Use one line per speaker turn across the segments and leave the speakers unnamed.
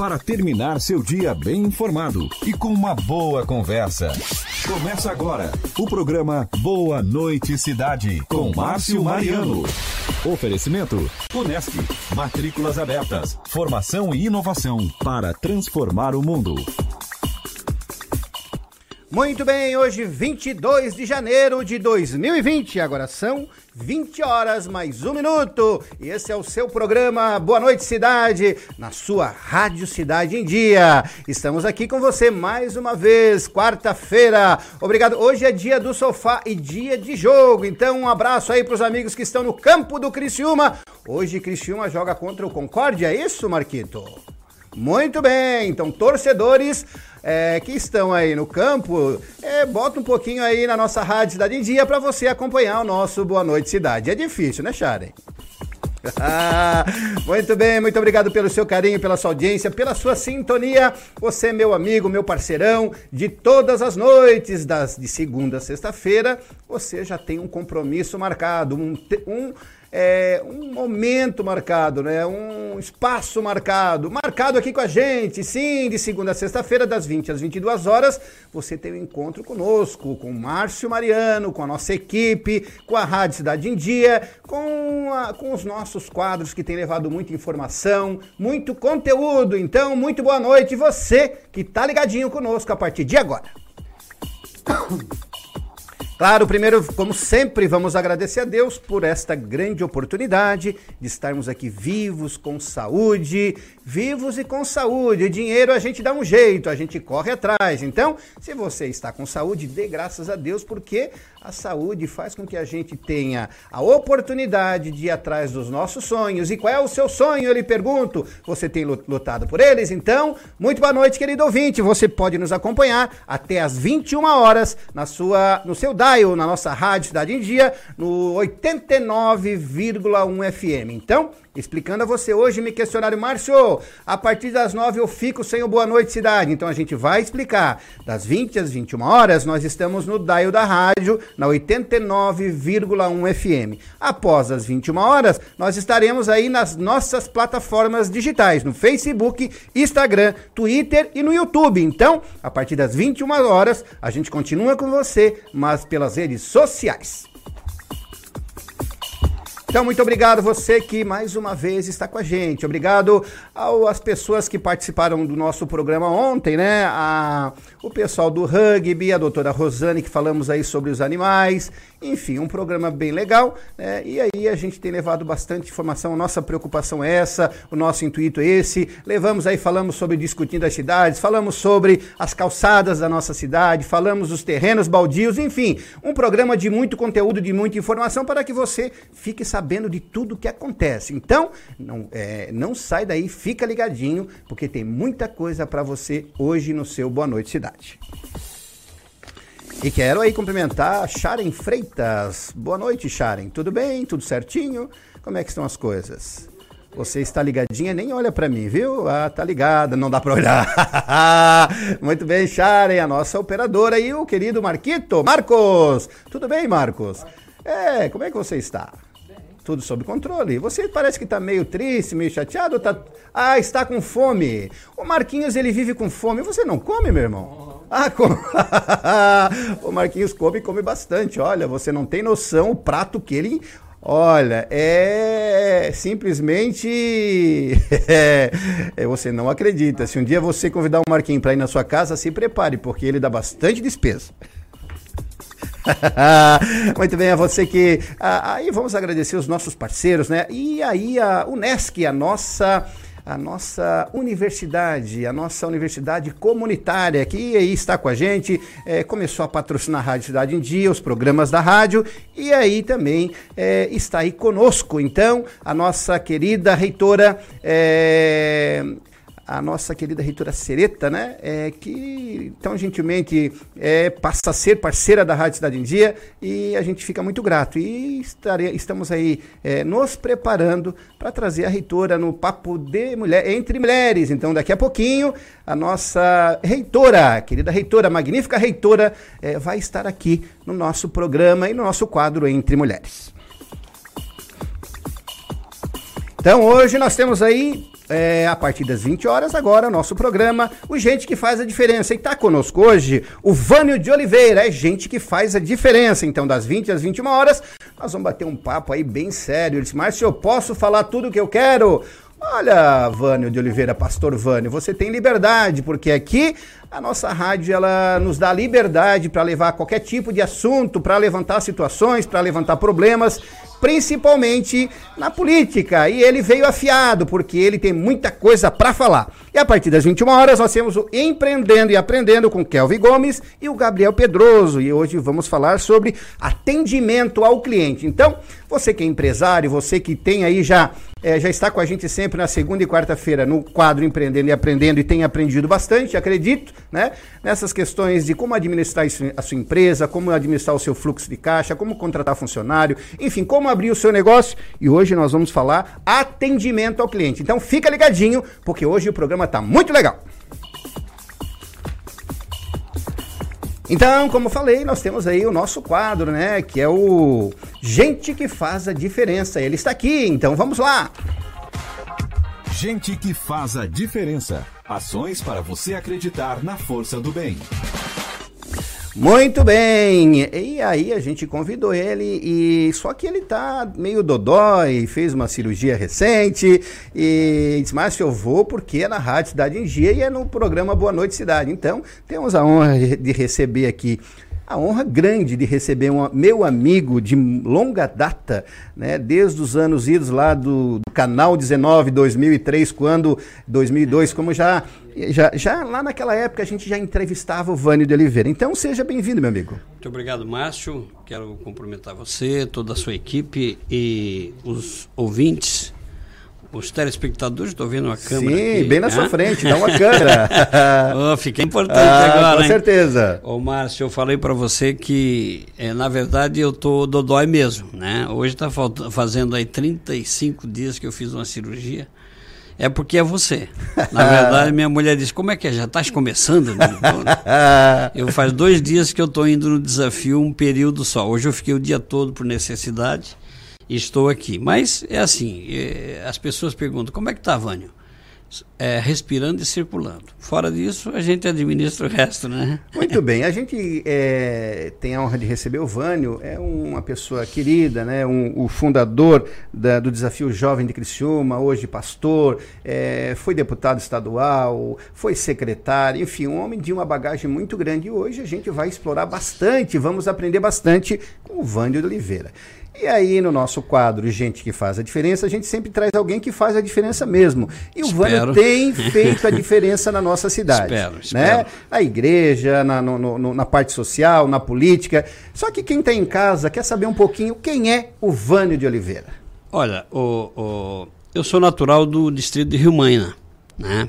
para terminar seu dia bem informado e com uma boa conversa. Começa agora o programa Boa Noite Cidade com Márcio Mariano. Oferecimento Unesc, matrículas abertas, formação e inovação para transformar o mundo.
Muito bem, hoje 22 de janeiro de 2020, agora são 20 horas mais um minuto. E esse é o seu programa Boa Noite Cidade, na sua Rádio Cidade em Dia. Estamos aqui com você mais uma vez, quarta-feira. Obrigado. Hoje é dia do sofá e dia de jogo. Então, um abraço aí para os amigos que estão no campo do Criciúma. Hoje Criciúma joga contra o Concórdia, é isso, Marquito? Muito bem, então torcedores é, que estão aí no campo, é, bota um pouquinho aí na nossa Rádio Cidade em Dia para você acompanhar o nosso Boa Noite Cidade. É difícil, né, Sharen? muito bem, muito obrigado pelo seu carinho, pela sua audiência, pela sua sintonia. Você meu amigo, meu parceirão de todas as noites, das, de segunda a sexta-feira. Você já tem um compromisso marcado, um, um é, um momento marcado, né? um espaço marcado, marcado aqui com a gente, sim, de segunda a sexta-feira, das 20 às 22 horas, você tem um encontro conosco, com Márcio Mariano, com a nossa equipe, com a Rádio Cidade em Dia, com, a, com os nossos quadros que tem levado muita informação, muito conteúdo. Então, muito boa noite, você que está ligadinho conosco a partir de agora. Claro, primeiro, como sempre, vamos agradecer a Deus por esta grande oportunidade de estarmos aqui vivos, com saúde, vivos e com saúde. Dinheiro a gente dá um jeito, a gente corre atrás. Então, se você está com saúde, dê graças a Deus, porque a saúde faz com que a gente tenha a oportunidade de ir atrás dos nossos sonhos. E qual é o seu sonho? Eu lhe pergunto. Você tem lutado por eles? Então, muito boa noite, querido ouvinte. Você pode nos acompanhar até às 21 horas na sua, no seu dial, na nossa rádio Cidade em Dia, no 89,1 FM. Então, explicando a você hoje, me questionário, Márcio, a partir das 9 eu fico sem o Boa Noite Cidade. Então a gente vai explicar. Das 20 às 21 horas, nós estamos no dial da rádio, na 89,1 FM. Após as 21 horas, nós estaremos aí nas nossas plataformas digitais, no Facebook, Instagram, Twitter e no YouTube. Então, a partir das 21 horas, a gente continua com você, mas pelas redes sociais. Então, muito obrigado você que mais uma vez está com a gente. Obrigado às pessoas que participaram do nosso programa ontem, né? A, o pessoal do rugby, a doutora Rosane, que falamos aí sobre os animais. Enfim, um programa bem legal. Né? E aí a gente tem levado bastante informação. Nossa preocupação é essa, o nosso intuito é esse. Levamos aí, falamos sobre discutindo as cidades, falamos sobre as calçadas da nossa cidade, falamos dos terrenos baldios, enfim, um programa de muito conteúdo, de muita informação para que você fique sabendo de tudo que acontece. Então, não, é, não sai daí, fica ligadinho, porque tem muita coisa para você hoje no seu Boa Noite Cidade. E quero aí cumprimentar Sharen Freitas. Boa noite, Sharen. Tudo bem? Tudo certinho? Como é que estão as coisas? Você está ligadinha, nem olha para mim, viu? Ah, tá ligada, não dá para olhar. Muito bem, Sharen, a nossa operadora e o querido Marquito. Marcos, tudo bem, Marcos? É, como é que você está? tudo sob controle. Você parece que está meio triste, meio chateado, tá... Ah, está com fome. O Marquinhos, ele vive com fome. Você não come, meu irmão? Ah, come. o Marquinhos come e come bastante. Olha, você não tem noção o prato que ele... Olha, é simplesmente. é, você não acredita. Se um dia você convidar o Marquinhos para ir na sua casa, se prepare, porque ele dá bastante despesa. Muito bem, a você que. aí vamos agradecer os nossos parceiros, né? E aí a Unesc, a nossa a nossa universidade, a nossa universidade comunitária, que aí está com a gente, é, começou a patrocinar a Rádio Cidade em Dia, os programas da rádio, e aí também é, está aí conosco, então, a nossa querida reitora é, a nossa querida reitora Sereta, né, é, que tão gentilmente é, passa a ser parceira da Rádio Cidade em Dia e a gente fica muito grato. E estare, estamos aí é, nos preparando para trazer a reitora no Papo de Mulher, entre Mulheres. Então, daqui a pouquinho, a nossa reitora, querida reitora, magnífica reitora, é, vai estar aqui no nosso programa e no nosso quadro Entre Mulheres. Então, hoje nós temos aí é, a partir das 20 horas, agora, nosso programa, o Gente que Faz a Diferença. E tá conosco hoje o Vânio de Oliveira, é gente que faz a diferença. Então, das 20 às 21 horas, nós vamos bater um papo aí bem sério. Ele disse, Márcio, eu posso falar tudo o que eu quero? Olha, Vânio de Oliveira, pastor Vânio, você tem liberdade, porque aqui a nossa rádio ela nos dá liberdade para levar qualquer tipo de assunto, para levantar situações, para levantar problemas, principalmente na política. E ele veio afiado, porque ele tem muita coisa para falar. E a partir das 21 horas nós temos o Empreendendo e Aprendendo com Kelvin Gomes e o Gabriel Pedroso. E hoje vamos falar sobre atendimento ao cliente. Então, você que é empresário, você que tem aí já é, já está com a gente sempre na segunda e quarta-feira no quadro Empreendendo e Aprendendo e tem aprendido bastante, acredito, né? Nessas questões de como administrar a sua empresa, como administrar o seu fluxo de caixa, como contratar funcionário, enfim, como abrir o seu negócio. E hoje nós vamos falar atendimento ao cliente. Então fica ligadinho, porque hoje o programa está muito legal. Então, como falei, nós temos aí o nosso quadro, né? Que é o Gente que faz a diferença. Ele está aqui, então vamos lá.
Gente que faz a diferença. Ações para você acreditar na força do bem.
Muito bem. E aí a gente convidou ele e só que ele tá meio dodói, fez uma cirurgia recente e disse: "Mas eu vou porque é na Rádio Cidade em Dia e é no programa Boa Noite Cidade". Então, temos a honra de receber aqui a honra grande de receber um meu amigo de longa data, né, desde os anos idos lá do, do, canal 19 2003, quando 2002, como já, já já lá naquela época a gente já entrevistava o Vânio de Oliveira. Então seja bem-vindo, meu amigo.
Muito obrigado, Márcio. Quero cumprimentar você, toda a sua equipe e os ouvintes os telespectadores, estou vendo a câmera.
Sim, aqui, bem na né? sua frente, dá uma câmera.
oh, fiquei importante ah, agora.
Com
hein?
certeza.
Ô, Márcio, eu falei para você que, é, na verdade, eu tô dodói mesmo, né? Hoje está fazendo aí 35 dias que eu fiz uma cirurgia. É porque é você. Na verdade, minha mulher disse: Como é que é? Já estás começando? Né? eu faz dois dias que eu estou indo no desafio, um período só. Hoje eu fiquei o dia todo por necessidade estou aqui. Mas é assim, é, as pessoas perguntam, como é que está, Vânio? É, respirando e circulando. Fora disso, a gente administra o resto, né?
Muito bem. A gente é, tem a honra de receber o Vânio, é uma pessoa querida, né? Um, o fundador da, do Desafio Jovem de Criciúma, hoje pastor, é, foi deputado estadual, foi secretário, enfim, um homem de uma bagagem muito grande. E hoje a gente vai explorar bastante, vamos aprender bastante com o Vânio de Oliveira. E aí, no nosso quadro Gente que Faz a Diferença, a gente sempre traz alguém que faz a diferença mesmo. E o Vânio tem feito a diferença na nossa cidade. Espero, né? espero. Né? Na igreja, na, no, no, na parte social, na política. Só que quem está em casa quer saber um pouquinho quem é o Vânio de Oliveira.
Olha, o, o, eu sou natural do distrito de Rio Maina, né?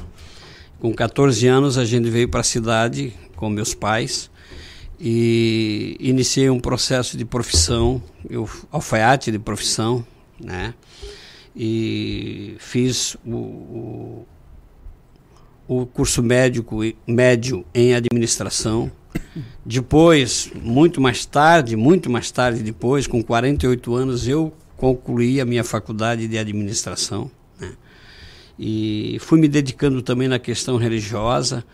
Com 14 anos a gente veio para a cidade com meus pais e iniciei um processo de profissão, eu, alfaiate de profissão, né? E fiz o, o, o curso médico, médio em administração. Depois, muito mais tarde, muito mais tarde depois, com 48 anos, eu concluí a minha faculdade de administração. Né? E fui me dedicando também na questão religiosa.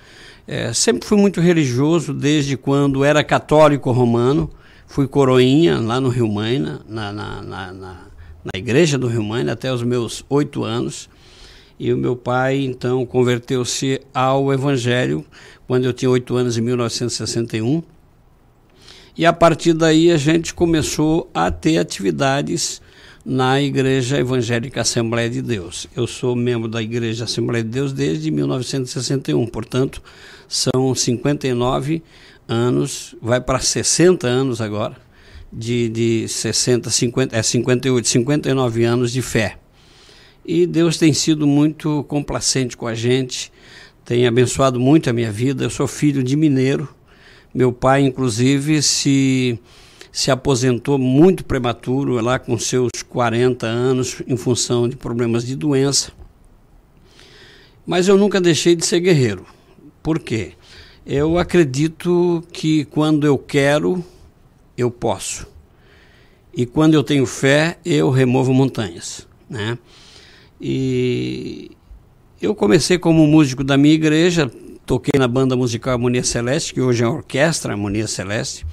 É, sempre fui muito religioso desde quando era católico romano. Fui coroinha lá no Rio Maina, na, na, na, na, igreja do Rio Maina, até os meus oito anos. E o meu pai, então, converteu-se ao Evangelho quando eu tinha oito anos, em 1961. E a partir daí a gente começou a ter atividades na Igreja Evangélica Assembleia de Deus. Eu sou membro da Igreja Assembleia de Deus desde 1961, portanto, são 59 anos, vai para 60 anos agora, de, de 60, 50, é 58, 59 anos de fé. E Deus tem sido muito complacente com a gente, tem abençoado muito a minha vida. Eu sou filho de mineiro. Meu pai, inclusive, se, se aposentou muito prematuro, lá com seus 40 anos, em função de problemas de doença. Mas eu nunca deixei de ser guerreiro. Por quê? Eu acredito que quando eu quero, eu posso. E quando eu tenho fé, eu removo montanhas. Né? E eu comecei como músico da minha igreja, toquei na banda musical Harmonia Celeste, que hoje é a orquestra Harmonia Celeste,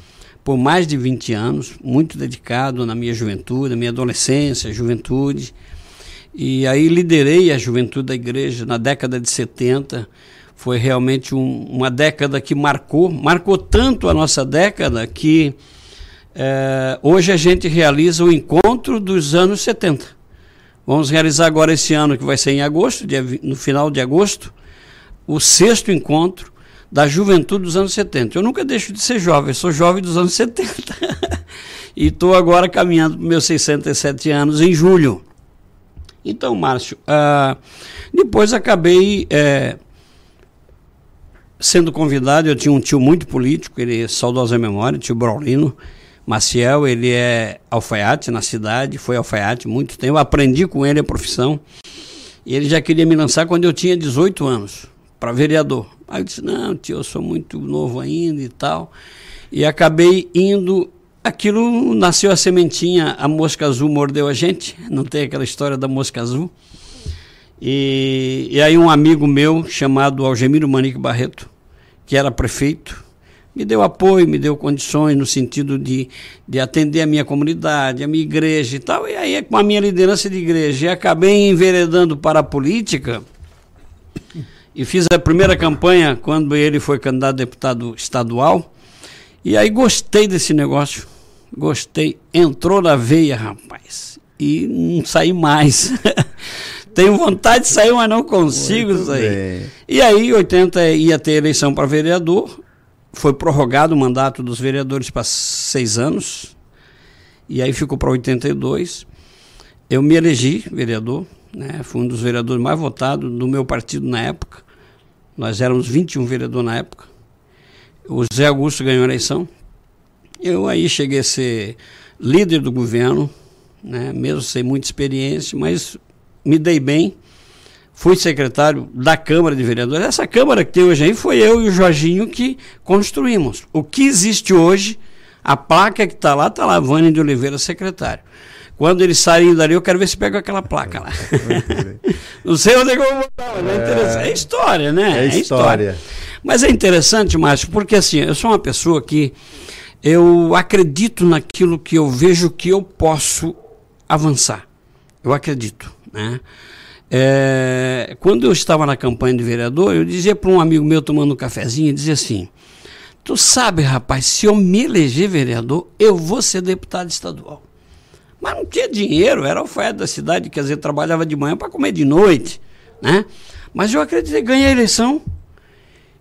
por mais de 20 anos, muito dedicado na minha juventude, na minha adolescência, juventude. E aí liderei a juventude da igreja na década de 70. Foi realmente um, uma década que marcou, marcou tanto a nossa década que é, hoje a gente realiza o encontro dos anos 70. Vamos realizar agora esse ano, que vai ser em agosto, dia, no final de agosto, o sexto encontro da juventude dos anos 70. Eu nunca deixo de ser jovem, sou jovem dos anos 70. e estou agora caminhando para meus 67 anos em julho. Então, Márcio, uh, depois acabei é, sendo convidado. Eu tinha um tio muito político, ele é saudosa memória, tio Braulino Maciel. Ele é alfaiate na cidade, foi alfaiate muito tempo. Aprendi com ele a profissão. E ele já queria me lançar quando eu tinha 18 anos, para vereador. Aí eu disse: Não, tio, eu sou muito novo ainda e tal. E acabei indo. Aquilo nasceu a sementinha, a mosca azul mordeu a gente. Não tem aquela história da mosca azul. E, e aí um amigo meu, chamado Algemiro Manique Barreto, que era prefeito, me deu apoio, me deu condições no sentido de, de atender a minha comunidade, a minha igreja e tal. E aí, com a minha liderança de igreja, acabei enveredando para a política e fiz a primeira campanha quando ele foi candidato a deputado estadual. E aí gostei desse negócio. Gostei. Entrou na veia, rapaz. E não saí mais. Tenho vontade de sair, mas não consigo Muito sair. Bem. E aí, em 80 ia ter eleição para vereador. Foi prorrogado o mandato dos vereadores para seis anos. E aí ficou para 82. Eu me elegi vereador, né? Fui um dos vereadores mais votados do meu partido na época. Nós éramos 21 vereadores na época. O Zé Augusto ganhou a eleição. Eu aí cheguei a ser líder do governo, né, mesmo sem muita experiência, mas me dei bem. Fui secretário da Câmara de Vereadores. Essa Câmara que tem hoje aí foi eu e o Jorginho que construímos. O que existe hoje, a placa que está lá, está lá, Vânia de Oliveira, secretário. Quando eles saírem dali, eu quero ver se pega aquela placa lá. Não sei onde é que eu vou botar, mas é, interessante. É história, né?
É, é história.
Mas é interessante, Márcio, porque assim, eu sou uma pessoa que eu acredito naquilo que eu vejo que eu posso avançar. Eu acredito, né? É, quando eu estava na campanha de vereador, eu dizia para um amigo meu tomando um cafezinho, dizia assim: Tu sabe, rapaz, se eu me eleger vereador, eu vou ser deputado estadual. Mas não tinha dinheiro, era alfaiate da cidade, quer dizer, trabalhava de manhã para comer de noite, né? Mas eu acreditei, ganhei a eleição.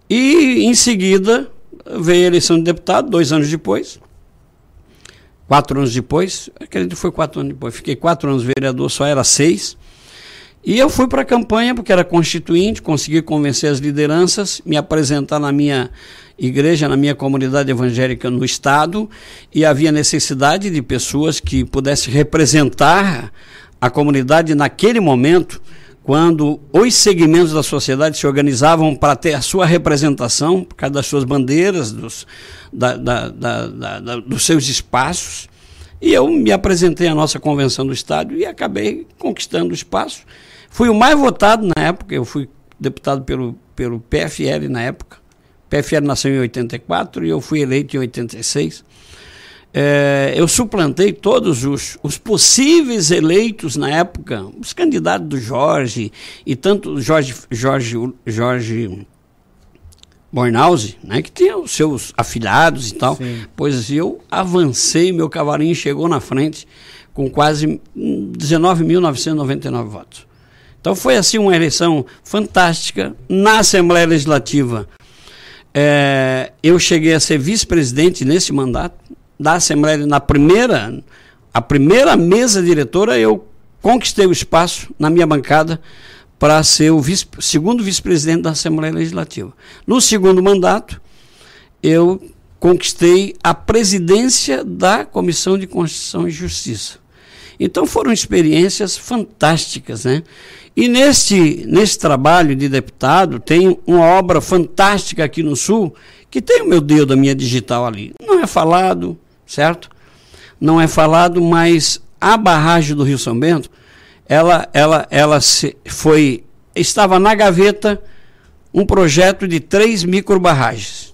E em seguida veio a eleição de deputado, dois anos depois. Quatro anos depois, acredito que foi quatro anos depois. Fiquei quatro anos vereador, só era seis. E eu fui para a campanha, porque era constituinte, consegui convencer as lideranças, me apresentar na minha igreja, na minha comunidade evangélica no estado, e havia necessidade de pessoas que pudessem representar a comunidade naquele momento, quando os segmentos da sociedade se organizavam para ter a sua representação, por causa das suas bandeiras, dos, da, da, da, dos seus espaços. E eu me apresentei à nossa convenção do Estado e acabei conquistando o espaço. Fui o mais votado na época, eu fui deputado pelo, pelo PFL na época. O PFL nasceu em 84 e eu fui eleito em 86. É, eu suplantei todos os, os possíveis eleitos na época, os candidatos do Jorge e tanto Jorge, Jorge, Jorge Bornhause, né, que tinha os seus afilhados e tal. Sim. Pois eu avancei, meu cavalinho chegou na frente com quase 19.999 votos. Então foi assim uma eleição fantástica na Assembleia Legislativa. É, eu cheguei a ser vice-presidente nesse mandato da Assembleia na primeira a primeira mesa diretora eu conquistei o espaço na minha bancada para ser o vice, segundo vice-presidente da Assembleia Legislativa. No segundo mandato eu conquistei a presidência da Comissão de Constituição e Justiça. Então foram experiências fantásticas, né? E neste, nesse trabalho de deputado, tem uma obra fantástica aqui no Sul, que tem o meu Deus da minha digital ali. Não é falado, certo? Não é falado, mas a barragem do Rio São Bento, ela, ela, ela se, foi estava na gaveta um projeto de três microbarragens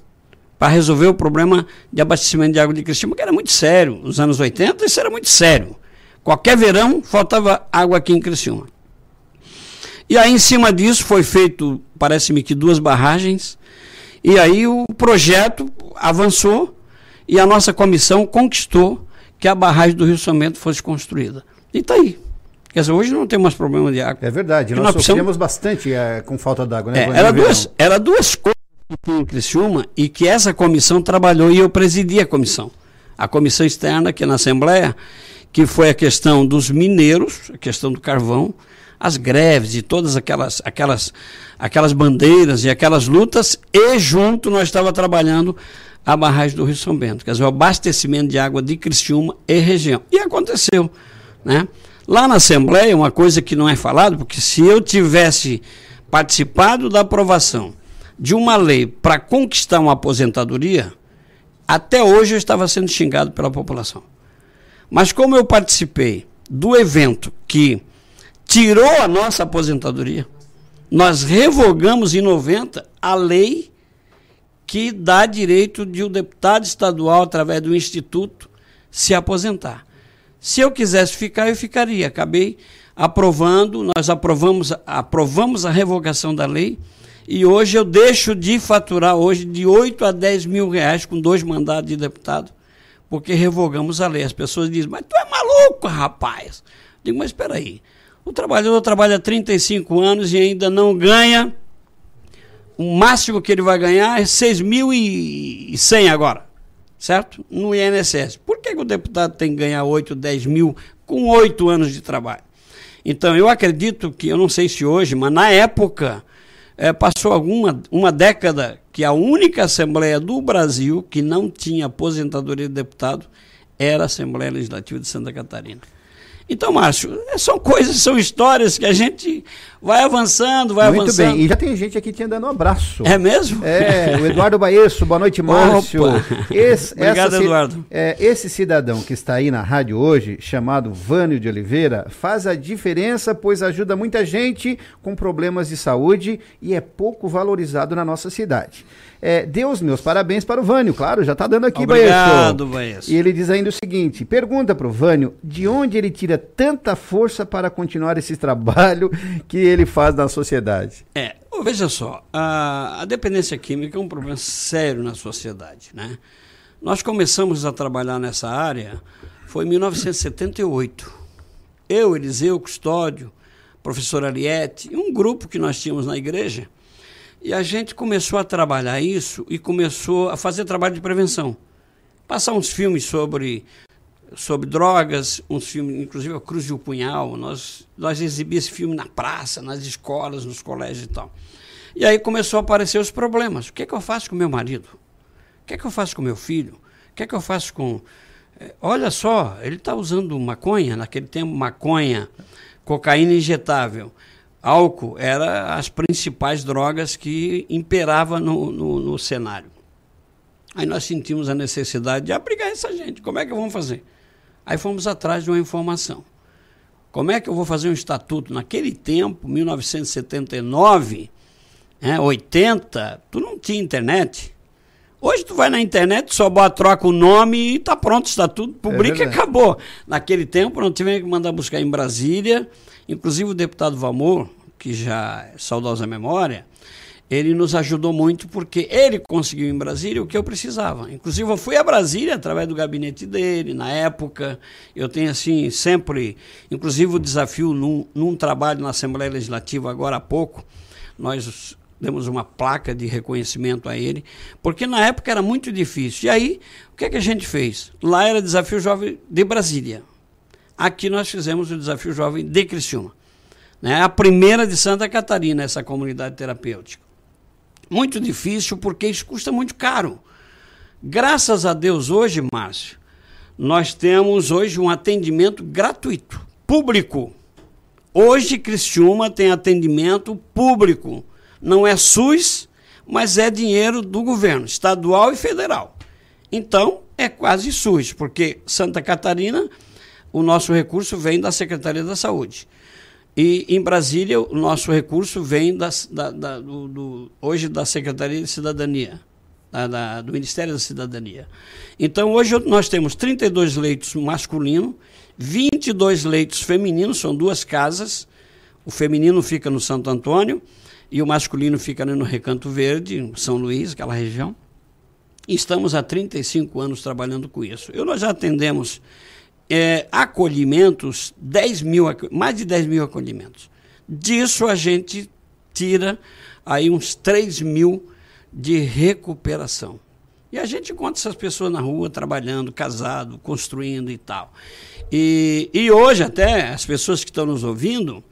para resolver o problema de abastecimento de água de Criciúma, que era muito sério. Nos anos 80, isso era muito sério. Qualquer verão faltava água aqui em Criciúma. E aí, em cima disso, foi feito, parece-me que duas barragens, e aí o projeto avançou e a nossa comissão conquistou que a barragem do Rio Somento fosse construída. E está aí. Quer dizer, hoje não tem mais problema de água.
É verdade, nós, nós sofremos bastante é, com falta d'água, né?
É, era, duas, era duas coisas que tinha em Criciúma e que essa comissão trabalhou e eu presidi a comissão. A comissão externa aqui na Assembleia, que foi a questão dos mineiros, a questão do carvão, as greves e todas aquelas, aquelas, aquelas bandeiras e aquelas lutas, e junto nós estava trabalhando a barragem do Rio São Bento, quer dizer, o abastecimento de água de Criciúma e região. E aconteceu, né? Lá na Assembleia, uma coisa que não é falado, porque se eu tivesse participado da aprovação de uma lei para conquistar uma aposentadoria, até hoje eu estava sendo xingado pela população. Mas como eu participei do evento que tirou a nossa aposentadoria, nós revogamos em 90 a lei que dá direito de o um deputado estadual, através do instituto, se aposentar. Se eu quisesse ficar, eu ficaria. Acabei aprovando, nós aprovamos, aprovamos a revogação da lei e hoje eu deixo de faturar hoje de 8 a 10 mil reais com dois mandados de deputado, porque revogamos a lei. As pessoas dizem, mas tu é maluco, rapaz. Digo, mas espera aí. O trabalhador trabalha 35 anos e ainda não ganha. O máximo que ele vai ganhar é 6.100 agora, certo? No INSS. Por que, que o deputado tem que ganhar 8, 10 mil com 8 anos de trabalho? Então, eu acredito que, eu não sei se hoje, mas na época, é, passou alguma uma década que a única Assembleia do Brasil que não tinha aposentadoria de deputado era a Assembleia Legislativa de Santa Catarina. Então, Márcio, são coisas, são histórias que a gente vai avançando, vai
Muito
avançando. Muito
bem, e já tem gente aqui te dando um abraço.
É mesmo?
É, o Eduardo Baesso, boa noite, Márcio.
Esse, Obrigado, essa, Eduardo.
É, esse cidadão que está aí na rádio hoje, chamado Vânio de Oliveira, faz a diferença, pois ajuda muita gente com problemas de saúde e é pouco valorizado na nossa cidade. É, dê os meus parabéns para o Vânio, claro, já está dando aqui,
Obrigado, Baesso.
E ele diz ainda o seguinte: pergunta para o Vânio de onde ele tira tanta força para continuar esse trabalho que ele faz na sociedade.
É, veja só, a, a dependência química é um problema sério na sociedade, né? Nós começamos a trabalhar nessa área foi em 1978. Eu, Eliseu Custódio, professor Ariete, um grupo que nós tínhamos na igreja, e a gente começou a trabalhar isso e começou a fazer trabalho de prevenção. Passar uns filmes sobre, sobre drogas, uns filmes, inclusive a Cruz e o Punhal. Nós, nós exibíamos esse filme na praça, nas escolas, nos colégios e tal. E aí começou a aparecer os problemas. O que é que eu faço com meu marido? O que é que eu faço com meu filho? O que é que eu faço com. Eh, olha só, ele está usando maconha, naquele tempo, maconha, cocaína injetável álcool era as principais drogas que imperavam no, no, no, cenário. Aí nós sentimos a necessidade de abrigar essa gente. Como é que vamos fazer? Aí fomos atrás de uma informação. Como é que eu vou fazer um estatuto? Naquele tempo, 1979, é, 80, tu não tinha internet. Hoje tu vai na internet, só bota, troca o nome e está pronto o estatuto, publica é e acabou. Naquele tempo não tivemos que mandar buscar em Brasília, Inclusive o deputado Valmor, que já é saudosa memória, ele nos ajudou muito porque ele conseguiu em Brasília o que eu precisava. Inclusive eu fui a Brasília através do gabinete dele, na época. Eu tenho assim sempre, inclusive o desafio num, num trabalho na Assembleia Legislativa agora há pouco, nós demos uma placa de reconhecimento a ele, porque na época era muito difícil. E aí, o que, é que a gente fez? Lá era Desafio Jovem de Brasília. Aqui nós fizemos o Desafio Jovem de Criciúma. Né? A primeira de Santa Catarina, essa comunidade terapêutica. Muito difícil porque isso custa muito caro. Graças a Deus hoje, Márcio, nós temos hoje um atendimento gratuito, público. Hoje Criciúma tem atendimento público. Não é SUS, mas é dinheiro do governo, estadual e federal. Então, é quase SUS, porque Santa Catarina o nosso recurso vem da Secretaria da Saúde. E em Brasília, o nosso recurso vem das, da, da, do, do, hoje da Secretaria de Cidadania, da, do Ministério da Cidadania. Então, hoje nós temos 32 leitos masculinos, 22 leitos femininos, são duas casas. O feminino fica no Santo Antônio e o masculino fica no Recanto Verde, São Luís, aquela região. E estamos há 35 anos trabalhando com isso. Eu, nós já atendemos é, acolhimentos, 10 mil, mais de 10 mil acolhimentos. Disso a gente tira aí uns 3 mil de recuperação. E a gente encontra essas pessoas na rua trabalhando, casado, construindo e tal. E, e hoje, até, as pessoas que estão nos ouvindo,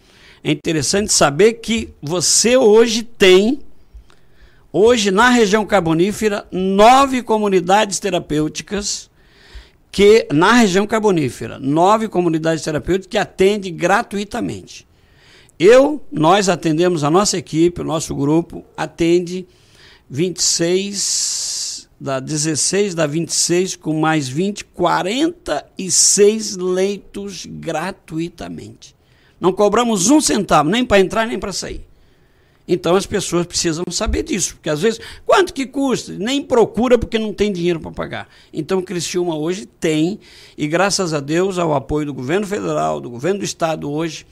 é interessante saber que você hoje tem, hoje na região carbonífera, nove comunidades terapêuticas que, na região carbonífera, nove comunidades terapêuticas que atendem gratuitamente. Eu, nós atendemos, a nossa equipe, o nosso grupo, atende 26, da 16 da 26, com mais 20, 46 leitos gratuitamente. Não cobramos um centavo, nem para entrar, nem para sair. Então as pessoas precisam saber disso, porque às vezes, quanto que custa? Nem procura porque não tem dinheiro para pagar. Então Criciúma hoje tem, e graças a Deus, ao apoio do governo federal, do governo do estado hoje,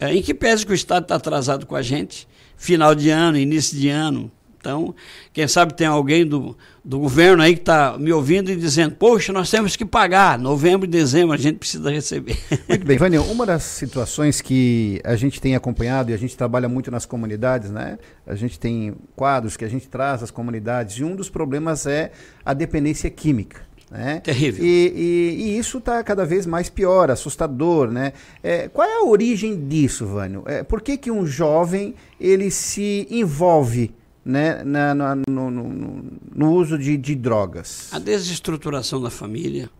é, em que pese que o estado está atrasado com a gente, final de ano, início de ano, então, quem sabe tem alguém do, do governo aí que está me ouvindo e dizendo, poxa, nós temos que pagar, novembro e dezembro a gente precisa receber.
Muito bem, Vânia, uma das situações que a gente tem acompanhado e a gente trabalha muito nas comunidades, né? A gente tem quadros que a gente traz às comunidades e um dos problemas é a dependência química. Né?
Terrível.
E, e, e isso está cada vez mais pior, assustador, né? É, qual é a origem disso, Vânio? É, por que, que um jovem ele se envolve né, na, na no, no, no, uso de, de drogas?
A desestruturação da família,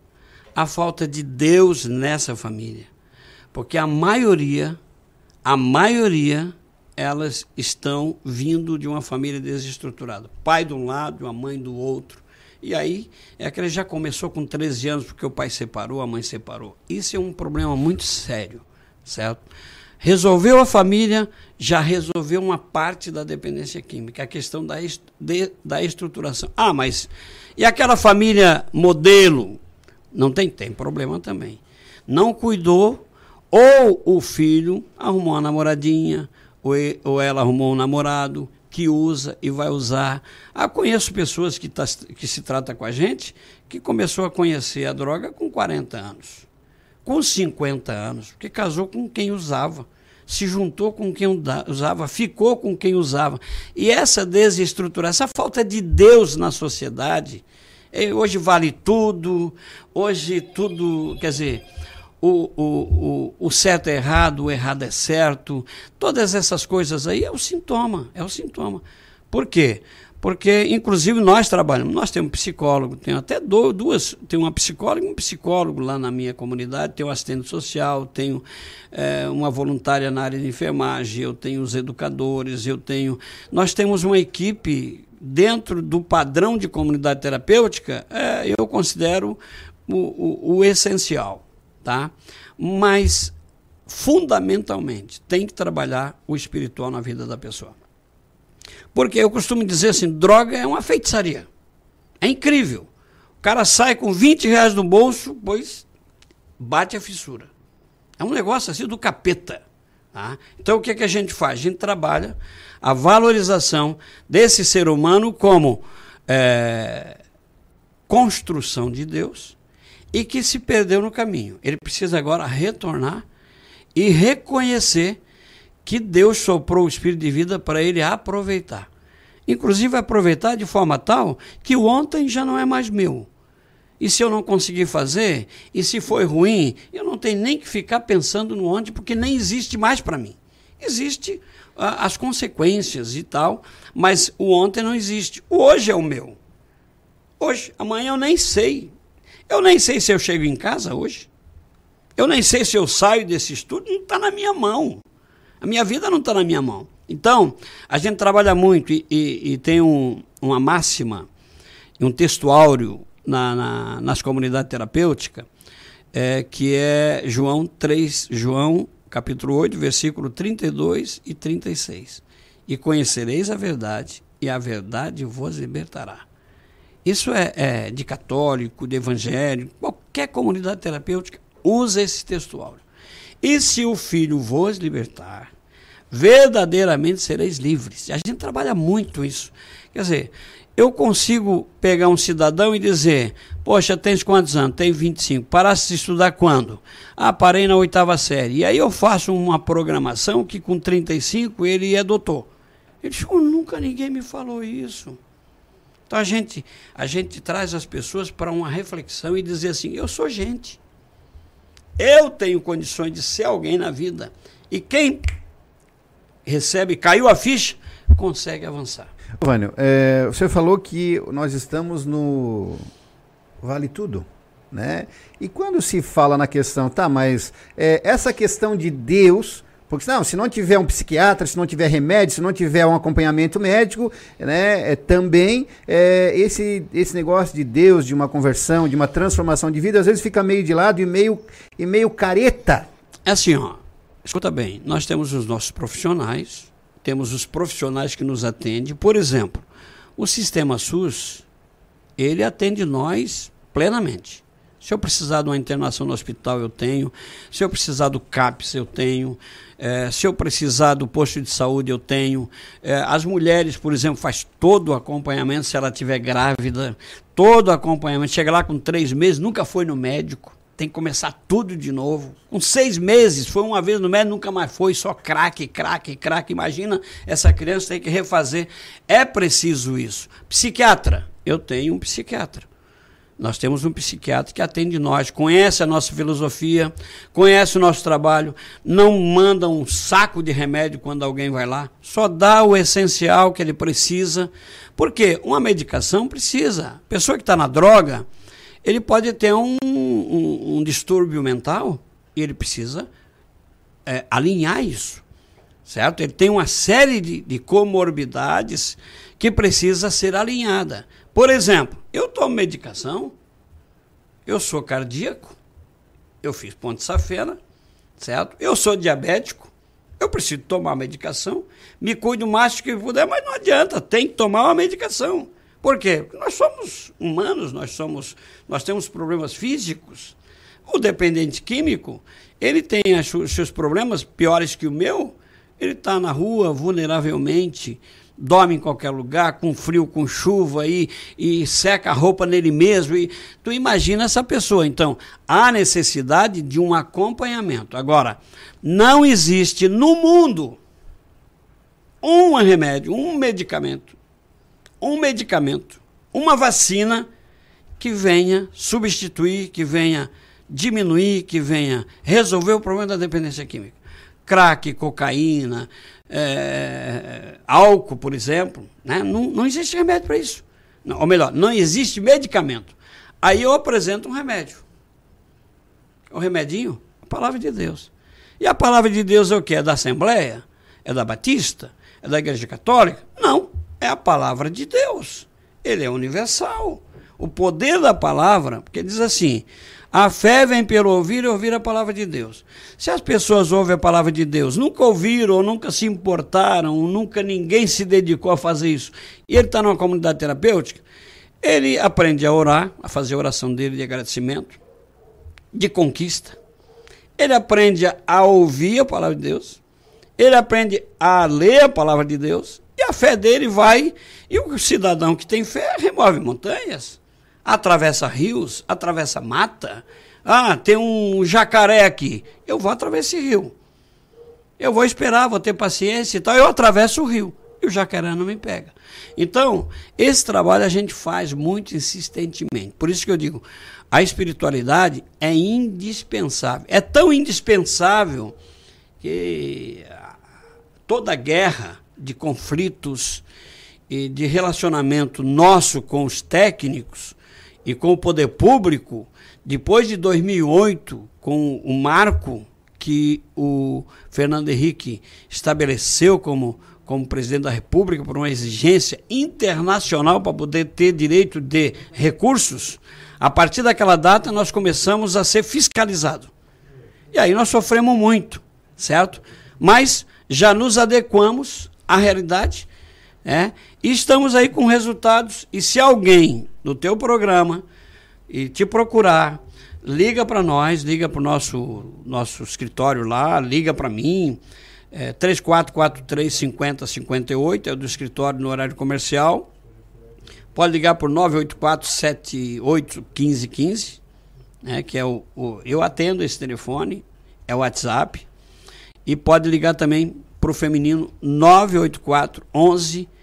a falta de Deus nessa família. Porque a maioria, a maioria, elas estão vindo de uma família desestruturada. Pai de um lado, a mãe do outro. E aí, é que ele já começou com 13 anos porque o pai separou, a mãe separou. Isso é um problema muito sério, certo? Resolveu a família, já resolveu uma parte da dependência química, a questão da, de, da estruturação. Ah, mas e aquela família modelo? Não tem, tem problema também. Não cuidou, ou o filho arrumou uma namoradinha, ou, ou ela arrumou um namorado que usa e vai usar. Ah, conheço pessoas que, tá, que se trata com a gente que começou a conhecer a droga com 40 anos com 50 anos, porque casou com quem usava, se juntou com quem usava, ficou com quem usava. E essa desestruturação, essa falta de Deus na sociedade, é, hoje vale tudo, hoje tudo, quer dizer, o, o, o, o certo é errado, o errado é certo, todas essas coisas aí é o sintoma, é o sintoma. Por quê? Porque inclusive nós trabalhamos, nós temos psicólogo, tem até duas, tem uma psicóloga e um psicólogo lá na minha comunidade, tenho assistente social, tenho é, uma voluntária na área de enfermagem, eu tenho os educadores, eu tenho, nós temos uma equipe dentro do padrão de comunidade terapêutica, é, eu considero o, o, o essencial, tá? Mas fundamentalmente tem que trabalhar o espiritual na vida da pessoa. Porque eu costumo dizer assim, droga é uma feitiçaria. É incrível. O cara sai com 20 reais no bolso, pois bate a fissura. É um negócio assim do capeta. Tá? Então o que, é que a gente faz? A gente trabalha a valorização desse ser humano como é, construção de Deus e que se perdeu no caminho. Ele precisa agora retornar e reconhecer que Deus soprou o espírito de vida para ele aproveitar. Inclusive aproveitar de forma tal que o ontem já não é mais meu. E se eu não conseguir fazer, e se foi ruim, eu não tenho nem que ficar pensando no ontem, porque nem existe mais para mim. Existe ah, as consequências e tal, mas o ontem não existe. O hoje é o meu. Hoje, amanhã eu nem sei. Eu nem sei se eu chego em casa hoje. Eu nem sei se eu saio desse estudo, não está na minha mão. A minha vida não está na minha mão. Então, a gente trabalha muito e, e, e tem um, uma máxima, um texto áureo na, na, nas comunidades terapêuticas, é, que é João 3, João capítulo 8, versículo 32 e 36. E conhecereis a verdade, e a verdade vos libertará. Isso é, é de católico, de evangélico, qualquer comunidade terapêutica usa esse textual. E se o Filho vos libertar, verdadeiramente sereis livres. A gente trabalha muito isso. Quer dizer, eu consigo pegar um cidadão e dizer: Poxa, tens quantos anos? Tenho 25. Paraste de estudar quando? Ah, parei na oitava série. E aí eu faço uma programação que com 35 ele é doutor. Ele disse: Nunca ninguém me falou isso. Então a gente, a gente traz as pessoas para uma reflexão e dizer assim: Eu sou gente. Eu tenho condições de ser alguém na vida. E quem recebe, caiu a ficha, consegue avançar.
Vânio, é, você falou que nós estamos no Vale Tudo, né? E quando se fala na questão, tá, mas é, essa questão de Deus, porque não, se não tiver um psiquiatra, se não tiver remédio, se não tiver um acompanhamento médico, né, é, também é, esse, esse negócio de Deus, de uma conversão, de uma transformação de vida, às vezes fica meio de lado e meio, e meio careta.
É assim, ó, escuta bem, nós temos os nossos profissionais, temos os profissionais que nos atendem. Por exemplo, o sistema SUS, ele atende nós plenamente. Se eu precisar de uma internação no hospital, eu tenho. Se eu precisar do CAPS, eu tenho. É, se eu precisar do posto de saúde, eu tenho. É, as mulheres, por exemplo, faz todo o acompanhamento se ela estiver grávida. Todo o acompanhamento. Chega lá com três meses, nunca foi no médico tem que começar tudo de novo. Com seis meses, foi uma vez no médico, nunca mais foi, só craque, craque, craque. Imagina essa criança tem que refazer. É preciso isso. Psiquiatra, eu tenho um psiquiatra. Nós temos um psiquiatra que atende nós, conhece a nossa filosofia, conhece o nosso trabalho, não manda um saco de remédio quando alguém vai lá, só dá o essencial que ele precisa. Porque uma medicação precisa. Pessoa que está na droga, ele pode ter um, um, um distúrbio mental e ele precisa é, alinhar isso, certo? Ele tem uma série de, de comorbidades que precisa ser alinhada. Por exemplo, eu tomo medicação, eu sou cardíaco, eu fiz ponte safena, certo? Eu sou diabético, eu preciso tomar medicação, me cuido o máximo que puder, mas não adianta, tem que tomar uma medicação. Por quê? Nós somos humanos, nós somos, nós temos problemas físicos. O dependente químico, ele tem os seus problemas piores que o meu. Ele está na rua vulneravelmente, dorme em qualquer lugar, com frio, com chuva e, e seca a roupa nele mesmo. E tu imagina essa pessoa. Então, há necessidade de um acompanhamento. Agora, não existe no mundo um remédio, um medicamento um medicamento, uma vacina que venha substituir, que venha diminuir, que venha resolver o problema da dependência química. Crack, cocaína, é, álcool, por exemplo, né? não, não existe remédio para isso. Não, ou melhor, não existe medicamento. Aí eu apresento um remédio. O remedinho, a palavra de Deus. E a palavra de Deus é o que? É da Assembleia? É da Batista? É da Igreja Católica? Não é a palavra de Deus. Ele é universal. O poder da palavra, porque diz assim: a fé vem pelo ouvir e ouvir a palavra de Deus. Se as pessoas ouvem a palavra de Deus, nunca ouviram, ou nunca se importaram, ou nunca ninguém se dedicou a fazer isso, e ele está numa comunidade terapêutica, ele aprende a orar, a fazer a oração dele de agradecimento, de conquista. Ele aprende a ouvir a palavra de Deus. Ele aprende a ler a palavra de Deus e a fé dele vai, e o cidadão que tem fé remove montanhas, atravessa rios, atravessa mata. Ah, tem um jacaré aqui. Eu vou atravessar esse rio. Eu vou esperar, vou ter paciência e tal. Eu atravesso o rio e o jacaré não me pega. Então, esse trabalho a gente faz muito insistentemente. Por isso que eu digo, a espiritualidade é indispensável. É tão indispensável que toda guerra de conflitos e de relacionamento nosso com os técnicos e com o poder público, depois de 2008, com o marco que o Fernando Henrique estabeleceu como, como presidente da República por uma exigência internacional para poder ter direito de recursos, a partir daquela data nós começamos a ser fiscalizados. E aí nós sofremos muito. certo? Mas já nos adequamos à realidade, é, e estamos aí com resultados. E se alguém no teu programa e te procurar, liga para nós, liga para o nosso, nosso escritório lá, liga para mim, é, 3443 5058, é do escritório no horário comercial. Pode ligar por 984 78 1515, né, que é o, o, eu atendo esse telefone, é o WhatsApp. E pode ligar também para o feminino 984 11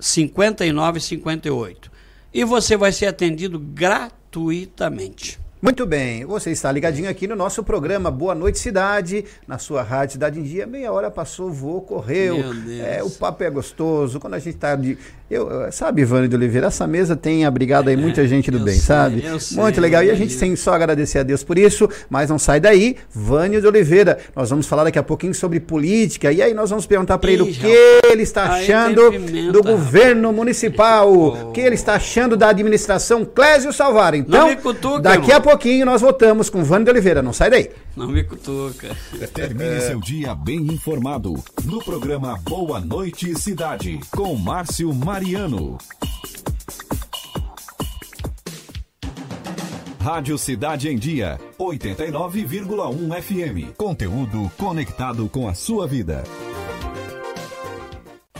59 58. E você vai ser atendido gratuitamente.
Muito bem, você está ligadinho aqui no nosso programa Boa Noite Cidade, na sua rádio Cidade em Dia. Meia hora passou, voou, correu. É, o papo é gostoso. Quando a gente está de. Eu, sabe, Ivane de Oliveira, essa mesa tem abrigado aí muita gente do bem,
sei,
sabe? Muito legal. E a gente tem só agradecer a Deus por isso, mas não sai daí. Vânio de Oliveira, nós vamos falar daqui a pouquinho sobre política. E aí nós vamos perguntar para ele o que ele está achando pimenta, do governo municipal, o que ele está achando da administração Clésio Salvar. Então, cutuca, daqui irmão. a pouquinho nós voltamos com Vânio de Oliveira. Não sai daí.
Não me cutuca.
Termine seu dia bem informado no programa Boa Noite Cidade, com Márcio Mariano. Rádio Cidade em Dia, 89,1 FM. Conteúdo conectado com a sua vida.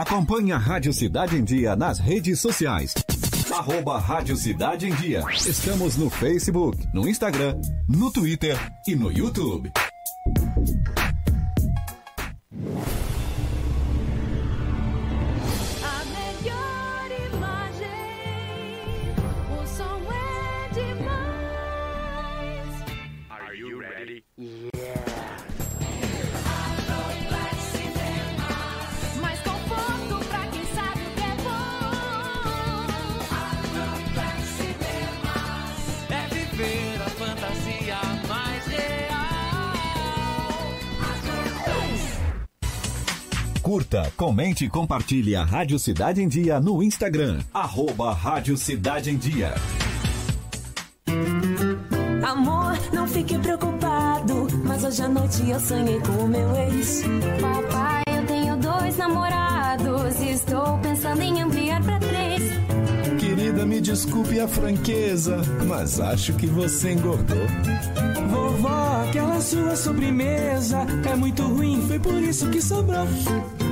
Acompanhe a Rádio Cidade em Dia nas redes sociais. Arroba Rádio Cidade em Dia. Estamos no Facebook, no Instagram, no Twitter e no YouTube. Curta, comente e compartilhe a Rádio Cidade em Dia no Instagram. Arroba Rádio Cidade em Dia.
Amor, não fique preocupado, mas hoje à noite eu sonhei com o meu ex.
Papai, eu tenho dois namorados e estou pensando em ampliar pra três.
Querida, me desculpe a franqueza, mas acho que você engordou.
Vovó, aquela sua sobremesa é muito ruim, foi por isso que sobrou.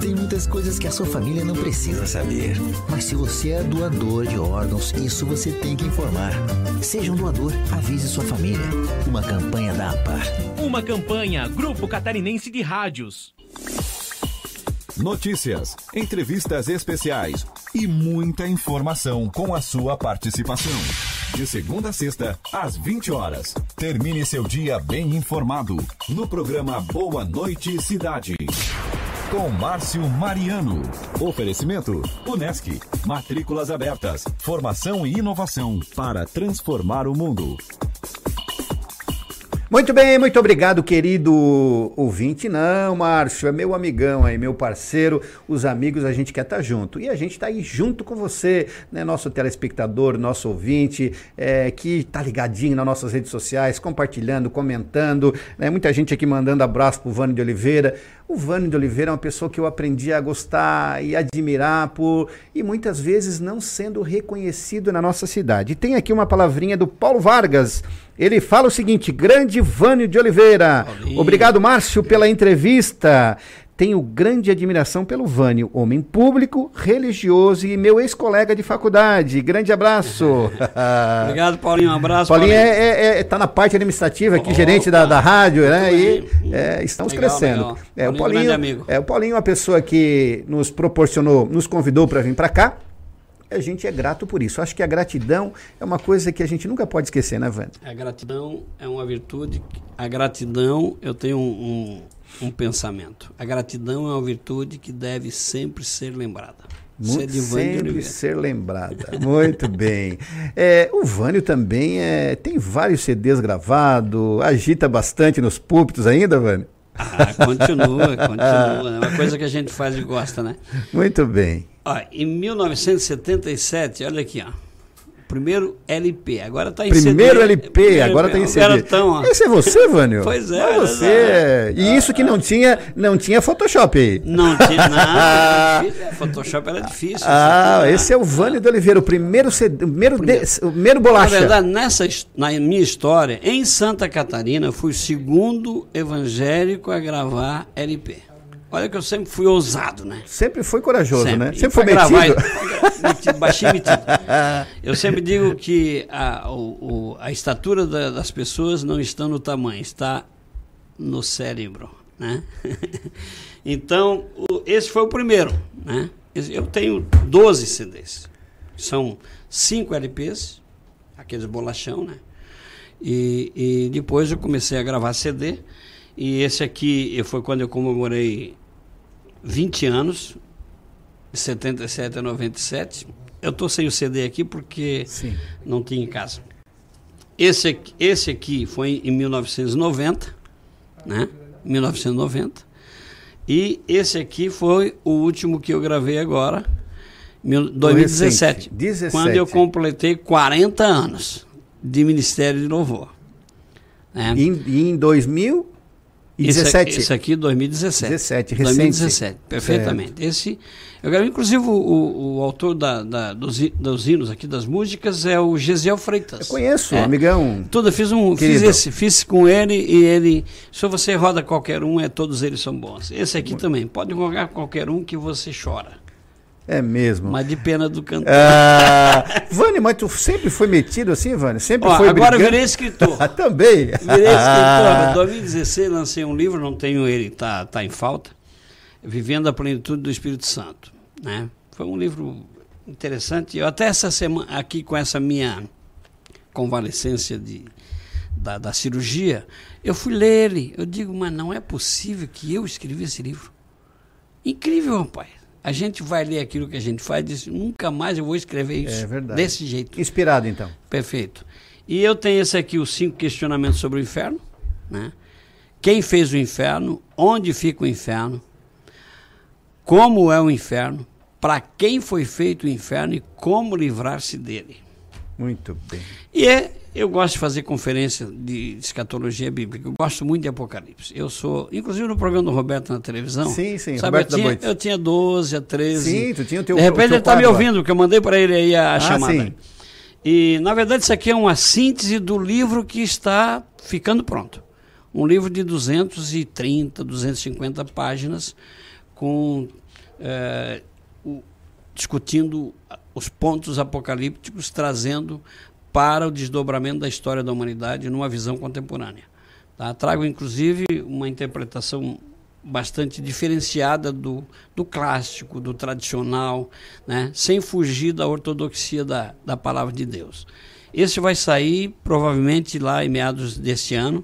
Tem muitas coisas que a sua família não precisa saber. Mas se você é doador de órgãos, isso você tem que informar. Seja um doador, avise sua família. Uma campanha da APAR.
Uma campanha Grupo Catarinense de Rádios.
Notícias, entrevistas especiais e muita informação com a sua participação. De segunda a sexta, às 20 horas. Termine seu dia bem informado no programa Boa Noite Cidade com Márcio Mariano. Oferecimento: Unesc. Matrículas abertas. Formação e inovação para transformar o mundo.
Muito bem, muito obrigado, querido ouvinte. Não, Márcio, é meu amigão aí, meu parceiro. Os amigos, a gente quer estar junto. E a gente está aí junto com você, né? Nosso telespectador, nosso ouvinte, é, que tá ligadinho nas nossas redes sociais, compartilhando, comentando. Né? Muita gente aqui mandando abraço pro Vânio de Oliveira. O Vânio de Oliveira é uma pessoa que eu aprendi a gostar e admirar por e muitas vezes não sendo reconhecido na nossa cidade. E tem aqui uma palavrinha do Paulo Vargas. Ele fala o seguinte: Grande Vânio de Oliveira.
Paulinho.
Obrigado, Márcio, pela entrevista. Tenho grande admiração pelo Vânio, homem público, religioso e meu ex-colega de faculdade. Grande abraço.
Obrigado, Paulinho. Um abraço.
Paulinho é, é- é- tá na parte administrativa aqui,
Opa,
gerente da, da rádio, né? E é, estamos
Legal,
crescendo.
legal.
É, o
Paulinho,
Paulinho,
grande amigo.
é, o Paulinho é uma pessoa que nos proporcionou, nos convidou para vir para cá. A gente é grato por isso. Acho que a gratidão é uma coisa que a gente nunca pode esquecer, né, Vânia?
A gratidão é uma virtude. A gratidão, eu tenho um, um, um pensamento. A gratidão é uma virtude que deve sempre ser lembrada. Isso é
sempre ser lembrada. Muito bem. É, o Vânio também é, tem vários CDs gravados, agita bastante nos púlpitos ainda, Vânio?
Ah, continua, continua. É uma coisa que a gente faz e gosta, né?
Muito bem.
Ó, em 1977, olha aqui, ó. Primeiro LP, agora tá em
Primeiro
CD.
LP,
Primeiro
agora tem
Os
CD.
caras tão, ó.
Esse é você, Vânio?
Pois é,
É você. E isso que não tinha, não tinha Photoshop aí.
Não tinha nada. difícil, é, Photoshop era difícil.
Ah,
aqui,
esse é o Vânio de Oliveira, o primeiro CD, o primeiro, de- o primeiro
Na
bolacha.
verdade, nessa, na minha história, em Santa Catarina, eu fui o segundo evangélico a gravar LP. Olha que eu sempre fui ousado, né?
Sempre foi corajoso, né?
E
Sempre foi metido.
metido, baixinho metido. Eu sempre digo que a, o- o- a estatura da- das pessoas não está no tamanho, está no cérebro, né? Então, o- esse foi o primeiro, né? Eu tenho 12 CDs. São cinco LPs, aqueles bolachão, né? E, e depois eu comecei a gravar CD. E esse aqui foi quando eu comemorei 20 anos, de 77 a 97. Eu tô sem o CD aqui porque
Sim.
não tinha em casa. Esse aqui, esse aqui foi em 1990, né? 1990. E esse aqui foi o último que eu gravei agora, mil- 2017.
recente, 17.
Quando eu completei 40 anos de Ministério de Louvor. né?
Em, em 2017.
Esse, aqui- esse aqui 2017.
17, recente.
2017, perfeitamente. Esse, eu gravei, inclusive, o, o, autor da, da- dos, dos hinos aqui, das músicas, é o Gesiel Freitas.
Eu conheço,
É.
amigão.
Tudo, fiz um, fiz esse, fiz com ele e ele, se você roda qualquer um, é todos eles são bons. Esse aqui também, pode jogar qualquer um que você chora,
É mesmo.
mas de pena do cantor.
Ah, Vânia, mas tu sempre foi metido assim, Vânia? Sempre
Ó,
foi
agora eu
brigando?
virei escritor.
Ah, também.
Virei escritor. Em 2016 lancei um livro, não tenho ele, tá, tá em falta. Vivendo a Plenitude do Espírito Santo. Né? Foi um livro interessante. Eu até essa semana, aqui com essa minha convalescência de, da, da cirurgia, eu fui ler ele. Eu digo, mas não é possível que eu escrevi esse livro. Incrível, rapaz. A gente vai ler aquilo que a gente faz e diz, nunca mais eu vou escrever isso.
É verdade.
Desse jeito.
Inspirado, então.
Perfeito. E eu tenho esse aqui, os cinco questionamentos sobre o inferno. Né? Quem fez o inferno? Onde fica o inferno? Como é o inferno? Para quem foi feito o inferno e como livrar-se dele?
Muito bem.
E é, eu gosto de fazer conferência de escatologia bíblica. Eu gosto muito de Apocalipse. Eu sou, inclusive no programa do Roberto na televisão.
Sim, sim,
sabe,
Roberto
eu, tinha,
Boite.
eu tinha 12 a 13.
Sim, tu tinha o teu
De repente ele está me ouvindo, porque eu mandei para ele aí a,
Ah,
chamada.
sim.
E, na verdade, isso aqui é uma síntese do livro que está ficando pronto. Um livro de 230, 250 páginas, com eh, o- discutindo os pontos apocalípticos, trazendo para o desdobramento da história da humanidade numa visão contemporânea. Tá? Trago, inclusive, uma interpretação bastante diferenciada do, do clássico, do tradicional, né? sem fugir da ortodoxia da, da palavra de Deus. Esse vai sair provavelmente lá em meados deste ano,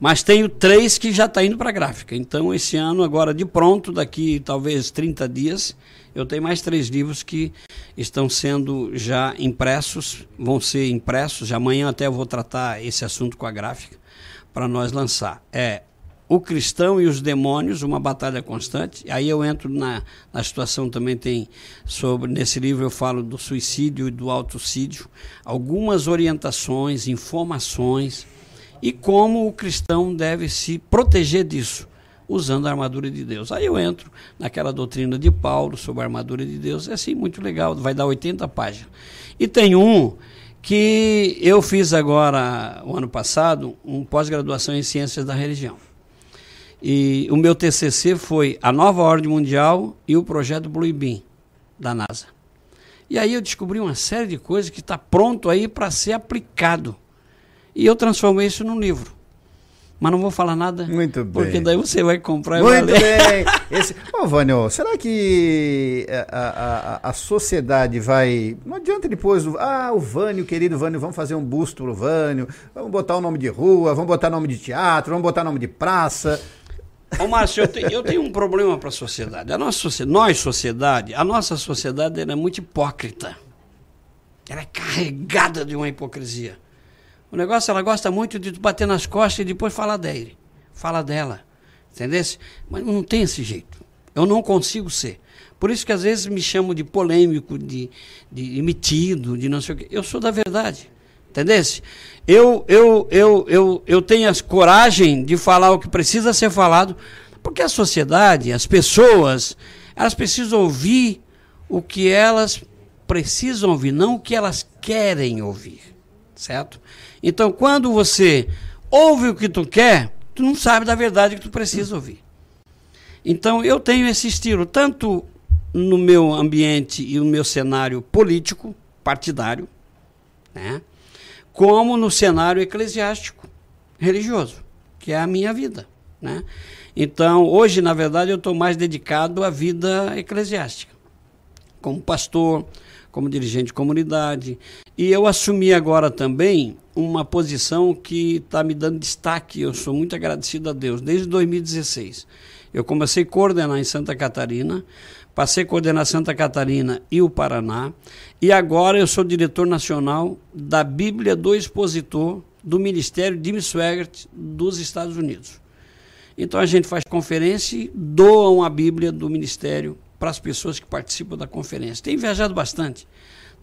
Mas tenho três que já está indo para a gráfica. Então, esse ano, agora de pronto, daqui talvez 30 dias, eu tenho mais três livros que estão sendo já impressos, vão ser impressos. Amanhã até eu vou tratar esse assunto com a gráfica para nós lançar. É o cristão e os demônios, uma batalha constante. Aí eu entro na, na situação também tem sobre nesse livro eu falo do suicídio e do autocídio, algumas orientações, informações e como o cristão deve se proteger disso usando a armadura de Deus. Aí eu entro naquela doutrina de Paulo sobre a armadura de Deus, é assim muito legal, vai dar 80 páginas. E tem um que eu fiz agora o ano passado, um pós-graduação em ciências da religião. E o meu TCC foi a nova ordem mundial e o projeto Blue Beam da NASA. E aí eu descobri uma série de coisas que está pronto aí para ser aplicado. E eu transformei isso num livro. Mas não vou falar nada.
Muito bem.
Porque daí você vai comprar e
Muito
vai ler.
bem. Esse... Ô, Vânio, será que a, a, a, a sociedade vai. Não adianta depois. Ah, o Vânio, querido Vânio, vamos fazer um busto pro Vânio. Vamos botar o nome de rua, vamos botar nome de teatro, vamos botar nome de praça.
Ô, Márcio, eu, te, eu tenho um problema para a sociedade. A nossa sociedade, nós, sociedade, a nossa sociedade é muito hipócrita. Ela é carregada de uma hipocrisia. O negócio, ela gosta muito de bater nas costas e depois falar dele. Fala dela. Entendeu? Mas não tem esse jeito. Eu não consigo ser. Por isso que às vezes me chamam de polêmico, de, de de não sei o quê. Eu sou da verdade. Entendesse? Eu, eu, eu, eu, eu tenho a coragem de falar o que precisa ser falado, porque a sociedade, as pessoas, elas precisam ouvir o que elas precisam ouvir, não o que elas querem ouvir. Certo? Então, quando você ouve o que tu quer, tu não sabe da verdade que tu precisa ouvir. Então, eu tenho esse estilo, tanto no meu ambiente e no meu cenário político, partidário, né? como no cenário eclesiástico, religioso, que é a minha vida. Né? Então, hoje, na verdade, eu estou mais dedicado à vida eclesiástica, como pastor, como dirigente de comunidade. E eu assumi agora também uma posição que está me dando destaque. Eu sou muito agradecido a Deus, desde 2016. Eu comecei a coordenar em Santa Catarina, passei a coordenar Santa Catarina e o Paraná, e agora eu sou diretor nacional da Bíblia do Expositor do Ministério Jimmy Swaggart dos Estados Unidos. Então a gente faz conferência e doam a Bíblia do Ministério para as pessoas que participam da conferência. Tenho viajado bastante.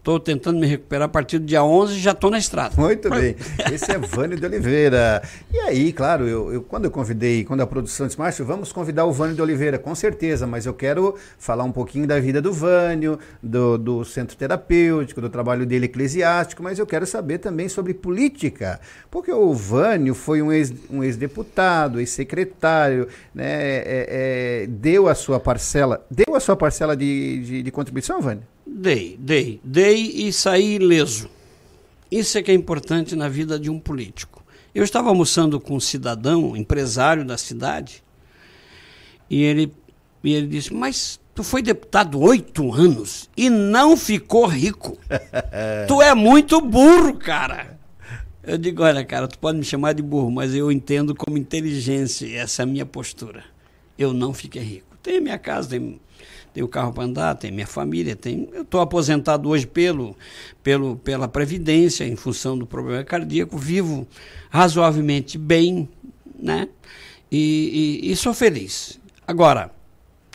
Estou tentando me recuperar a partir do dia 11 e já estou na estrada.
Muito bem. Esse é Vânio de Oliveira. E aí, claro, eu, eu, quando eu convidei, quando a produção disse, Márcio, vamos convidar o Vânio de Oliveira, com certeza, mas eu quero falar um pouquinho da vida do Vânio, do, do centro terapêutico, do trabalho dele eclesiástico, mas eu quero saber também sobre política, porque o Vânio foi um ex-deputado, um ex ex-secretário, né, é, é, deu a sua parcela, deu a sua parcela de, de, de contribuição, Vânio?
Dei, dei, dei e saí ileso. Isso é que é importante na vida de um político. Eu estava almoçando com um cidadão, empresário da cidade, e ele, e ele disse: Mas tu foi deputado oito anos e não ficou rico. tu é muito burro, cara. Eu digo: Olha, cara, tu pode me chamar de burro, mas eu entendo como inteligência, essa é a minha postura. Eu não fiquei rico. Tenho minha casa, tenho tenho carro para andar, tenho minha família, tenho, eu estou aposentado hoje pelo, pelo, pela Previdência, em função do problema cardíaco, vivo razoavelmente bem, né? E, e, e sou feliz. Agora,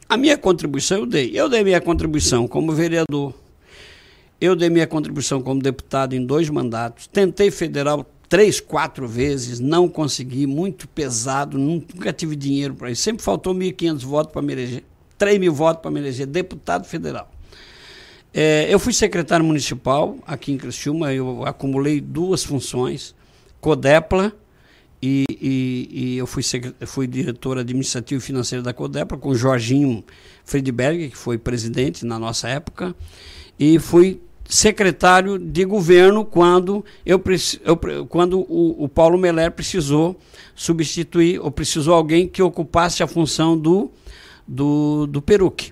a minha contribuição eu dei. Eu dei minha contribuição como vereador, eu dei minha contribuição como deputado em dois mandatos, tentei federal três, quatro vezes, não consegui, muito pesado, nunca tive dinheiro para isso. Sempre faltou 1.500 votos para me eleger. 3 mil votos para me eleger deputado federal. É, eu fui secretário municipal aqui em Criciúma, eu acumulei duas funções, Codepla, e, e, e eu fui, fui diretor administrativo e financeiro da Codepla, com Jorginho Friedberg, que foi presidente na nossa época, e fui secretário de governo quando, eu, eu quando o, o Paulo Meller precisou substituir, ou precisou alguém que ocupasse a função do do, do Peruque,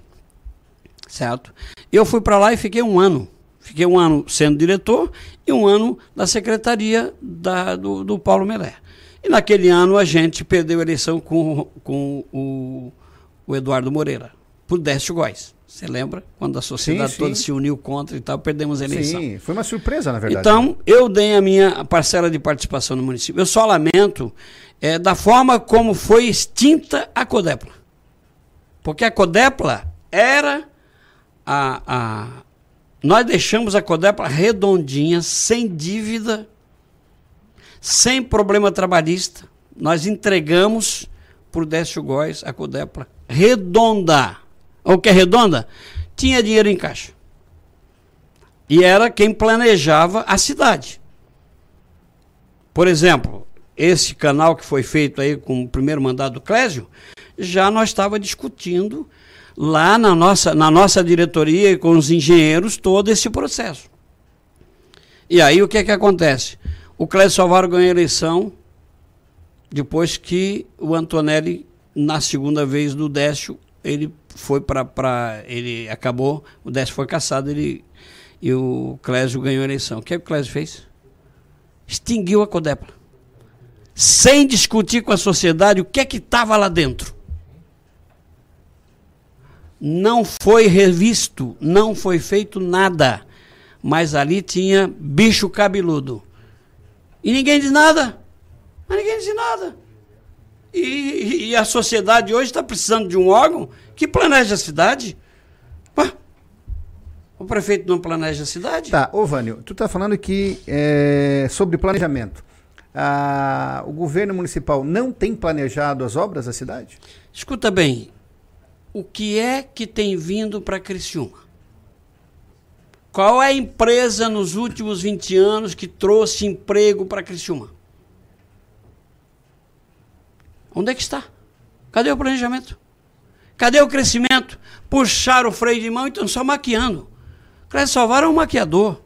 certo? Eu fui para lá e fiquei um ano. Fiquei um ano sendo diretor e um ano da secretaria da, do, do Paulo Melé. E naquele ano a gente perdeu a eleição com, com o, o Eduardo Moreira, por Décio Góes. Você lembra? Quando a sociedade
Sim,
toda
sim.
se uniu contra e tal, perdemos a eleição.
Sim, foi uma surpresa, na verdade.
Então, eu dei a minha parcela de participação no município. Eu só lamento é, da forma como foi extinta a Codepla. Porque a Codepla era a, a. Nós deixamos a Codepla redondinha, sem dívida, sem problema trabalhista. Nós entregamos por Décio Góes a Codepla redonda. O que é redonda? Tinha dinheiro em caixa. E era quem planejava a cidade. Por exemplo, esse canal que foi feito aí com o primeiro mandato do Clésio, já nós estava discutindo lá na nossa, na nossa diretoria com os engenheiros todo esse processo. E aí o que é que acontece? O Clésio Salvaro ganhou a eleição depois que o Antonelli, na segunda vez do Décio, ele foi para. Ele acabou, o Décio foi caçado ele, e o Clésio ganhou a eleição. O que, é que o Clésio fez? Extinguiu a Codepla. Sem discutir com a sociedade o que é que estava lá dentro. Não foi revisto, não foi feito nada. Mas ali tinha bicho cabeludo. E ninguém diz nada. Mas ninguém diz nada. E, e a sociedade hoje está precisando de um órgão que planeje a cidade. Ué, o prefeito não planeja a cidade?
Tá, ô Vânio, tu tá falando que é, sobre planejamento. Ah, o governo municipal não tem planejado as obras da cidade?
Escuta bem, o que é que tem vindo para Criciúma? Qual é a empresa nos últimos 20 anos que trouxe emprego para Criciúma? Onde é que está? Cadê o planejamento? Cadê o crescimento? Puxar o freio de mão e estão só maquiando. Clécio Salvaro é um maquiador.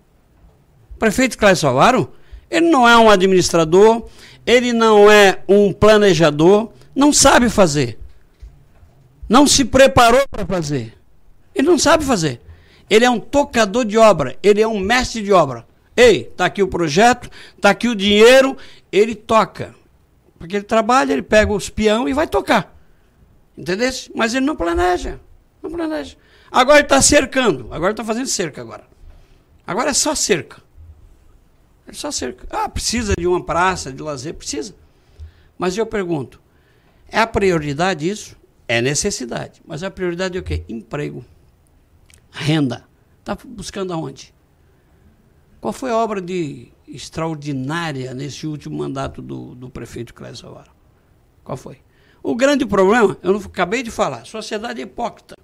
Prefeito Clécio Salvaro, ele não é um administrador, ele não é um planejador, não sabe fazer. Não se preparou para fazer. Ele não sabe fazer. Ele é um tocador de obra, ele é um mestre de obra. Ei, tá aqui o projeto, tá aqui o dinheiro, ele toca. Porque ele trabalha, ele pega os peão e vai tocar. Entendeu? Mas ele não planeja. Não planeja. Agora ele está cercando. Agora está fazendo cerca agora. Agora é só cerca. É só cerca. Ah, precisa de uma praça de lazer? Precisa. Mas eu pergunto, é a prioridade isso? É necessidade. Mas a prioridade é o quê? Emprego. Renda. Está buscando aonde? Qual foi a obra de extraordinária nesse último mandato do, do prefeito Clésio Salvaro? Qual foi? O grande problema, eu não acabei de falar, sociedade é hipócrita.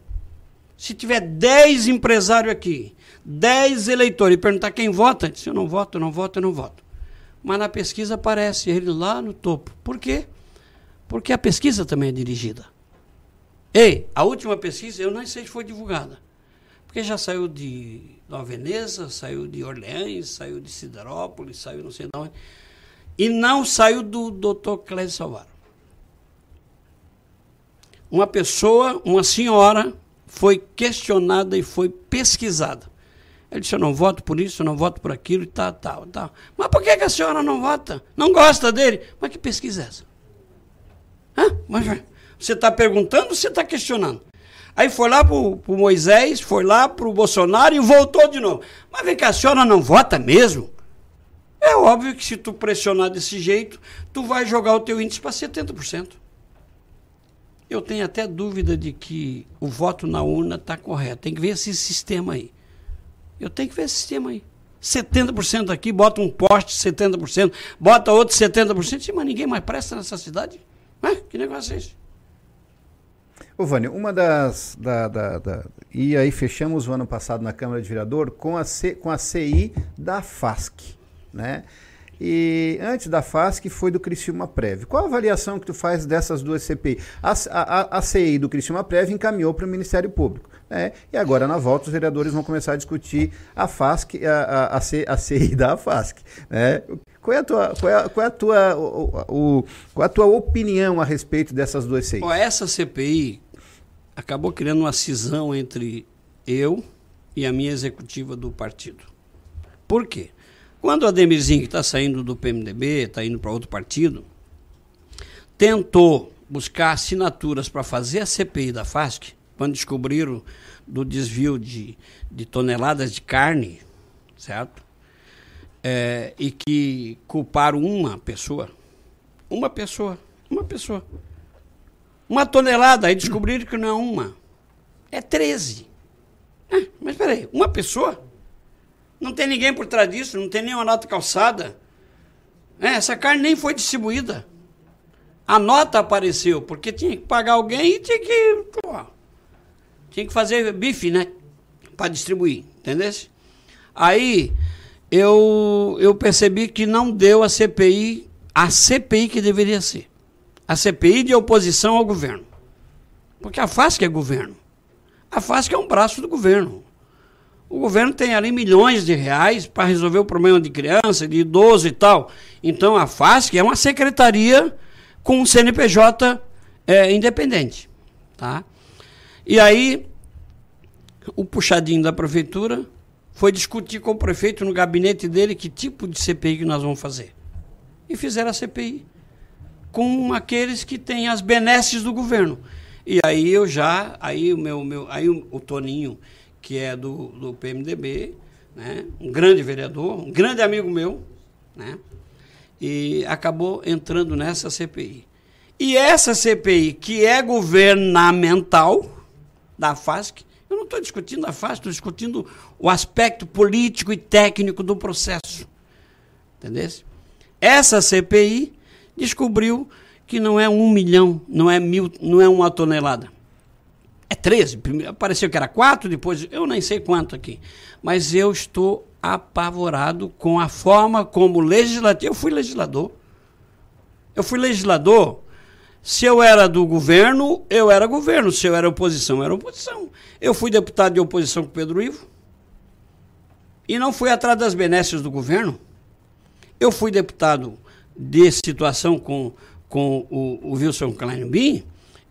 Se tiver 10 empresários aqui, 10 eleitores, e perguntar quem vota, se eu não voto, eu não voto, eu não voto. Mas na pesquisa aparece ele lá no topo. Por quê? Porque a pesquisa também é dirigida. Ei, a última pesquisa, eu não sei se foi divulgada. Porque já saiu de Nova Veneza, saiu de Orleans, saiu de Siderópolis, saiu não sei de onde. E não saiu do doutor Clésio Salvaro. Uma pessoa, uma senhora, foi questionada e foi pesquisada. Ele disse, eu não voto por isso, eu não voto por aquilo e tal, tal, tal. Mas por que, que a senhora não vota? Não gosta dele? Mas que pesquisa é essa? Hã? Mas você está perguntando ou você está questionando? Aí foi lá para o Moisés, foi lá para o Bolsonaro e voltou de novo. Mas vem cá, a senhora não vota mesmo? É óbvio que se tu pressionar desse jeito, tu vai jogar o teu índice para 70%. Eu tenho até dúvida de que o voto na urna está correto. Tem que ver esse sistema aí. Eu tenho que ver esse sistema aí. 70% aqui, bota um poste 70%, bota outro 70%, Sim, mas ninguém mais presta nessa cidade. É? Que negócio é esse?
Ô, Vânio, uma das. Da, da, da, e aí fechamos o ano passado na Câmara de Vereador com a, C, com a CI da FASC, né? E antes da FASC foi do Criciúma Prev. Qual a avaliação que tu faz dessas duas CPI? A, a, a CI do Criciúma Prev encaminhou para o Ministério Público. Né? E agora, na volta, os vereadores vão começar a discutir a FASC, a, a, a, CI da FASC. Né? Qual é a tua, qual é, qual é tua, o, qual é a tua opinião a respeito dessas duas?
Ó, essa CPI acabou criando uma cisão entre eu e a minha executiva do partido. Por quê? Quando o Ademirzinho está saindo do PMDB, está indo para outro partido, tentou buscar assinaturas para fazer a CPI da FASC, quando descobriram do desvio de, de toneladas de carne, certo? É, e que culparam uma pessoa, uma pessoa, uma pessoa. Uma tonelada, aí descobriram que não é uma, é 13. É, mas peraí, uma pessoa? Não tem ninguém por trás disso, não tem nenhuma nota calçada. É, essa carne nem foi distribuída. A nota apareceu, porque tinha que pagar alguém e tinha que. Pô, tinha que fazer bife, né? Para distribuir, entendeu? Aí eu, eu percebi que não deu a CPI, a CPI que deveria ser. A CPI de oposição ao governo. Porque a FASC é governo. A FASC é um braço do governo. O governo tem ali milhões de reais para resolver o problema de criança, de idoso e tal. Então a FASC é uma secretaria com um CNPJ é, independente. Tá? E aí, o puxadinho da prefeitura foi discutir com o prefeito no gabinete dele que tipo de CPI que nós vamos fazer. E fizeram a CPI com aqueles que têm as benesses do governo. E aí eu já, aí o meu, meu aí o, Toninho, que é do, do PMDB, né, um grande vereador, um grande amigo meu, né, e acabou entrando nessa CPI. E essa CPI, que é governamental da FASC, eu não estou discutindo a FASC, estou discutindo o aspecto político e técnico do processo. Entendeu? Essa CPI descobriu que não é um milhão, não é mil, não é uma tonelada. É 13. Primeiro, apareceu que era 4, depois eu nem sei quanto aqui. Mas eu estou apavorado com a forma como legislativo. Eu fui legislador. Eu fui legislador. Se eu era do governo, eu era governo. Se eu era oposição, eu era oposição. Eu fui deputado de oposição com Pedro Ivo. E não fui atrás das benesses do governo. Eu fui deputado de situação com com o, o Wilson Kleinbin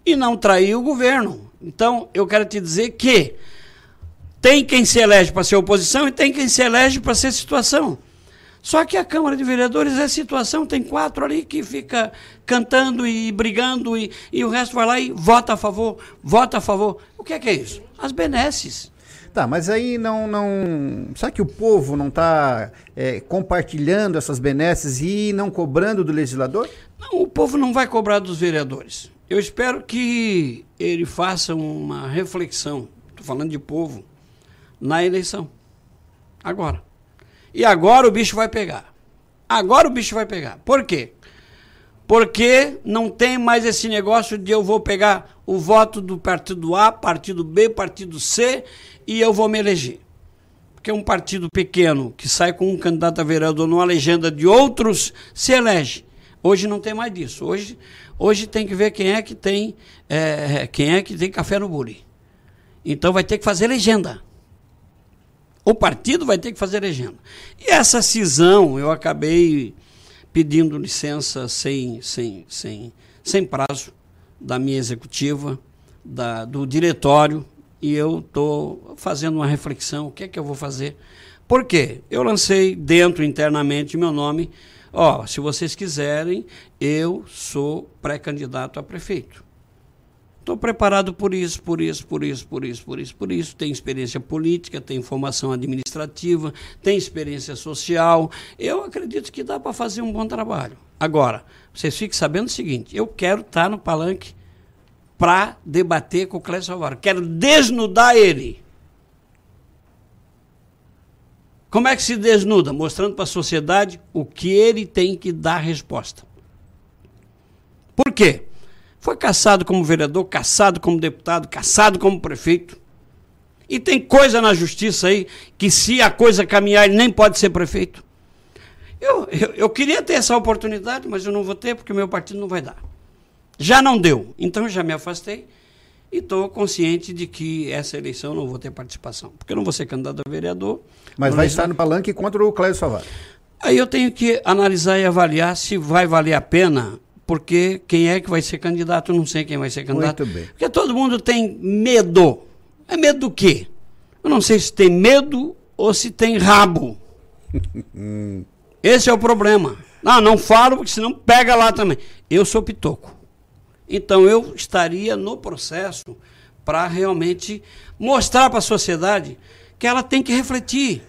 e não traiu o governo. Então, eu quero te dizer que tem quem se elege para ser oposição e tem quem se elege para ser situação. Só que a Câmara de Vereadores é situação, tem quatro ali que fica cantando e brigando e, e o resto vai lá e vota a favor, vota a favor. O que é que é isso? As benesses.
Tá, mas aí não. não será que o povo não está é, compartilhando essas benesses e não cobrando do legislador?
Não, o povo não vai cobrar dos vereadores. Eu espero que ele faça uma reflexão, estou falando de povo, na eleição. Agora. E agora o bicho vai pegar. Agora o bicho vai pegar. Por quê? Porque não tem mais esse negócio de eu vou pegar o voto do partido A, partido B, partido C e eu vou me eleger. Porque um partido pequeno que sai com um candidato a vereador numa legenda de outros se elege. Hoje não tem mais disso. Hoje, hoje tem que ver quem é que tem é, quem é que tem café no bule. Então vai ter que fazer legenda. O partido vai ter que fazer legenda. E essa cisão eu acabei pedindo licença sem, sem, sem, sem prazo da minha executiva, da, do diretório, e eu estou fazendo uma reflexão, o que é que eu vou fazer? Por quê? Eu lancei dentro, internamente, meu nome, ó, se vocês quiserem, eu sou pré-candidato a prefeito. Estou preparado por isso, por isso, por isso, por isso, por isso, por isso. Tenho experiência política, tenho formação administrativa, tenho experiência social. Eu acredito que dá para fazer um bom trabalho. Agora, vocês fiquem sabendo o seguinte: eu quero estar no palanque para debater com o Clécio Alvaro. Quero desnudar ele. Como é que se desnuda? Mostrando para a sociedade o que ele tem que dar resposta. Por quê? Foi caçado como vereador, caçado como deputado, caçado como prefeito. E tem coisa na justiça aí que, se a coisa caminhar, ele nem pode ser prefeito. Eu, eu, eu queria ter essa oportunidade, mas eu não vou ter porque o meu partido não vai dar. Já não deu. Então eu já me afastei e estou consciente de que essa eleição eu não vou ter participação. Porque eu não vou ser candidato a vereador.
Mas vai estar no palanque contra o Clécio Savar.
Aí eu tenho que analisar e avaliar se vai valer a pena, porque quem é que vai ser candidato, eu não sei quem vai ser candidato.
Muito bem.
Porque todo mundo tem medo. É medo do quê? Eu não sei se tem medo ou se tem rabo. Esse é o problema. Não, não falo, porque senão pega lá também. Eu sou pitoco. Então eu estaria no processo para realmente mostrar para a sociedade que ela tem que refletir.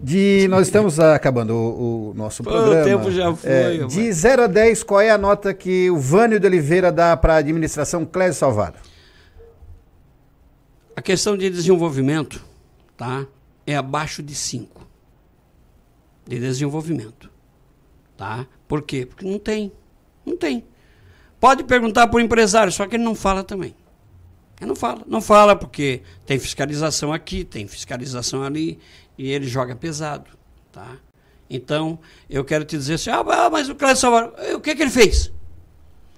De, nós estamos acabando o, o nosso
Pô,
programa.
o tempo já foi,
É, de 0 a 10, qual é a nota que o Vânio de Oliveira dá para a administração Clésio Salvado?
A questão de desenvolvimento tá, é abaixo de 5 de desenvolvimento. Tá? Por quê? Porque não tem. Não tem. Pode perguntar para o empresário, só que ele não fala também. Ele não fala. Não fala porque tem fiscalização aqui, tem fiscalização ali, e ele joga pesado. Tá? Então, eu quero te dizer assim, ah, ah, mas o Clécio Salvador, o que, que ele fez?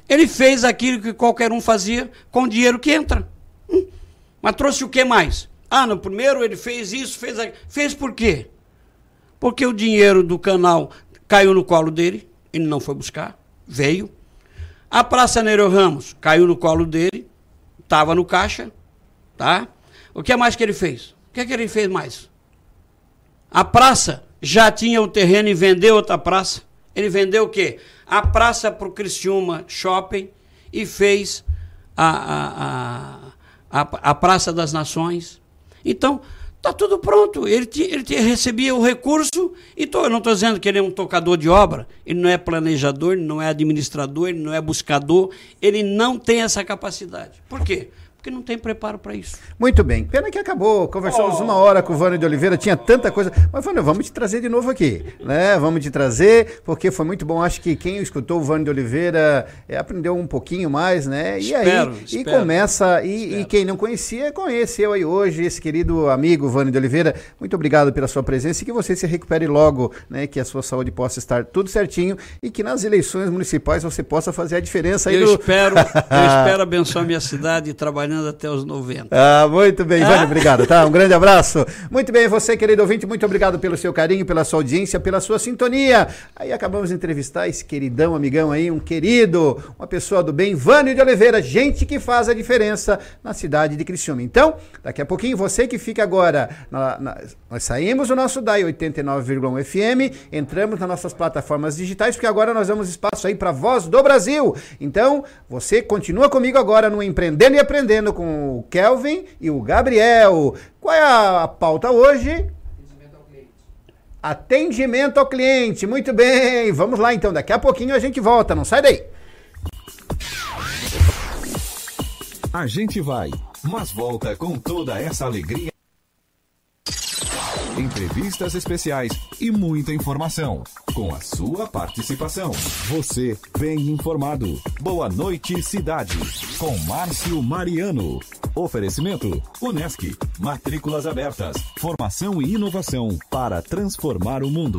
Ele fez aquilo que qualquer um fazia com o dinheiro que entra. Hum. Mas trouxe o que mais? Ah, no primeiro ele fez isso, fez aquilo. Fez por quê? Porque o dinheiro do canal caiu no colo dele, ele não foi buscar, veio. A Praça Neiro Ramos caiu no colo dele, estava no caixa, tá? O que mais que ele fez? O que, que ele fez mais? A praça já tinha o terreno e vendeu outra praça. Ele vendeu o quê? A praça para o Criciúma Shopping e fez a, a, a, a, a Praça das Nações. Então, tá tudo pronto. Ele, ti- ele ti- recebia o recurso e tô, eu não estou dizendo que ele é um tocador de obra, ele não é planejador, ele não é administrador, ele não é buscador, ele não tem essa capacidade. Por quê? Porque não tem preparo para isso.
Muito bem. Pena que acabou. Conversamos uma hora com o Vânio de Oliveira, tinha tanta coisa. Mas, Vânio, vamos te trazer de novo aqui. Né? Vamos te trazer, porque foi muito bom. Acho que quem escutou o Vânio de Oliveira é, aprendeu um pouquinho mais, né? E
Espero,
aí, e
espero.
começa. E, e quem não conhecia, conheceu aí hoje esse querido amigo Vânio de Oliveira. Muito obrigado pela sua presença e que você se recupere logo, né? Que a sua saúde possa estar tudo certinho e que nas eleições municipais você possa fazer a diferença aí
Eu
do-
espero, eu espero abençoar minha cidade trabalhando até os 90.
Ah, muito bem,
Ah.
Vânia, obrigado, tá? Um grande abraço. Muito bem, você, querido ouvinte, muito obrigado pelo seu carinho, pela sua audiência, pela sua sintonia. Aí acabamos de entrevistar esse queridão, amigão aí, um querido, uma pessoa do bem, Vânio de Oliveira, gente que faz a diferença na cidade de Criciúma. Então, daqui a pouquinho, você que fica agora, na- na- nós saímos do nosso DAI 89,1 FM, entramos nas nossas plataformas digitais, porque agora nós damos espaço aí para Voz do Brasil. Então, você continua comigo agora no Empreendendo e Aprendendo com o Kelvin e o Gabriel. Qual é a, a pauta hoje? Atendimento ao cliente. Muito bem. Vamos lá então. Daqui a pouquinho a gente volta. Não sai daí.
A gente vai, mas volta com toda essa alegria. Entrevistas especiais e muita informação. Com a sua participação. Você bem informado. Boa noite, cidade. Com Márcio Mariano. Oferecimento: Unesc. Matrículas abertas. Formação e inovação para transformar o mundo.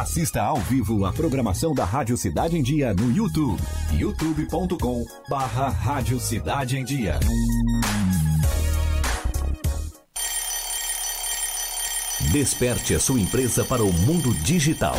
Assista ao vivo a programação da Rádio Cidade em Dia no YouTube. youtube.com barra Rádio Cidade em Dia.
Desperte a sua empresa para o mundo digital.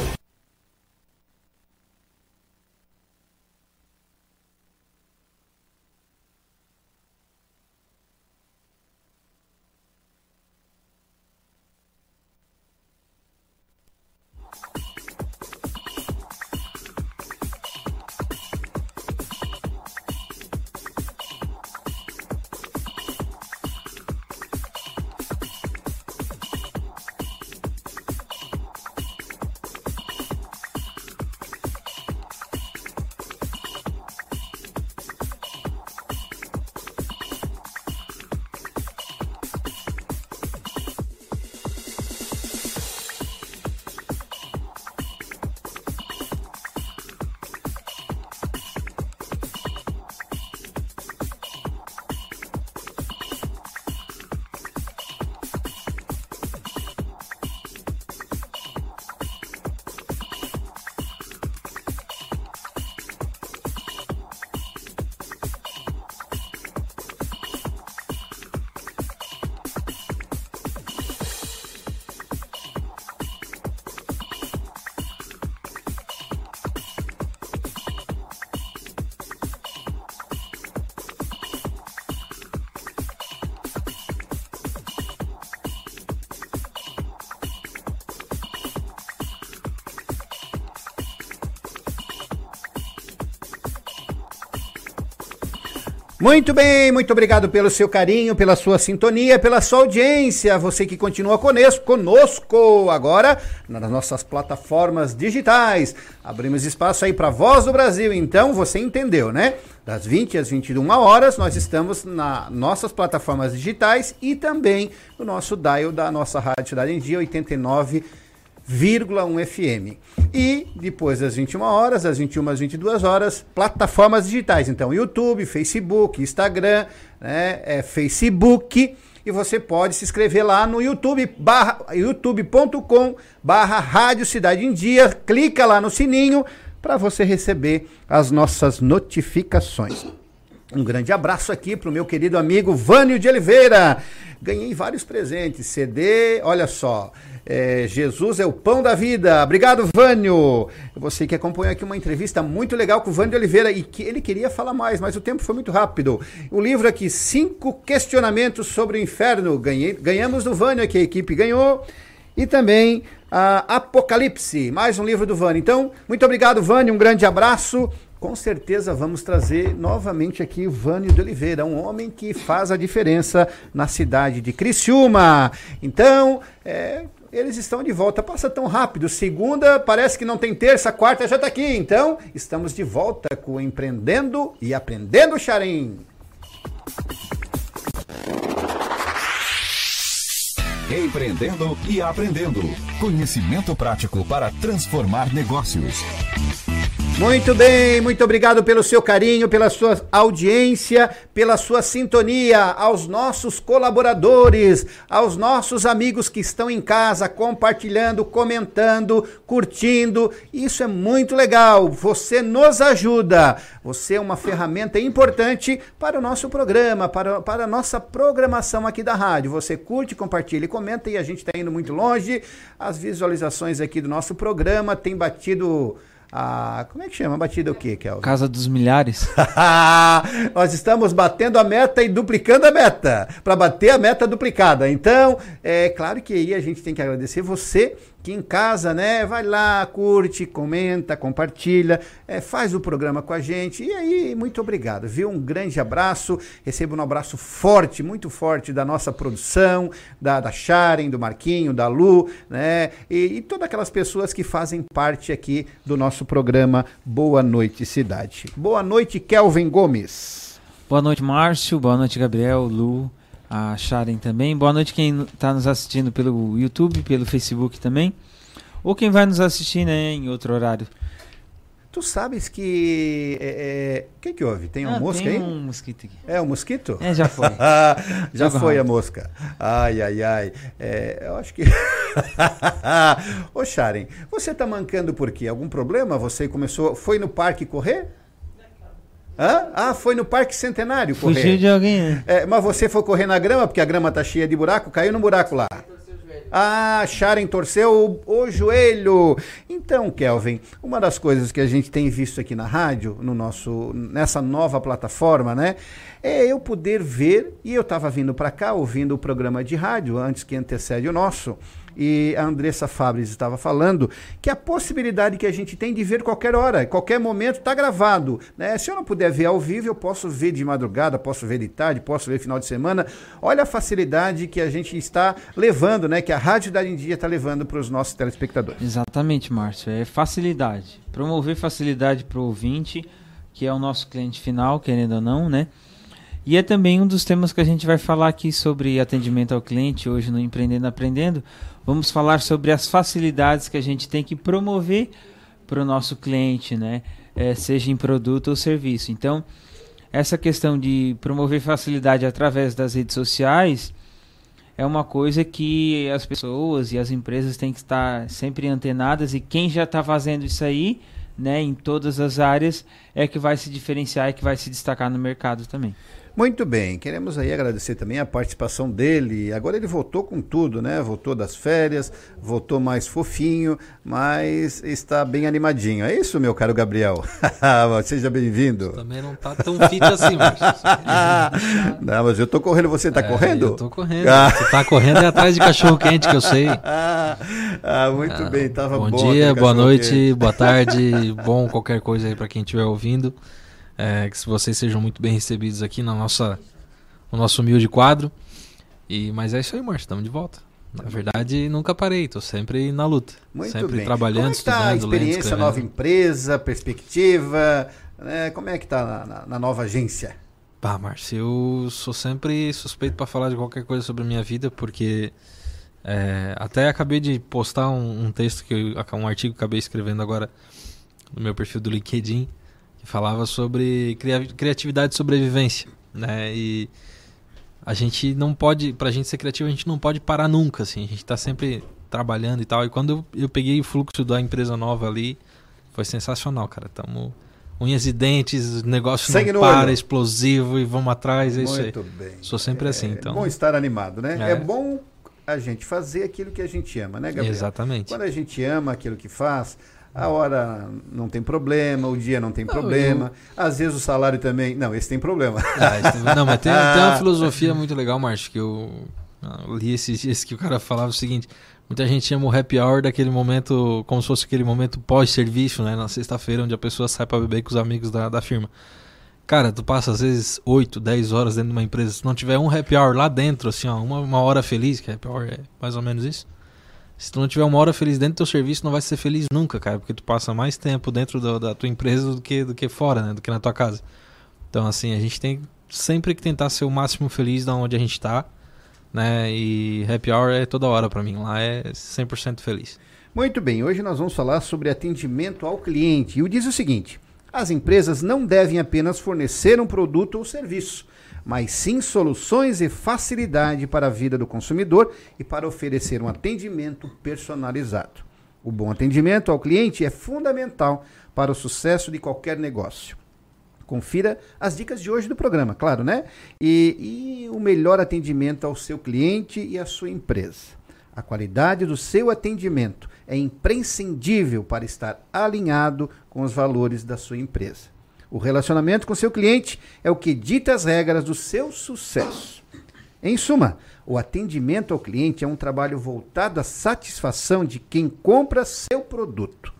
Muito bem, muito obrigado pelo seu carinho, pela sua sintonia, pela sua audiência. Você que continua conosco, agora nas nossas plataformas digitais. Abrimos espaço aí para Voz do Brasil. Então, você entendeu, né? Das 20 às 21 horas, nós estamos nas nossas plataformas digitais e também no nosso dial da nossa Rádio Cidade em Dia 89 1,1 FM. E depois das 21 horas, das 21 às 22 horas, plataformas digitais. Então, YouTube, Facebook, Instagram, né, é, Facebook. E você pode se inscrever lá no YouTube, barra, youtube.com barra Rádio Cidade em Dia. Clica lá no sininho para você receber as nossas notificações. Um grande abraço aqui para o meu querido amigo Vânio de Oliveira. Ganhei vários presentes, CD, olha só. É, Jesus é o pão da vida. Obrigado, Vânio. Você que acompanhou aqui uma entrevista muito legal com o Vânio Oliveira e que ele queria falar mais, mas o tempo foi muito rápido. O livro aqui, Cinco Questionamentos sobre o Inferno. Ganhei, ganhamos do Vânio aqui, a equipe ganhou. E também a Apocalipse, mais um livro do Vânio. Então, muito obrigado, Vânio. Um grande abraço. Com certeza vamos trazer novamente aqui o Vânio de Oliveira, um homem que faz a diferença na cidade de Criciúma. Então, é, eles estão de volta. Passa tão rápido. Segunda, parece que não tem terça, quarta já está aqui. Então, estamos de volta com Empreendendo e Aprendendo Xarim.
Empreendendo e aprendendo. Conhecimento prático para transformar negócios.
Muito bem, muito obrigado pelo seu carinho, pela sua audiência, pela sua sintonia, aos nossos colaboradores, aos nossos amigos que estão em casa compartilhando, comentando, curtindo. Isso é muito legal. Você nos ajuda. Você é uma ferramenta importante para o nosso programa, para, para a nossa programação aqui da rádio. Você curte, compartilha e comenta e a gente está indo muito longe. As visualizações aqui do nosso programa têm batido a. Como é que chama? Batida o quê, Kelvin?
Casa dos Milhares.
Nós estamos batendo a meta e duplicando a meta. Para bater a meta duplicada. Então, é claro que aí a gente tem que agradecer você que em casa, né, vai lá, curte, comenta, compartilha, é, faz o programa com a gente. E aí, muito obrigado, viu? Um grande abraço. Receba um abraço forte, muito forte da nossa produção, da, da Sharon, do Marquinho, da Lu, né? E, e todas aquelas pessoas que fazem parte aqui do nosso programa Boa Noite Cidade. Boa noite, Kelvin Gomes.
Boa noite, Márcio. Boa noite, Gabriel, Lu a Sharon também. Boa noite quem está nos assistindo pelo YouTube, pelo Facebook também. Ou quem vai nos assistir né, em outro horário.
Tu sabes que. O é, é, que, que houve? Tem um ah, mosca
tem
aí?
um mosquito aqui.
É um mosquito?
É, já foi.
já foi a mosca. Ai, ai, ai. É, eu acho que. Ô, Sharon, você tá mancando por quê? Algum problema? Você começou. Foi no parque correr? Hã? Ah, foi no Parque Centenário
correr. Fugiu de alguém, né?
É, mas você foi correr na grama, porque a grama tá cheia de buraco, caiu no buraco lá. Ah, Sharon torceu o, o, joelho. Então, Kelvin, uma das coisas que a gente tem visto aqui na rádio, no nosso, nessa nova plataforma, né? É eu poder ver, e eu estava vindo para cá ouvindo o programa de rádio, antes que antecede o nosso, e a Andressa Fabres estava falando, que a possibilidade que a gente tem de ver qualquer hora, qualquer momento, está gravado. Né? Se eu não puder ver ao vivo, eu posso ver de madrugada, posso ver de tarde, posso ver final de semana. Olha a facilidade que a gente está levando, né? que a Rádio da Dia está levando para os nossos telespectadores.
Exatamente, Márcio. É facilidade. Promover facilidade para o ouvinte, que é o nosso cliente final, querendo ou não, né? E é também um dos temas que a gente vai falar aqui sobre atendimento ao cliente hoje no Empreendendo Aprendendo. Vamos falar sobre as facilidades que a gente tem que promover para o nosso cliente, né? É, seja em produto ou serviço. Então, essa questão de promover facilidade através das redes sociais é uma coisa que as pessoas e as empresas têm que estar sempre antenadas e quem já está fazendo isso aí, né, em todas as áreas, é que vai se diferenciar e que vai se destacar no mercado também.
Muito bem, queremos aí agradecer também a participação dele. Agora ele voltou com tudo, né? Voltou das férias, voltou mais fofinho, mas está bem animadinho. É isso, meu caro Gabriel? Seja bem-vindo.
Também não está tão fit assim,
mas... Não, mas eu estou correndo, você está é, correndo? Eu
estou correndo. Você está correndo é atrás de cachorro quente, que eu sei.
Ah, muito ah, bem, tava
bom. Bom dia, boa noite, boa tarde, bom qualquer coisa aí para quem estiver ouvindo. É, que vocês sejam muito bem recebidos aqui na nossa, no nosso humilde quadro. E, mas é isso aí, Márcio, estamos de volta. Na verdade, nunca parei, tô sempre na luta.
Muito
sempre
bem.
trabalhando,
Como é tá a
lendo,
experiência,
escrevendo.
nova empresa, perspectiva? né? Como é que tá na, na- na nova agência?
Pá, Márcio, eu sou sempre suspeito para falar de qualquer coisa sobre a minha vida, porque é, até acabei de postar um, um texto, que eu, um artigo que acabei escrevendo agora no meu perfil do LinkedIn, que falava sobre cria- criatividade e sobrevivência, né? E a gente não pode, pra gente ser criativo, a gente não pode parar nunca, assim, a gente tá sempre trabalhando e tal. E quando eu, eu peguei o fluxo da empresa nova ali, foi sensacional, cara. Tamo unhas e dentes, negócio
Sangue
não para,
olho.
explosivo e vamos atrás, é isso aí.
Muito bem.
Sou sempre assim,
É
então.
bom estar animado, né? É.
É.
bom a gente fazer aquilo que a gente ama, né, Gabriel?
Exatamente.
Quando a gente ama aquilo que faz, a hora não tem problema, o dia não tem problema. Às vezes o salário também. Não, esse tem problema.
Ah, não, mas tem, tem uma filosofia muito legal, Márcio, que eu, eu li esses dias que o cara falava o seguinte: muita gente chama o happy hour daquele momento, como se fosse aquele momento pós-serviço, né? Na sexta-feira, onde a pessoa sai pra beber com os amigos da, da firma. Cara, tu passa às vezes 8, 10 horas dentro de uma empresa. Se não tiver um happy hour lá dentro, assim, ó, uma, uma hora feliz, que happy hour é mais ou menos isso. Se tu não tiver uma hora feliz dentro do teu serviço, não vai ser feliz nunca, cara, porque tu passa mais tempo dentro do- da tua empresa do que, do que fora, né? Do que na tua casa. Então, assim, a gente tem sempre que tentar ser o máximo feliz da onde a gente tá, né? E happy hour é toda hora pra mim. Lá é 100% feliz.
Muito bem, hoje nós vamos falar sobre atendimento ao cliente. E o diz o seguinte: as empresas não devem apenas fornecer um produto ou serviço, mas sim soluções e facilidade para a vida do consumidor e para oferecer um atendimento personalizado. O bom atendimento ao cliente é fundamental para o sucesso de qualquer negócio. Confira as dicas de hoje do programa, claro, né? E, e o melhor atendimento ao seu cliente e à sua empresa. A qualidade do seu atendimento é imprescindível para estar alinhado com os valores da sua empresa. O relacionamento com seu cliente é o que dita as regras do seu sucesso. Em suma, o atendimento ao cliente é um trabalho voltado à satisfação de quem compra seu produto.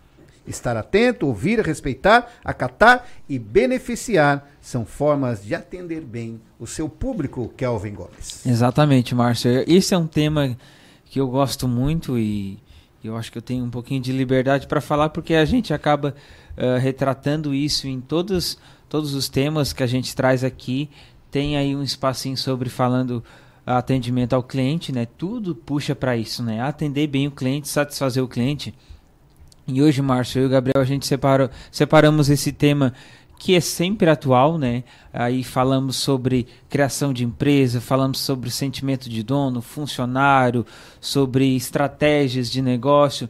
Estar atento, ouvir, respeitar, acatar e beneficiar são formas de atender bem o seu público, Kelvin Gomes.
Exatamente, Márcio. Esse é um tema que eu gosto muito e eu acho que eu tenho um pouquinho de liberdade para falar porque a gente acaba eh, retratando isso em todos, todos os temas que a gente traz aqui. Tem aí um espacinho sobre falando atendimento ao cliente, né? Tudo puxa para isso, né? Atender bem o cliente, satisfazer o cliente. E hoje, Márcio, eu e o Gabriel, a gente separou, separamos esse tema que é sempre atual, né? Aí falamos sobre criação de empresa, falamos sobre sentimento de dono, funcionário, sobre estratégias de negócio.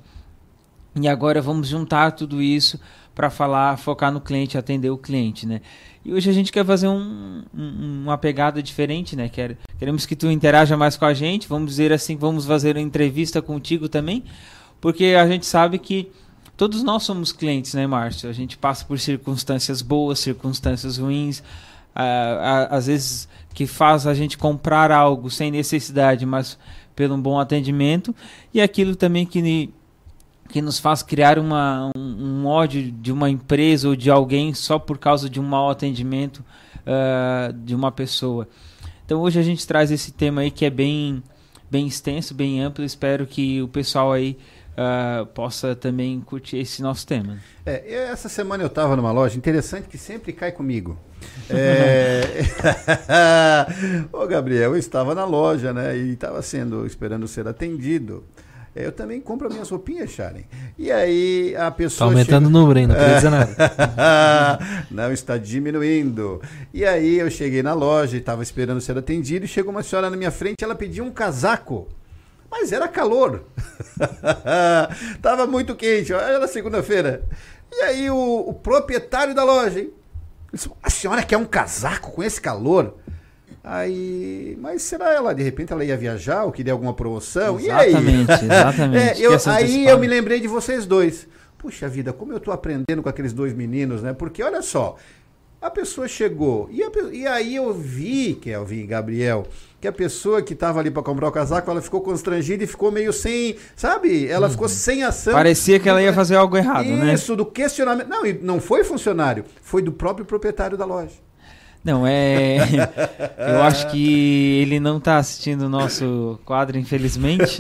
E agora vamos juntar tudo isso para falar, focar no cliente, atender o cliente, né? E hoje a gente quer fazer um, um- uma pegada diferente, né? Quer, queremos que tu interaja mais com a gente, vamos dizer assim, vamos fazer uma entrevista contigo também, porque a gente sabe que todos nós somos clientes, né, Márcio? A gente passa por circunstâncias boas, circunstâncias ruins, às vezes que faz a gente comprar algo sem necessidade, mas pelo um bom atendimento, e aquilo também que que nos faz criar uma, um, um ódio de uma empresa ou de alguém só por causa de um mau atendimento ah, de uma pessoa. Então hoje a gente traz esse tema aí que é bem, bem extenso, bem amplo. Espero que o pessoal aí ah, possa também curtir esse nosso tema.
É, essa semana eu estava numa loja, interessante que sempre cai comigo. É... Ô Gabriel, eu estava na loja, né? E estava sendo, esperando ser atendido. Eu também compro minhas roupinhas, Sharon. E aí a pessoa.
Tá aumentando
chega-
o número, hein? Não queria dizer nada.
não, está diminuindo. E aí eu cheguei na loja e estava esperando ser atendido. E chegou uma senhora na minha frente, ela pediu um casaco. Mas era calor. Tava muito quente, era segunda-feira. E aí o, o proprietário da loja, hein? disse, a senhora quer um casaco com esse calor? Aí, mas será ela, de repente ela ia viajar ou queria alguma promoção? e aí?
Exatamente, exatamente.
É, eu- aí eu me lembrei de vocês dois. Puxa vida, como eu tô aprendendo com aqueles dois meninos, né? Porque olha só, a pessoa chegou e, a e aí eu vi, Kelvin e Gabriel, que a pessoa que estava ali para comprar o casaco, ela ficou constrangida e ficou meio sem, sabe? Ela ficou sem ação.
Parecia que ela ia fazer algo errado, né?
Isso, do questionamento. Não, não foi funcionário, foi do próprio proprietário da loja.
Não, é. Eu acho que ele não está assistindo o nosso quadro, infelizmente.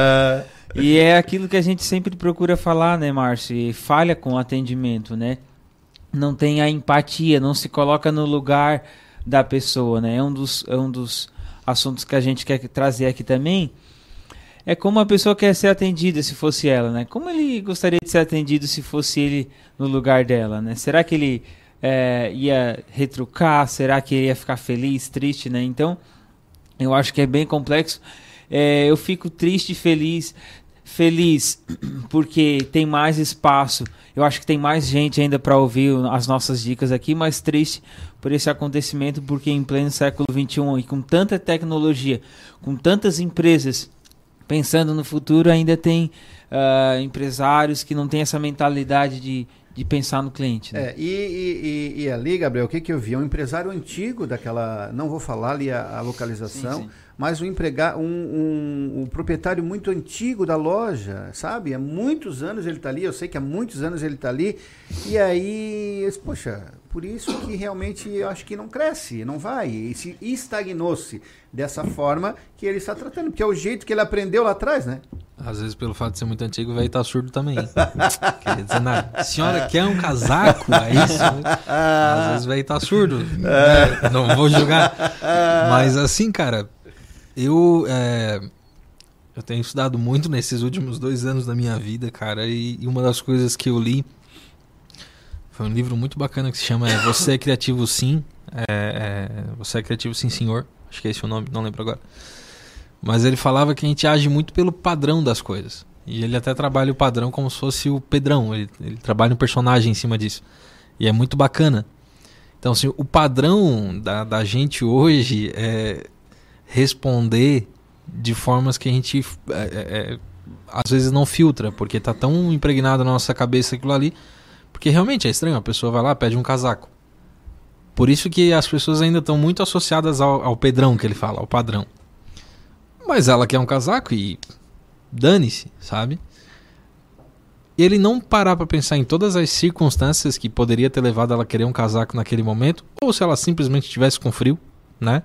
e é aquilo que a gente sempre procura falar, né, Márcio? E falha com o atendimento, né? Não tem a empatia, não se coloca no lugar da pessoa, né? É um dos, é um dos assuntos que a gente quer trazer aqui também. É como a pessoa quer ser atendida se fosse ela, né? Como ele gostaria de ser atendido se fosse ele no lugar dela, né? Será que ele é, ia retrucar? Será que ia ficar feliz, triste, né? Então, eu acho que é bem complexo. É, eu fico triste e feliz. Feliz porque tem mais espaço. Eu acho que tem mais gente ainda para ouvir as nossas dicas aqui, mas triste por esse acontecimento, porque em pleno século XXI e com tanta tecnologia, com tantas empresas pensando no futuro, ainda tem uh, empresários que não têm essa mentalidade de, de pensar no cliente. Né?
É, e, e, e, ali, Gabriel, o que, que eu vi? Um empresário antigo daquela. Não vou falar ali a, a localização, sim, sim. mas um, emprega, um, um, um, proprietário muito antigo da loja, sabe? Há muitos anos ele está ali, eu sei que há muitos anos ele está ali. E aí, poxa, por isso que realmente eu acho que não cresce, não vai. E se estagnou-se dessa forma que ele está tratando, porque é o jeito que ele aprendeu lá atrás, né?
Às vezes, pelo fato de ser muito antigo, o velho tá surdo também. Quer dizer nada. Senhora quer um casaco? É isso? Né? Às vezes o velho tá surdo. Né? Não vou julgar. Mas assim, cara, eu. É, eu tenho estudado muito nesses últimos dois anos da minha vida, cara, e uma das coisas que eu li foi um livro muito bacana que se chama Você é Criativo Sim. É, é, Você é Criativo Sim, Senhor. Acho que é esse o nome, não lembro agora. Mas ele falava que a gente age muito pelo padrão das coisas. E ele até trabalha o padrão como se fosse o Pedrão. Ele, ele trabalha um personagem em cima disso. E é muito bacana. Então, assim, o padrão da, da gente hoje é responder de formas que a gente é, é, é, às vezes não filtra, porque tá tão impregnado na nossa cabeça aquilo ali. Porque realmente é estranho, a pessoa vai lá, pede um casaco. Por isso que as pessoas ainda estão muito associadas ao, ao Pedrão que ele fala, ao padrão. Mas ela quer um casaco e dane-se, sabe? Ele não parar para pensar em todas as circunstâncias que poderia ter levado ela a querer um casaco naquele momento, ou se ela simplesmente estivesse com frio, né?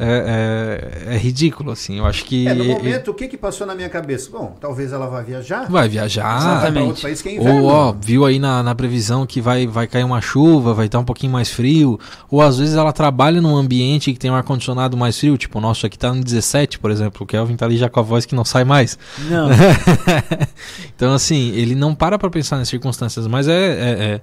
É, é, é, ridículo, assim. Eu acho que.
É, no momento, o que, que passou na minha cabeça? Bom, talvez ela vá viajar.
Vai viajar. Exatamente. País que é inverno, ou, ó, viu aí na, na previsão que vai, vai cair uma chuva, vai estar um pouquinho mais frio. Ou às vezes ela trabalha num ambiente que tem um ar-condicionado mais frio. Tipo, o nosso aqui tá no 17, por exemplo. O Kelvin tá ali já com a voz que não sai mais.
Não.
então, assim, ele não para pra pensar nas circunstâncias, mas é,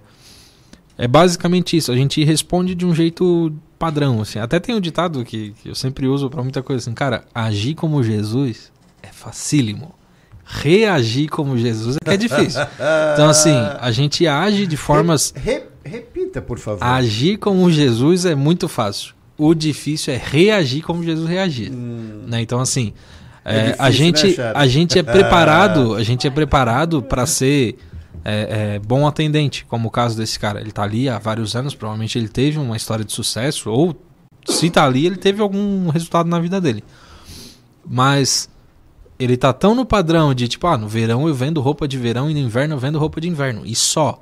é, basicamente isso. A gente responde de um jeito padrão, assim. Até tem um ditado que, que eu sempre uso para muita coisa, assim, cara, agir como Jesus é facílimo. Reagir como Jesus é que é difícil. Então, assim, a gente age de formas.
Re, repita, por favor.
Agir como Jesus é muito fácil. O difícil é reagir como Jesus reagia. Hum. Né? Então, assim, é, é difícil, a, gente, né, a gente é preparado, a gente é preparado para ser é, é, bom atendente, como o caso desse cara. Ele está ali há vários anos, provavelmente ele teve uma história de sucesso, ou se está ali, ele teve algum resultado na vida dele. Mas ele tá tão no padrão de tipo, ah, no verão eu vendo roupa de verão e no inverno eu vendo roupa de inverno. E só.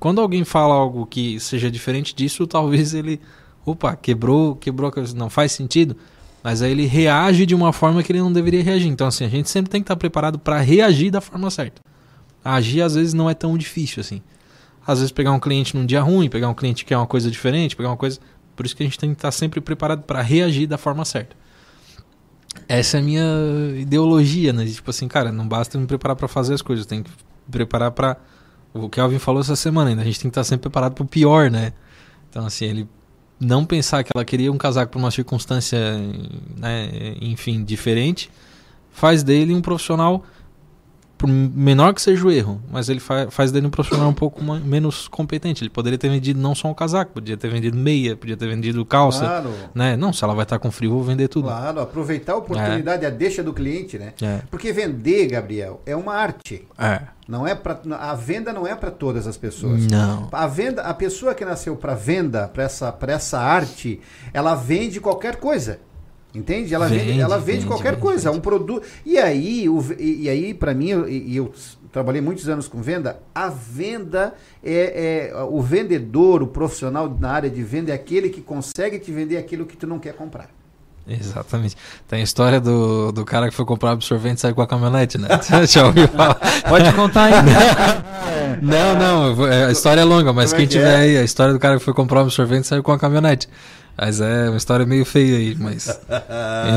Quando alguém fala algo que seja diferente disso, talvez ele, opa, quebrou, quebrou, não faz sentido. Mas aí ele reage de uma forma que ele não deveria reagir. Então assim, a gente sempre tem que estar preparado para reagir da forma certa. Agir às vezes não é tão difícil assim. Às vezes pegar um cliente num dia ruim, pegar um cliente que quer uma coisa diferente, pegar uma coisa. Por isso que a gente tem que estar sempre preparado para reagir da forma certa. Essa é a minha ideologia, né? Tipo assim, cara, não basta me preparar para fazer as coisas, tem que preparar para o que Alvin falou essa semana ainda. A gente tem que estar sempre preparado para o pior, né? Então, assim, ele não pensar que ela queria um casaco para uma circunstância, né, enfim, diferente, faz dele um profissional por menor que seja o erro, mas ele fa faz dele um profissional um pouco menos competente. Ele poderia ter vendido não só um casaco, podia ter vendido meia, podia ter vendido calça. Claro. Né? Não, se ela vai estar com frio, vou vender tudo.
Claro, aproveitar a oportunidade, é. a deixa do cliente, né? É. Porque vender, Gabriel, é uma arte.
É.
Não é para a venda não é para todas as pessoas.
Não.
A venda, a pessoa que nasceu para venda, para essa, essa arte, ela vende qualquer coisa. Entende? Ela vende,
Vende,
ela vende,
vende,
qualquer
vende,
coisa, um produto. E aí, o, e, e aí para mim, eu- e, e eu trabalhei muitos anos com venda, a venda é, é o vendedor, o profissional na área de venda é aquele que consegue te vender aquilo que tu não quer comprar.
Exatamente. Tem a história do, do cara que foi comprar absorvente e saiu com a caminhonete, né? Já ouviu falar?
Pode contar aí.
Não, não, eu é, a história é longa, mas
Como é
quem
que
tiver
é?
aí, a história do cara que foi comprar um absorvente e saiu com a caminhonete. Mas é uma história meio feia aí, mas.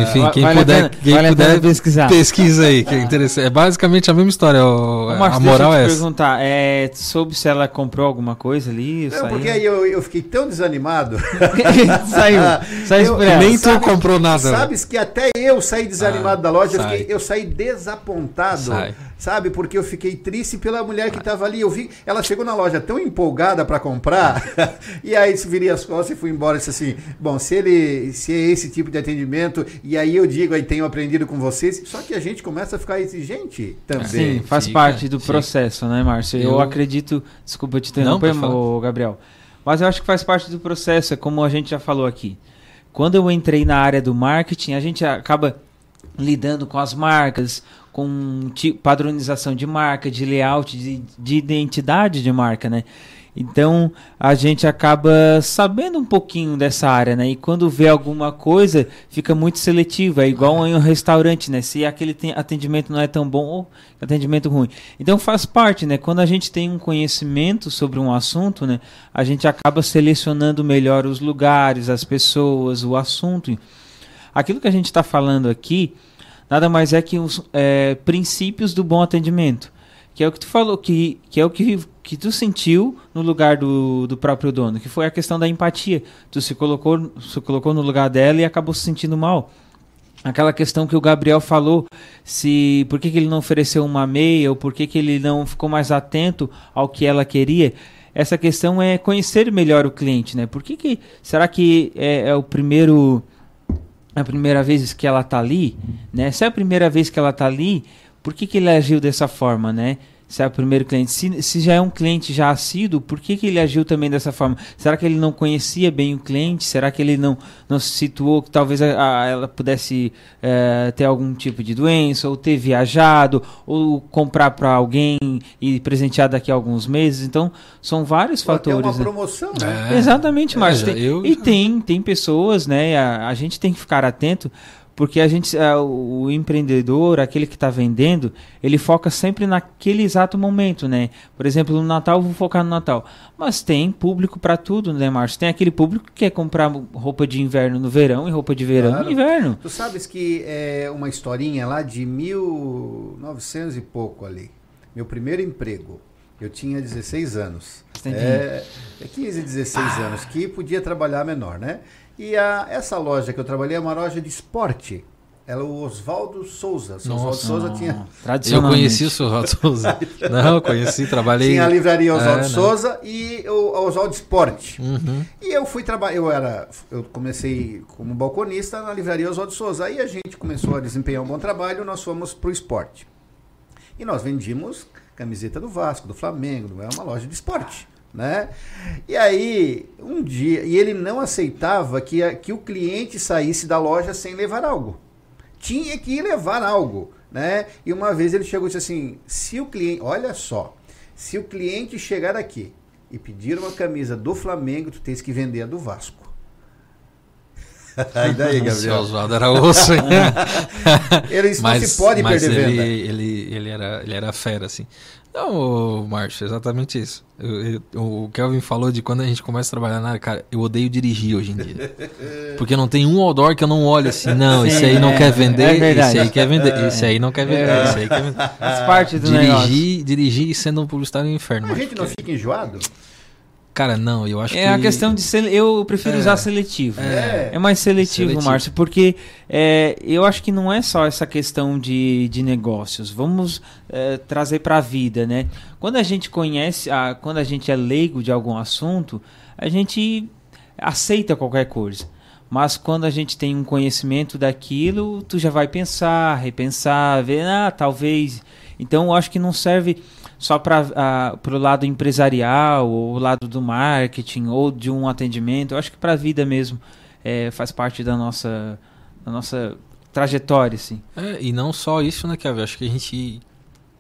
Enfim, quem
vale
puder,
pena-
quem
vale
puder
pesquisar.
pesquisa aí, que é interessante. É basicamente a mesma história, o-
Ô, Márcio,
a moral
deixa
é
eu te
essa.
perguntar, é, soube se ela comprou alguma coisa ali?
Não,
saiu?
porque aí eu, eu fiquei tão desanimado.
Saiu, saiu
Eu-
ela.
Nem tu comprou nada.
Sabes que até eu saí desanimado
Ah,
da loja, eu, fiquei- eu saí desapontado.
Sai.
Sabe? Porque eu fiquei triste pela mulher que estava ali. Eu vi, ela chegou na loja tão empolgada para comprar, e aí virei as costas e fui embora. Disse assim: bom, se ele se é esse tipo de atendimento, e aí eu digo, aí tenho aprendido com vocês, só que a gente começa a ficar exigente também.
Sim, faz
fica,
parte do
fica.
processo, né, Márcio? Eu,
Eu-
acredito. Desculpa te
Não,
interromper, ô, Gabriel. Mas eu acho que faz parte do processo, é como a gente já falou aqui. Quando eu entrei na área do marketing, a gente acaba lidando com as marcas, com padronização de marca, de layout, de, de identidade de marca, né? Então a gente acaba sabendo um pouquinho dessa área, né? E quando vê alguma coisa, fica muito seletivo. É igual em um restaurante, né? Se aquele atendimento não é tão bom ou atendimento ruim. Então faz parte, né? Quando a gente tem um conhecimento sobre um assunto, né? A gente acaba selecionando melhor os lugares, as pessoas, o assunto. Aquilo que a gente está falando aqui nada mais é que os é, princípios do bom atendimento. Que é o que tu falou, que, que é o que, que tu sentiu no lugar do, do próprio dono, que foi a questão da empatia. Tu se colocou, se colocou no lugar dela e acabou se sentindo mal. Aquela questão que o Gabriel falou, se por que, que ele não ofereceu uma meia, ou por que, que ele não ficou mais atento ao que ela queria. Essa questão é conhecer melhor o cliente, né? Por que, que será que é, é o primeiro a primeira vez que ela tá ali, né? Se é a primeira vez que ela tá ali, por que, que ele agiu dessa forma, né? Se é o primeiro cliente, se, se já é um cliente já assíduo, por que, que ele agiu também dessa forma? Será que ele não conhecia bem o cliente? Será que ele não, não se situou que talvez a, a- ela pudesse eh, ter algum tipo de doença, ou ter viajado, ou comprar para alguém e presentear daqui a alguns meses? Então, são vários
Ou até
fatores.
uma
né?
promoção, né?
É.
Exatamente,
É,
Márcio.
eu
e tem, tem pessoas, né? A, a gente tem que ficar atento, porque a gente, ah, o, empreendedor, aquele que está vendendo, ele foca sempre naquele exato momento, né? Por exemplo, no Natal, eu vou focar no Natal. Mas tem público para tudo, né, Márcio? Tem aquele público que quer comprar roupa de inverno no verão e roupa de verão
Claro.
no inverno.
Tu sabes que é uma historinha lá de 1900 e pouco ali. Meu primeiro emprego. Eu tinha 16 anos. É, é 15, 16 anos, que podia trabalhar menor, né? E a, essa loja que eu trabalhei é uma loja de esporte. Ela, o Oswaldo Souza. O Oswaldo. Souza tinha,
Eu conheci o seu Souza. Não, eu conheci, trabalhei.
tinha a livraria Oswaldo
É, não.
Souza e o a Oswaldo Esporte.
Uhum.
E eu fui trabalhar, eu era, eu comecei como balconista na livraria Oswaldo Souza. Aí a gente começou a desempenhar um bom trabalho, nós fomos pro esporte. E nós vendíamos camiseta do Vasco, do Flamengo, é uma loja de esporte, né? E aí, um dia, e ele não aceitava que, que o cliente saísse da loja sem levar algo. Tinha que levar algo, né? E uma vez ele chegou e disse assim: se o cliente, olha só, se o cliente chegar aqui e pedir uma camisa do Flamengo, tu tens que vender a do Vasco. e daí,
Seu
Gabriel?
Oswaldo era osso, hein?
Ele isso não se pode
mas
perder
ele,
venda.
Ele, ele, era, ele era fera, assim. Não, Márcio, exatamente isso. Eu- eu- o Kelvin falou de quando a gente começa a trabalhar na área, cara, eu odeio dirigir hoje em dia. Porque não tem um outdoor que eu não olho assim, não, esse aí não
é,
quer vender,
é
esse aí quer vender, esse aí não quer vender,
É.
esse aí quer vender.
Faz parte do negócio.
dirigir, dirigir sendo um publicitário é um inferno.
A gente não fica enjoado?
Cara, não, eu acho que...
É a questão de sele... eu prefiro
É.
usar seletivo.
É.
É mais seletivo,
Seletivo.
Márcio, porque é, eu acho que não é só essa questão de, de negócios. Vamos é, trazer para a vida, né? Quando a gente conhece, a, quando a gente é leigo de algum assunto, a gente aceita qualquer coisa. Mas quando a gente tem um conhecimento daquilo, tu já vai pensar, repensar, ver, ah, talvez. Então eu acho que não serve só para o lado empresarial, ou o lado do marketing, ou de um atendimento. Eu acho que para a vida mesmo é, faz parte da nossa, na nossa trajetória, assim.
É, e não só isso, né, Kevin? Acho que a gente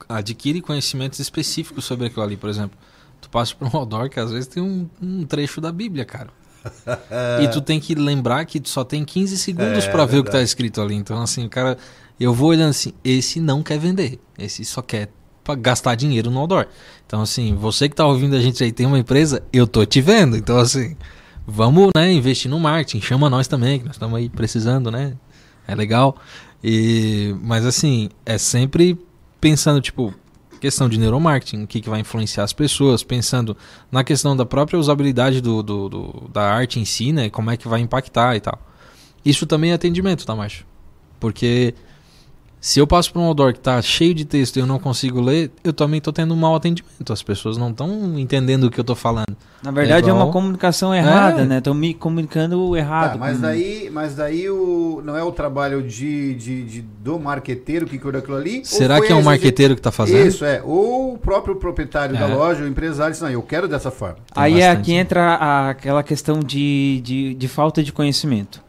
adquire conhecimentos específicos sobre aquilo ali. Por exemplo, tu passa por um outdoor que às vezes tem um, um trecho da Bíblia, cara. e tu tem que lembrar que tu só tem 15 segundos
É,
pra ver o que tá escrito ali. Então, assim, cara, eu vou olhando assim, esse não quer vender. Esse só quer pra gastar dinheiro no outdoor. Então, assim, você que tá ouvindo a gente aí tem uma empresa, eu tô te vendo. Então, assim, vamos, né, investir no marketing. Chama nós também, que nós estamos aí precisando, né? É legal. E, mas, assim, é sempre pensando, tipo, questão de neuromarketing, o que, que vai influenciar as pessoas, pensando na questão da própria usabilidade do, do- do- da arte em si, né? Como é que vai impactar e tal. Isso também é atendimento, tá, macho? Porque se eu passo por um outdoor que tá cheio de texto e eu não consigo ler, eu também tô tendo um mau atendimento. As pessoas não estão entendendo o que eu tô falando.
Na verdade, é,
igual-
uma comunicação errada,
É.
né? Estão me comunicando errado.
Tá, mas
com-
daí, mas daí o, não é o trabalho de, de, de- do marqueteiro que cuida daquilo ali?
Será que é um marqueteiro que tá fazendo?
Isso, é. Ou o próprio proprietário da
É.
loja, o empresário, disse, não, eu quero dessa forma.
Aí é aqui entra a- aquela questão de, de, de falta de conhecimento.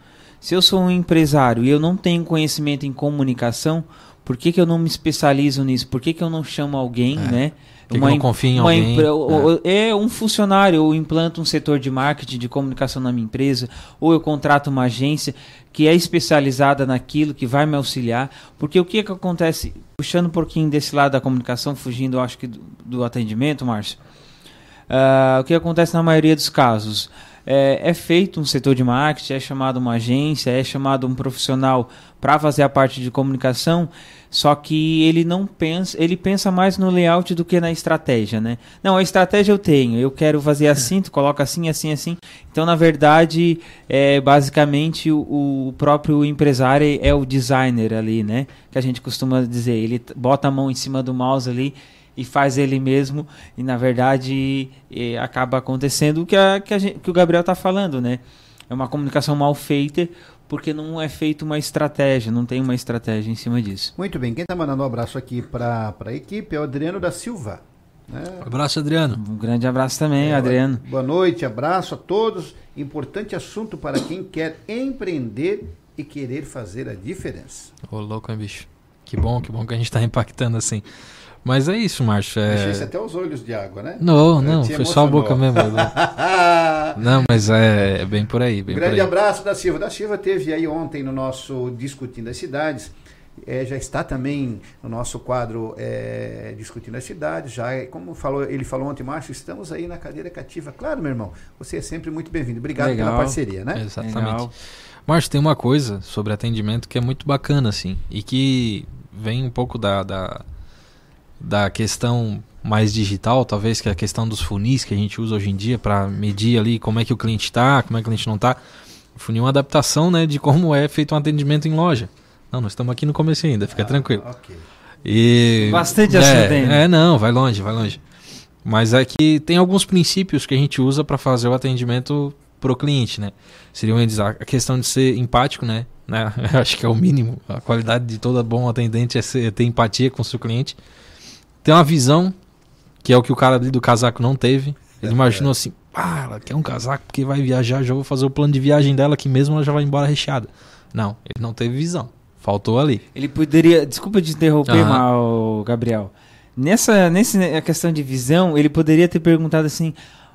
Se eu sou um empresário e eu não tenho conhecimento em comunicação, por que, que eu não me especializo nisso? Por que, que eu não chamo alguém, né?
Por que que eu não confio em
uma
alguém?
ou- É um funcionário, ou implanto um setor de marketing, de comunicação na minha empresa, ou eu contrato uma agência que é especializada naquilo, que vai me auxiliar. Porque o que, que acontece, puxando um pouquinho desse lado da comunicação, fugindo, eu acho que do, do atendimento, Márcio, ah, o que acontece na maioria dos casos? É, é feito um setor de marketing, é chamado uma agência, é chamado um profissional para fazer a parte de comunicação, só que ele não pensa, ele pensa mais no layout do que na estratégia, né? Não, a estratégia eu tenho, eu quero fazer assim, tu coloca assim, assim, assim. Então, na verdade, é basicamente o, o próprio empresário é o designer ali, né? Que a gente costuma dizer, ele bota a mão em cima do mouse ali e faz ele mesmo e na verdade eh, acaba acontecendo o que, a, que, a gente- que o Gabriel está falando, né? É uma comunicação mal feita porque não é feita uma estratégia, não tem uma estratégia em cima disso.
Muito bem, quem está mandando um abraço aqui para a equipe é o Adriano da Silva. né?
Abraço, Adriano.
Um grande abraço também, Adriano.
Boa noite, abraço a todos. Importante assunto para quem quer empreender e querer fazer a diferença.
Ô, louco, hein, bicho? Que bom, que bom que a gente tá impactando assim. Mas é isso, Márcio. É...
Deixei até os olhos de água, né?
Não,
Eu
não, foi só a boca mesmo.
emocionou.
Não, mas é, é bem por aí, bem por
Grande
aí.
abraço da Silva. Da Silva teve aí ontem no nosso Discutindo as Cidades. É, já está também no nosso quadro é, Discutindo as Cidades. Já, como falou, ele falou ontem, Márcio, estamos aí na cadeira cativa. Claro, meu irmão, você é sempre muito bem-vindo. Obrigado
Legal.
pela parceria, né?
Exatamente.
Legal.
Márcio, tem uma coisa sobre atendimento que é muito bacana, assim, e que vem um pouco da, da, da questão mais digital, talvez, que é a questão dos funis que a gente usa hoje em dia para medir ali como é que o cliente está, como é que o cliente não está. O funil é uma adaptação, né, de como é feito um atendimento em loja. Não, nós estamos aqui no começo ainda, fica tranquilo. E
Bastante
é,
ainda.
É, não, vai longe, vai longe. Mas é que tem alguns princípios que a gente usa para fazer o atendimento pro cliente, né? Seriam eles a questão de ser empático, né? né? Acho que é o mínimo. A qualidade de todo bom atendente é, ser- é ter empatia com o seu cliente. Ter uma visão, que é o que o cara ali do casaco não teve. Ele imaginou assim, ah, ela quer um casaco porque vai viajar, já vou fazer o plano de viagem dela que mesmo ela já vai embora recheada. Não, ele não teve visão. Faltou ali.
Ele poderia, desculpa te interromper,
Aham.
mal, Gabriel. Nessa, nessa questão de visão, ele poderia ter perguntado assim: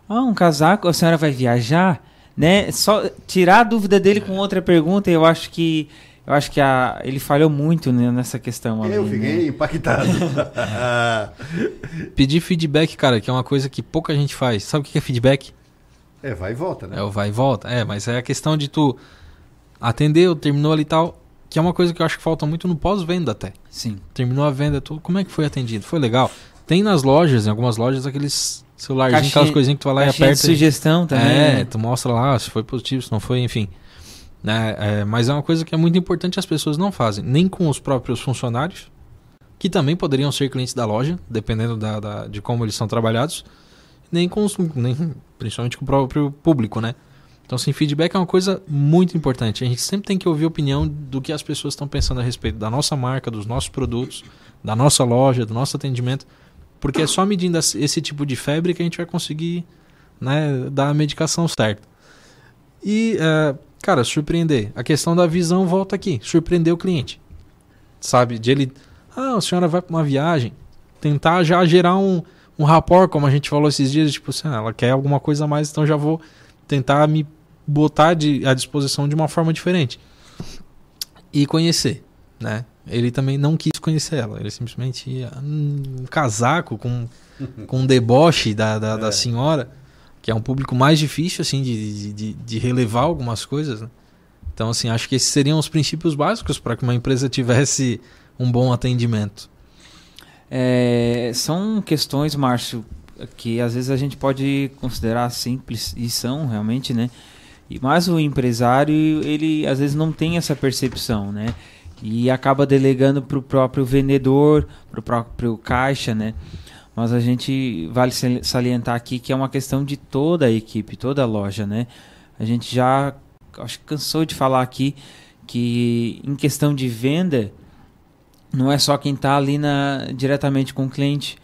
"Ah, um casaco, a senhora vai viajar?" Né? Só tirar a dúvida dele com outra pergunta, eu acho que eu acho que a, ele falhou muito né, nessa questão ali,
Eu
né?
fiquei impactado.
Pedir feedback, cara, que é uma coisa que pouca gente faz. Sabe o que é feedback?
é, vai e volta, né?
É o vai e volta. É, mas é a questão de tu atendeu, terminou ali e tal, que é uma coisa que eu acho que falta muito no pós-venda até.
Sim.
Terminou a venda, tu, como é que foi atendido? Foi legal. Tem nas lojas, em algumas lojas, aqueles celularzinhos, aquelas coisinhas que tu vai lá e
de
aperta. e-
sugestão também,
É,
né?
tu mostra lá se foi positivo, se não foi, enfim. Né? É, mas é uma coisa que é muito importante as pessoas não fazem, nem com os próprios funcionários, que também poderiam ser clientes da loja, dependendo da, da- de como eles são trabalhados, nem com os, nem, principalmente com o próprio público, né? Então, assim, feedback é uma coisa muito importante. A gente sempre tem que ouvir a opinião do que as pessoas estão pensando a respeito da nossa marca, dos nossos produtos, da nossa loja, do nosso atendimento, porque é só medindo esse tipo de febre que a gente vai conseguir né, dar a medicação certa. E é, Cara, surpreender. A questão da visão volta aqui. Surpreender o cliente. Sabe? De ele. Ah, a senhora vai para uma viagem. Tentar já gerar um, um rapport, como a gente falou esses dias. Tipo assim, ela quer alguma coisa a mais, então já vou tentar me botar de, à disposição de uma forma diferente. E conhecer, né? Ele também não quis conhecer ela. Ele simplesmente ia um casaco com, com um deboche da, da, da senhora que é um público mais difícil assim de, de, de relevar algumas coisas. Né? Então, assim, acho que esses seriam os princípios básicos para que uma empresa tivesse um bom atendimento.
É, são questões, Márcio, que às vezes a gente pode considerar simples e são realmente, né? Mas o empresário ele às vezes não tem essa percepção, né? E acaba delegando para o próprio vendedor, para o próprio caixa, né? Mas a gente vale salientar aqui que é uma questão de toda a equipe, toda a loja, né? A gente já acho que cansou de falar aqui que em questão de venda não é só quem está ali na, diretamente com o cliente,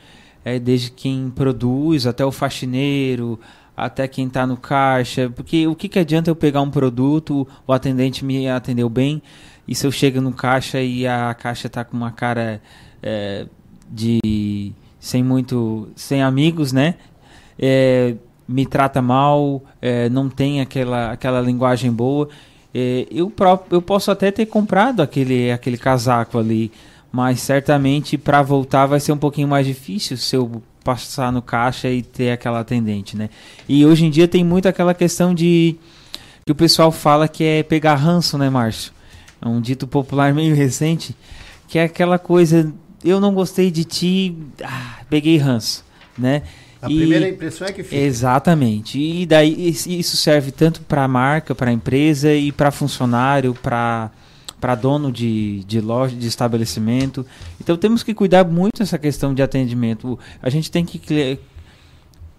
é desde quem produz até o faxineiro, até quem está no caixa, porque o que, que adianta eu pegar um produto, o atendente me atendeu bem, e se eu chego no caixa e a caixa está com uma cara é, de sem muito, sem amigos, né? É, me trata mal, é, não tem aquela, aquela linguagem boa. É, eu, próprio, eu posso até ter comprado aquele, aquele casaco ali, mas certamente para voltar vai ser um pouquinho mais difícil se eu passar no caixa e ter aquela atendente, né? E hoje em dia tem muito aquela questão de que o pessoal fala que é pegar ranço, né, Márcio? É um dito popular meio recente, que é aquela coisa eu não gostei de ti, ah, peguei ranço, né?
A e, primeira impressão é que fica.
Exatamente. E daí isso serve tanto para a marca, para a empresa e para funcionário, para para dono de, de loja, de estabelecimento. Então temos que cuidar muito dessa questão de atendimento. A gente tem que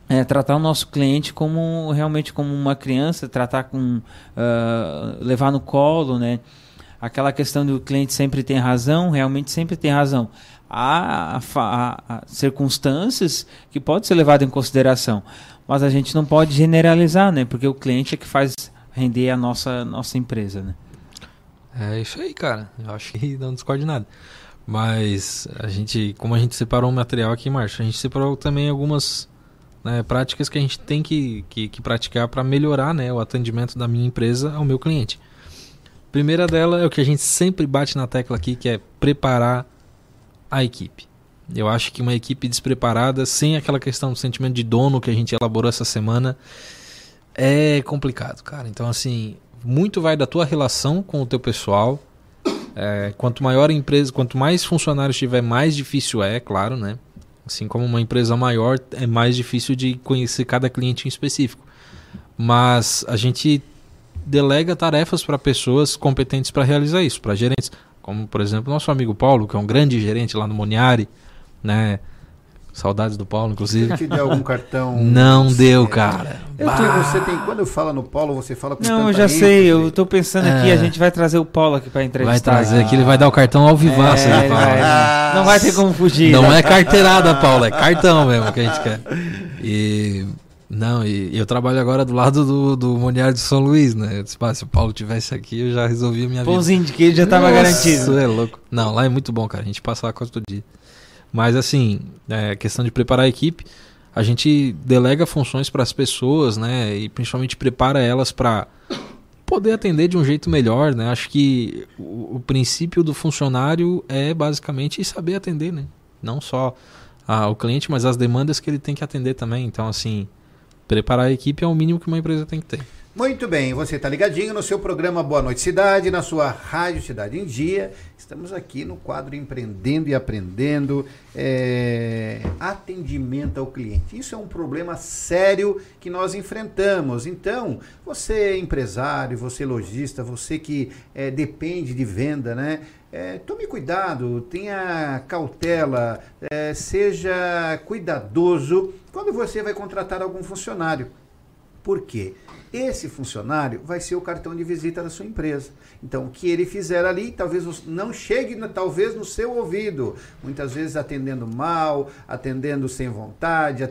é, tratar o nosso cliente como realmente como uma criança, tratar com uh, levar no colo, né? aquela questão do cliente sempre tem razão, realmente sempre tem razão. Há, há, circunstâncias que podem ser levadas em consideração, mas a gente não pode generalizar, né? Porque o cliente é que faz render a nossa, nossa empresa, né?
É isso aí, cara. Eu acho que não discordo de nada. Mas a gente, como a gente separou o material aqui, Márcio, a gente separou também algumas né, práticas que a gente tem que, que, que praticar para melhorar né, o atendimento da minha empresa ao meu cliente. Primeira dela é o que a gente sempre bate na tecla aqui, que é preparar a equipe. Eu acho que uma equipe despreparada, sem aquela questão do sentimento de dono que a gente elaborou essa semana, é complicado, cara. Então, assim, muito vai da tua relação com o teu pessoal. É, quanto maior a empresa, quanto mais funcionários tiver, mais difícil é, claro, né? Assim como uma empresa maior, é mais difícil de conhecer cada cliente em específico. Mas a gente delega tarefas para pessoas competentes para realizar isso, para gerentes, como por exemplo nosso amigo Paulo, que é um grande gerente lá no Moniari, né? Saudades do Paulo, inclusive.
Você te deu algum cartão?
Não deu, cara.
Eu tenho, você tem, quando eu falo no Paulo, você fala com
Não, eu já sei, eu tô pensando é. aqui, a gente vai trazer o Paulo aqui para entrevistar.
Vai trazer aqui, ele vai dar o cartão ao vivaço, é,
né, Vai, não vai ter como fugir.
Não né? é carteirada, Paulo, é cartão mesmo que a gente quer. E não, e, e, eu trabalho agora do lado do, do Moniar de São Luís, né? Eu disse, se o Paulo tivesse aqui, eu já resolvia a minha
Pãozinho vida. Pãozinho de queijo já tava Nossa, garantido.
Isso é louco. Não, lá é muito bom, cara. A gente passa lá quase todo dia. Mas assim, é questão de preparar a equipe, a gente delega funções para as pessoas, né? E principalmente prepara elas para poder atender de um jeito melhor, né? Acho que o, o princípio do funcionário é basicamente saber atender, né? Não só a, o cliente, mas as demandas que ele tem que atender também. Então, assim, preparar a equipe é o mínimo que uma empresa tem que ter.
Muito bem, você está ligadinho no seu programa Boa Noite Cidade, na sua Rádio Cidade em Dia. Estamos aqui no quadro Empreendendo e Aprendendo, é, atendimento ao cliente. Isso é um problema sério que nós enfrentamos. Então, você empresário, você lojista, você que é, depende de venda, né? É, tome cuidado, tenha cautela, seja cuidadoso quando você vai contratar algum funcionário. Por quê? Esse funcionário vai ser o cartão de visita da sua empresa. Então, o que ele fizer ali, talvez não chegue, talvez no seu ouvido. Muitas vezes atendendo mal, atendendo sem vontade,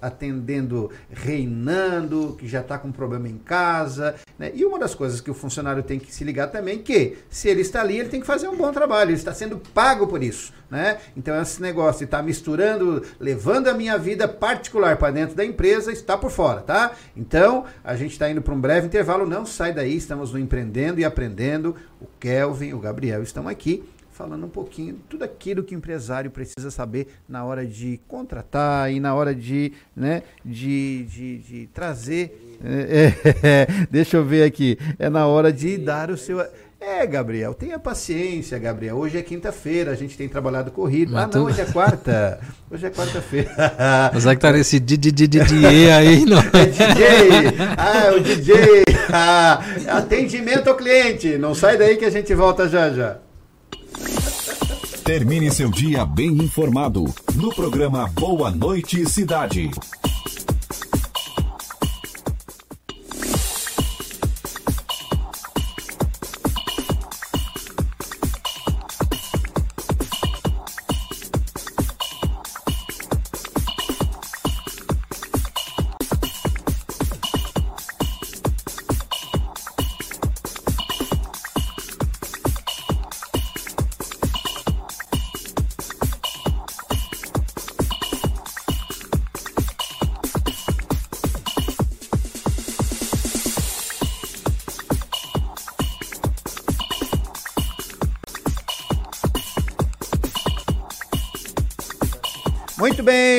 atendendo reinando, que já está com problema em casa. Né? E uma das coisas que o funcionário tem que se ligar também, que se ele está ali, ele tem que fazer um bom trabalho. Ele está sendo pago por isso. Né? Então, esse negócio de estar tá misturando, levando a minha vida particular para dentro da empresa, está por fora, tá? Então, a gente está indo para um breve intervalo, não sai daí, estamos no Empreendendo e Aprendendo. O Kelvin, o Gabriel estão aqui falando um pouquinho tudo aquilo que o empresário precisa saber na hora de contratar e na hora de, né, de, de, de trazer. É, é, deixa eu ver aqui. É na hora de dar o seu é, Gabriel, tenha paciência, Gabriel. Hoje é quinta-feira, a gente tem trabalhado corrido. Mas ah, não, tu... hoje é quarta. Hoje é quarta-feira.
Mas é que tá nesse DJ aí, não?
É DJ! Ah, é o DJ! Ah, atendimento ao cliente. Não sai daí que a gente volta já já.
Termine seu dia bem informado no programa Boa Noite Cidade.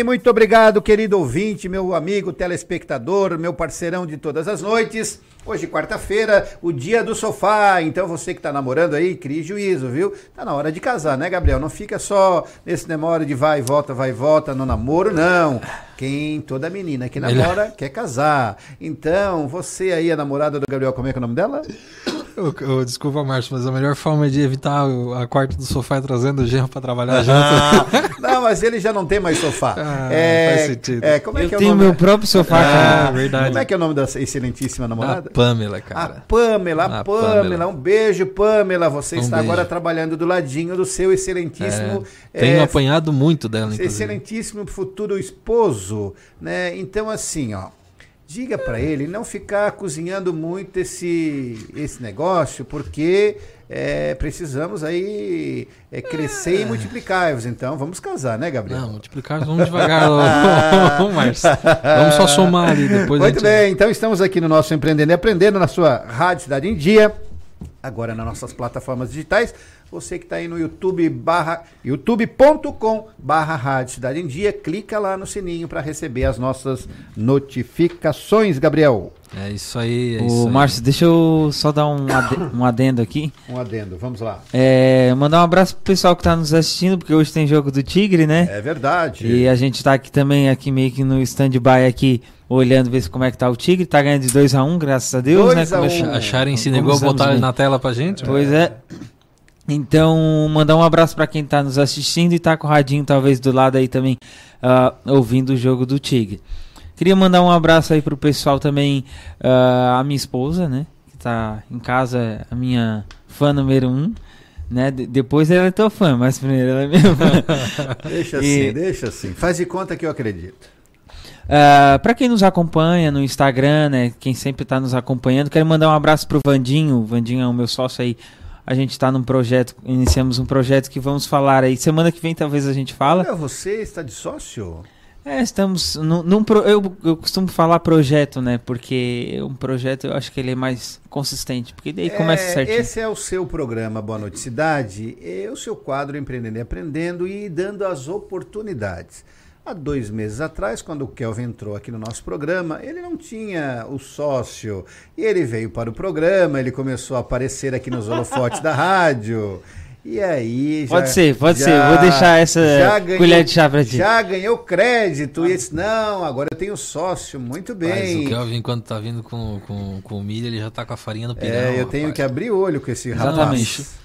Muito obrigado, querido ouvinte, meu amigo telespectador, meu parceirão de todas as noites. Hoje, quarta-feira, o dia do sofá. Então, você que está namorando aí, crie juízo, viu? Tá na hora de casar, né, Gabriel? Não fica só nesse demora de vai e volta, vai e volta no namoro, não. Quem, toda menina que namora, quer casar. Então, você aí, a namorada do Gabriel, como é que é o nome dela?
Eu, eu, desculpa, Márcio, mas a melhor forma de evitar a quarta do sofá é trazendo o genro para trabalhar junto.
Ah, não, mas ele já não tem mais sofá.
Ah, é, faz sentido.
É, como é
eu
que é
tenho
o nome?
meu próprio sofá,
ah, verdade. Como é que é o nome da excelentíssima namorada?
A Pamela, cara.
A Pamela, a, a Pamela. Pamela. Um beijo, Pamela. Você
um
está
beijo.
agora trabalhando do ladinho do seu excelentíssimo.
É, tenho é, apanhado muito dela, inclusive.
Excelentíssimo futuro esposo, né? Então, assim, ó. Diga para ele não ficar cozinhando muito esse, esse negócio, porque é, precisamos aí é, crescer é. e multiplicar-vos. Então vamos casar, né, Gabriel?
Não, multiplicar vamos devagar, Márcio. Vamos só somar ali depois.
Muito
gente...
bem, então estamos aqui no nosso Empreendendo e Aprendendo na sua Rádio Cidade em Dia, agora nas nossas plataformas digitais. Você que está aí no YouTube barra youtube.com barra Rádio Cidade em Dia, clica lá no sininho para receber as nossas notificações, Gabriel.
É isso aí. É aí.
Márcio, deixa eu só dar um, ade um adendo aqui.
Um adendo, vamos lá.
É, mandar um abraço pro pessoal que tá nos assistindo, porque hoje tem jogo do Tigre, né?
É verdade.
E a gente tá aqui também, aqui meio que no stand-by aqui, olhando, ver como é que tá o Tigre. Tá ganhando de 2x1, um, graças a Deus,
dois
né?
A
um. A Sharon se negou a botar ele na tela pra gente.
Pois é. Então, mandar um abraço para quem está nos assistindo e está com o radinho talvez do lado aí também, uh, ouvindo o jogo do Tigre. Queria mandar um abraço aí pro pessoal também, uh, a minha esposa, né? Que tá em casa, a minha fã número um. Né? De depois ela é tua fã, mas primeiro ela é minha fã.
deixa assim, deixa assim. Faz de conta que eu acredito.
Uh, para quem nos acompanha no Instagram, né? Quem sempre está nos acompanhando, quero mandar um abraço pro Vandinho. O Vandinho é o meu sócio aí a gente está num projeto, iniciamos um projeto que vamos falar aí. Semana que vem talvez a gente fala.
Olha, você está de sócio?
É, estamos num, num pro, eu, eu costumo falar projeto, né? Porque um projeto eu acho que ele é mais consistente, porque daí é, começa certinho.
Esse é o seu programa Boa Noite Cidade, é o seu quadro Empreendendo e Aprendendo e dando as oportunidades. Há dois meses atrás, quando o Kelvin entrou aqui no nosso programa, ele não tinha o sócio. E ele veio para o programa, ele começou a aparecer aqui nos holofotes da rádio. E aí.
Pode ser, pode já, ser. Vou deixar essa ganhou, colher de chá para ti.
Já ganhou crédito. Ah. E disse: Não, agora eu tenho sócio. Muito bem. Mas
o Kelvin, quando tá vindo com, com, com milho, ele já tá com a farinha no pirão.
É, eu tenho rapaz. que abrir olho com esse
Exatamente.
rapaz.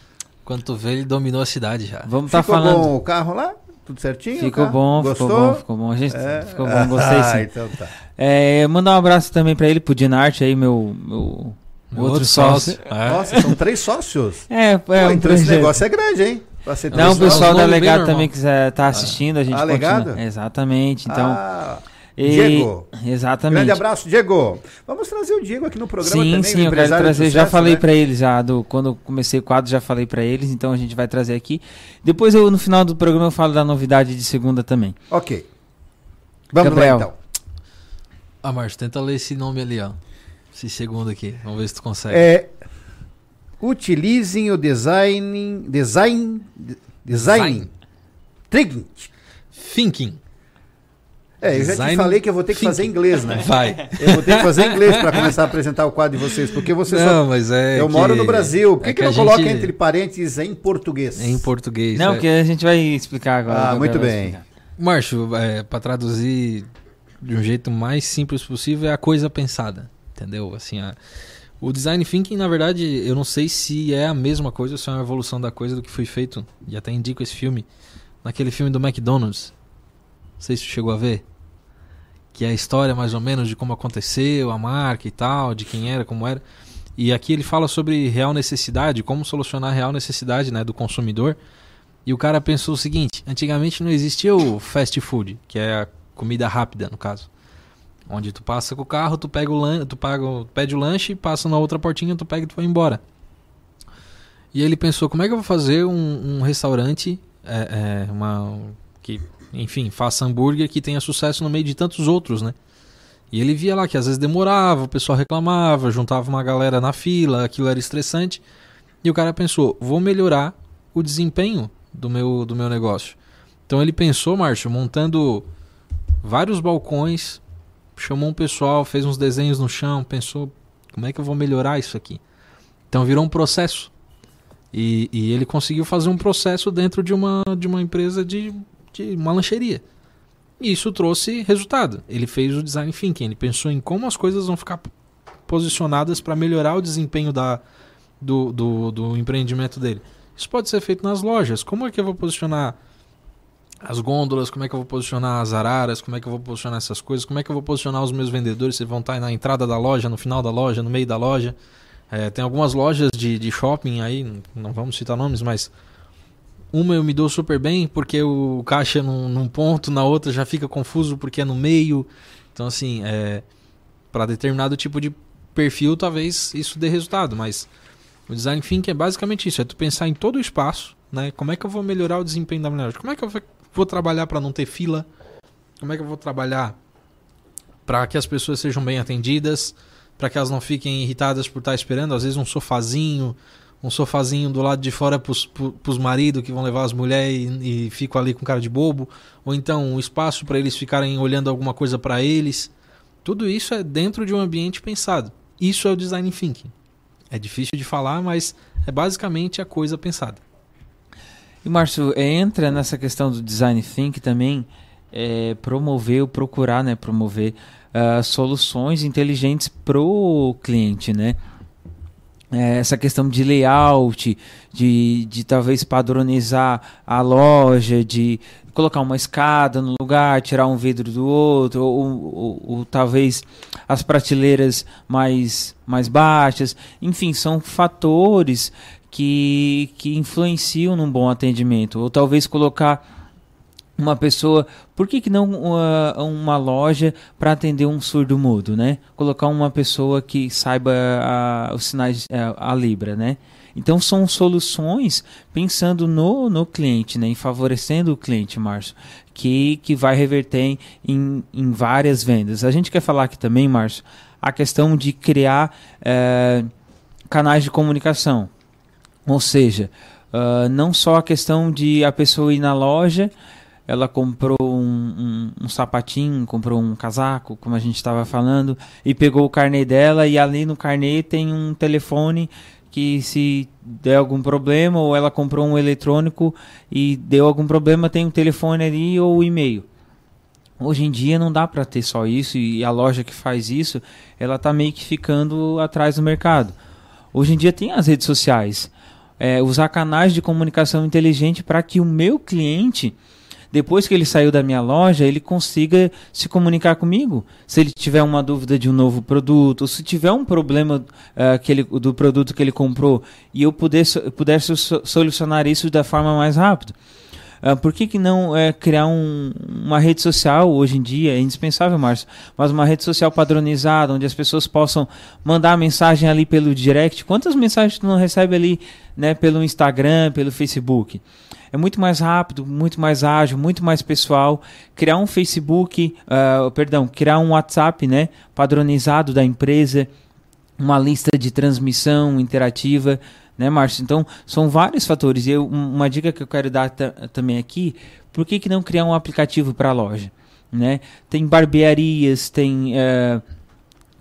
Quando tu vê, ele dominou a cidade já.
Vamos estar tá
falando. bom o carro lá? Tudo certinho?
Ficou
tá?
bom,
Gostou?
ficou bom, ficou bom. A gente
É?
ficou bom, gostei
Ah,
sim.
então tá.
É, mandar um abraço também pra ele, pro Dinarte aí, meu, meu, outro
outro
sócio.
sócio. É.
Nossa, são três sócios.
É, é
Pô,
um
então esse negócio é grande, hein? Pra ser
Não,
três
o pessoal
sócios.
da Legado também quiser tá assistindo, a gente
Ah,
continua. Exatamente, então...
Ah,
e-
Diego.
Exatamente.
Grande abraço, Diego. Vamos trazer o Diego aqui no programa
Sim,
também.
sim,
o
eu quero trazer. já
sucesso,
falei
né?
pra eles já do quando comecei o quadro, já falei pra eles, então a gente vai trazer aqui. Depois eu no final do programa eu falo da novidade de segunda também.
Ok. Vamos
Gabriel.
lá então.
Ah, Márcio, tenta ler esse nome ali, ó. Esse segundo aqui. Vamos ver se tu consegue.
É, utilizem o design. Design. de- Design. Thinking.
Thinking.
É, eu já te falei que eu vou ter que
thinking.
fazer inglês, né?
Vai.
Eu vou ter que fazer inglês para começar a apresentar o quadro de vocês, porque você
Não,
só.
mas é
eu moro
que-
no Brasil. Por que,
é
que,
que
não
a
coloca
gente-
entre parênteses em português?
Em português.
Não,
é.
que a gente vai explicar agora.
Ah, muito bem.
Márcio, é, para traduzir de um jeito mais simples possível, é a coisa pensada. Entendeu? Assim, a- o design thinking, na verdade, eu não sei se é a mesma coisa ou se é uma evolução da coisa do que foi feito. E até indico esse filme. Naquele filme do McDonald's. Não sei se tu chegou a ver. Que é a história mais ou menos de como aconteceu, a marca e tal, de quem era, como era. E aqui ele fala sobre real necessidade, como solucionar a real necessidade né, do consumidor. E o cara pensou o seguinte: antigamente não existia o fast food, que é a comida rápida, no caso. Onde tu passa com o carro, tu pega o lan tu paga, o- pede o lanche, passa na outra portinha, tu pega e tu vai embora. E ele pensou, como é que eu vou fazer um, um restaurante é, é, uma, que, enfim, faça hambúrguer que tenha sucesso no meio de tantos outros, né? E ele via lá que às vezes demorava, o pessoal reclamava, juntava uma galera na fila, aquilo era estressante. E o cara pensou, vou melhorar o desempenho do meu, do meu negócio. Então ele pensou, Márcio, montando vários balcões, chamou um pessoal, fez uns desenhos no chão, pensou, como é que eu vou melhorar isso aqui? Então virou um processo. E, e ele conseguiu fazer um processo dentro de uma, de uma empresa de, de uma lancheria. E isso trouxe resultado. Ele fez o design thinking, ele pensou em como as coisas vão ficar posicionadas para melhorar o desempenho da, do, do, do empreendimento dele. Isso pode ser feito nas lojas. Como é que eu vou posicionar as gôndolas? Como é que eu vou posicionar as araras? Como é que eu vou posicionar essas coisas? Como é que eu vou posicionar os meus vendedores? Se vão estar na entrada da loja, no final da loja, no meio da loja? É, tem algumas lojas de, de shopping aí, não- vamos citar nomes, mas uma eu me dou super bem porque o caixa é num, num ponto, na outra já fica confuso porque é no meio. Então, assim, é, para determinado tipo de perfil, talvez isso dê resultado, mas o design thinking é basicamente isso: é tu pensar em todo o espaço, né? Como é que eu vou melhorar o desempenho da loja? Como é que eu vou- vou trabalhar para não ter fila? Como é que eu vou trabalhar para que as pessoas sejam bem atendidas? Para que elas não fiquem irritadas por estar esperando, às vezes um sofazinho, um sofazinho do lado de fora pro- pros maridos que vão levar as mulheres e, e ficam ali com cara de bobo, ou então um espaço para eles ficarem olhando alguma coisa para eles. Tudo isso é dentro de um ambiente pensado. Isso é o design thinking. É difícil de falar, mas é basicamente a coisa pensada.
E Márcio, é, entra nessa questão do design thinking também é, promover ou procurar, né, promover ah, soluções inteligentes pro cliente, né? É, essa questão de layout, de, de talvez padronizar a loja, de colocar uma escada no lugar, tirar um vidro do outro, ou, ou- ou talvez as prateleiras mais, mais baixas. Enfim, são fatores que, que influenciam num bom atendimento. Ou talvez colocar uma pessoa, por que, que não uma, uma loja para atender um surdo mudo, né? Colocar uma pessoa que saiba a- os sinais, é, a Libra, né? Então são soluções pensando no, no cliente, né? Em favorecendo o cliente, Márcio, que, que vai reverter em, em várias vendas. A gente quer falar aqui também, Márcio, a questão de criar eh, canais de comunicação. Ou seja, ah, não só a questão de a pessoa ir na loja, ela comprou um, um, um sapatinho, comprou um casaco, como a gente estava falando, e pegou o carnê dela, e ali no carnê tem um telefone que se der algum problema, ou ela comprou um eletrônico e deu algum problema, tem um telefone ali ou o e-mail. Hoje em dia não dá para ter só isso e a loja que faz isso, ela tá meio que ficando atrás do mercado. Hoje em dia tem as redes sociais, é, usar canais de comunicação inteligente para que o meu cliente depois que ele saiu da minha loja, ele consiga se comunicar comigo. Se ele tiver uma dúvida de um novo produto, ou se tiver um problema uh, que ele, do produto que ele comprou e eu pudesse, pudesse solucionar isso da forma mais rápida. Uh, por que, que não é, criar um, uma rede social hoje em dia? É indispensável, Márcio, mas uma rede social padronizada, onde as pessoas possam mandar mensagem ali pelo direct. Quantas mensagens tu não recebe ali né, pelo Instagram, pelo Facebook? É muito mais rápido, muito mais ágil, muito mais pessoal. Criar um Facebook, uh, perdão, criar um WhatsApp né, padronizado da empresa, uma lista de transmissão interativa né, Márcio? Então, são vários fatores. E uma dica que eu quero dar também aqui, por que, que não criar um aplicativo para a loja? Né? Tem barbearias, tem, uh,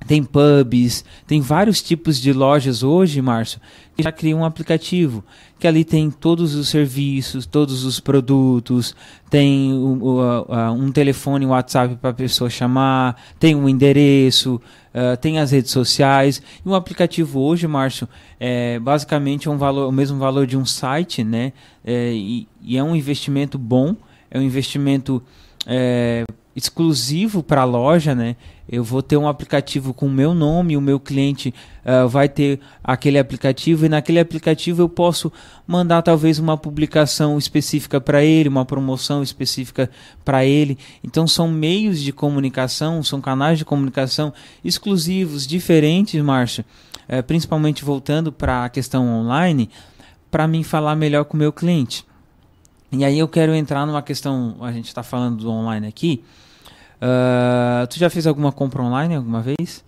tem pubs, tem vários tipos de lojas hoje, Márcio, que já criam um aplicativo, que ali tem todos os serviços, todos os produtos, tem uh, um telefone, um WhatsApp para a pessoa chamar, tem um endereço, uh, tem as redes sociais. E um aplicativo hoje, Márcio, é basicamente um valor, o mesmo valor de um site, né? É, e, e, é um investimento bom, é um investimento é, exclusivo para a loja, né? Eu vou ter um aplicativo com o meu nome, o meu cliente uh, vai ter aquele aplicativo e naquele aplicativo eu posso mandar talvez uma publicação específica para ele, uma promoção específica para ele. Então são meios de comunicação, são canais de comunicação exclusivos, diferentes, Márcio, uh, principalmente voltando para a questão online, para mim falar melhor com o meu cliente. E aí eu quero entrar numa questão, a gente está falando do online aqui. Uh, tu já fez alguma compra online alguma vez?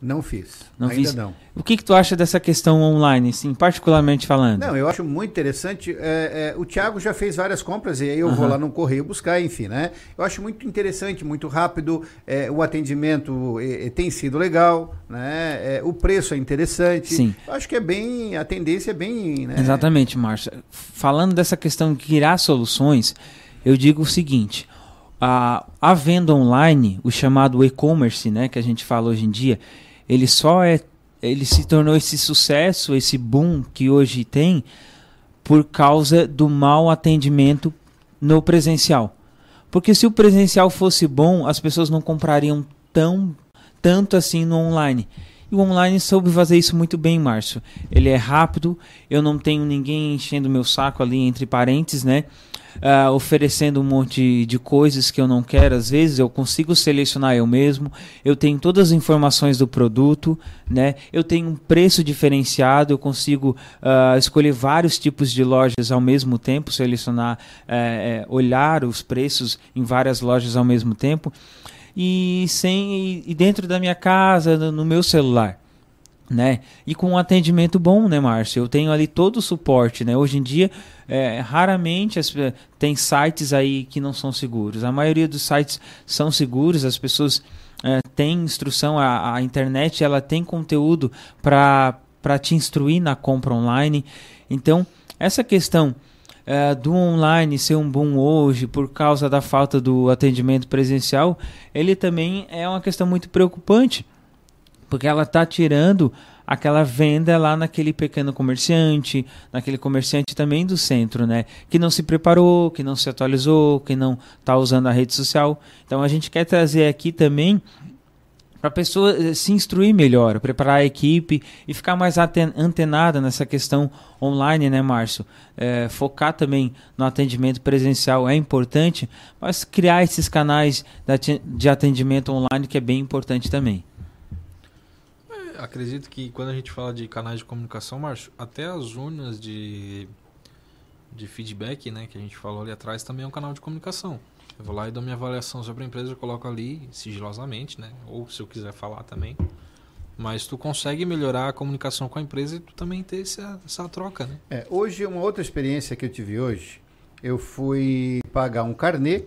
Não fiz.
Não Ainda fiz. não. O que, que tu acha dessa questão online, sim, particularmente falando?
Não, eu acho muito interessante. É, é, o Thiago já fez várias compras e aí eu uhum. vou lá no correio buscar, enfim, né? Eu acho muito interessante, muito rápido. É, o atendimento é, é, tem sido legal, né? É, o preço é interessante.
Sim.
Eu acho que é bem. A tendência é bem. Né?
Exatamente, Márcio. Falando dessa questão de criar soluções, eu digo o seguinte a, a venda online, o chamado e-commerce, né, que a gente fala hoje em dia, ele só é ele se tornou esse sucesso, esse boom que hoje tem por causa do mau atendimento no presencial. Porque se o presencial fosse bom, as pessoas não comprariam tão tanto assim no online. E o online soube fazer isso muito bem, Márcio. Ele é rápido, eu não tenho ninguém enchendo meu saco ali entre parentes, né? Uh, oferecendo um monte de coisas que eu não quero, às vezes eu consigo selecionar eu mesmo, eu tenho todas as informações do produto, né? eu tenho um preço diferenciado, eu consigo uh, escolher vários tipos de lojas ao mesmo tempo, selecionar, uh, olhar os preços em várias lojas ao mesmo tempo. E, sem, e dentro da minha casa, no meu celular né? E com um atendimento bom, né, Márcio? Eu tenho ali todo o suporte, né? Hoje em dia, é, raramente as, tem sites aí que não são seguros. A maioria dos sites são seguros, as pessoas é, têm instrução, a, a internet ela tem conteúdo para te instruir na compra online. Então, essa questão é, do online ser um boom hoje por causa da falta do atendimento presencial, ele também é uma questão muito preocupante porque ela está tirando aquela venda lá naquele pequeno comerciante, naquele comerciante também do centro, né? Que não se preparou, que não se atualizou, que não está usando a rede social. Então a gente quer trazer aqui também para a pessoa eh, se instruir melhor, preparar a equipe e ficar mais antenada nessa questão online, né, Márcio? É, focar também no atendimento presencial é importante, mas criar esses canais de atendimento online que é bem importante também
acredito que quando a gente fala de canais de comunicação, Márcio, até as urnas de, de feedback, né, que a gente falou ali atrás, também é um canal de comunicação. Eu vou lá e dou minha avaliação sobre a empresa, eu coloco ali sigilosamente, né, ou se eu quiser falar também. Mas tu consegue melhorar a comunicação com a empresa e tu também ter essa, essa troca, né?
É, hoje, uma outra experiência que eu tive hoje, eu fui pagar um carnê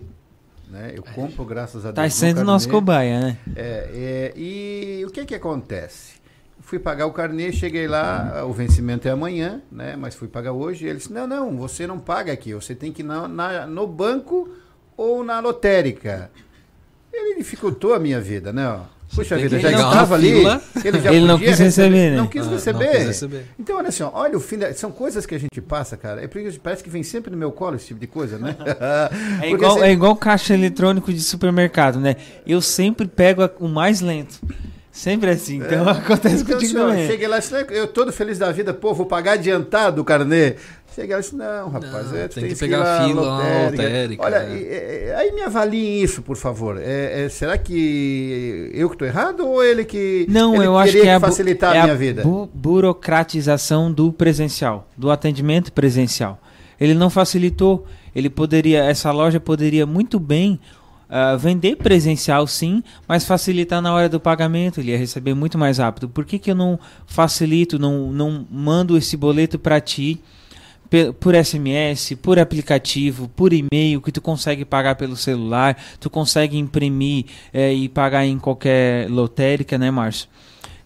né? Eu compro, graças a
tá Deus. Está sendo nosso cobaia, né?
É, é, e o que que acontece? Fui pagar o carnê, cheguei lá, o vencimento é amanhã, né? Mas fui pagar hoje. E ele disse: Não, não, você não paga aqui, você tem que ir na, na, no banco ou na lotérica. Ele dificultou a minha vida, né? Puxa vida, já estava ali.
fila.
já
Ele não quis receber, né?
Não quis
Ah, não
receber.
quis receber.
Então, olha assim, ó, olha o fim. da- São coisas que a gente passa, cara. É porque parece que vem sempre no meu colo esse tipo de coisa, né?
É igual,
você-
é igual caixa eletrônico de supermercado, né? Eu sempre pego a- o mais lento. Sempre assim. Então acontece
Então,
contigo
senhor,
também.
cheguei lá, eu todo feliz da vida, pô, vou pagar adiantado o carnê. Cheguei lá e disse, não, rapaz,
Não,
é, tu
tem que
tens
pegar a fila
lotérica.
lotérica,
Olha,
é.
aí me avaliem isso, por favor. É, é, será que eu que estou errado ou ele que
Não,
ele
eu acho
queria
que é a,
facilitar
é
a minha vida?
bu- burocratização do presencial, do atendimento presencial. Ele não facilitou. Ele poderia, essa loja poderia muito bem ah, vender presencial, sim, mas facilitar na hora do pagamento. Ele ia receber muito mais rápido. Por que, que eu não facilito, não, não mando esse boleto para ti? por SMS, por aplicativo, por e-mail, que tu consegue pagar pelo celular, tu consegue imprimir eh, e pagar em qualquer lotérica, né, Márcio?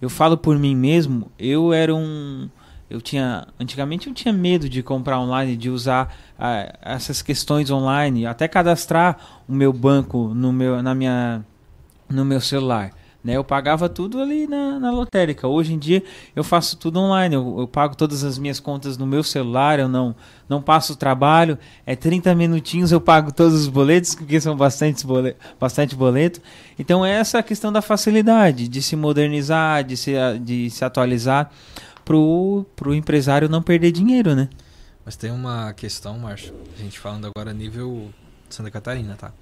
Eu falo por mim mesmo, eu era um. Eu tinha. Antigamente eu tinha medo de comprar online, de usar ah, essas questões online, até cadastrar o meu banco no meu, na minha, no meu celular. Né? Eu pagava tudo ali na, na lotérica. Hoje em dia eu faço tudo online. Eu, eu pago todas as minhas contas no meu celular. Eu não, não passo trabalho. É 30 minutinhos eu pago todos os boletos, porque são bastante, bole, bastante boleto. Então é essa questão da facilidade, de se modernizar, de se, de se atualizar para o empresário não perder dinheiro, né?
Mas tem uma questão, Márcio, a gente falando agora nível Santa Catarina, tá?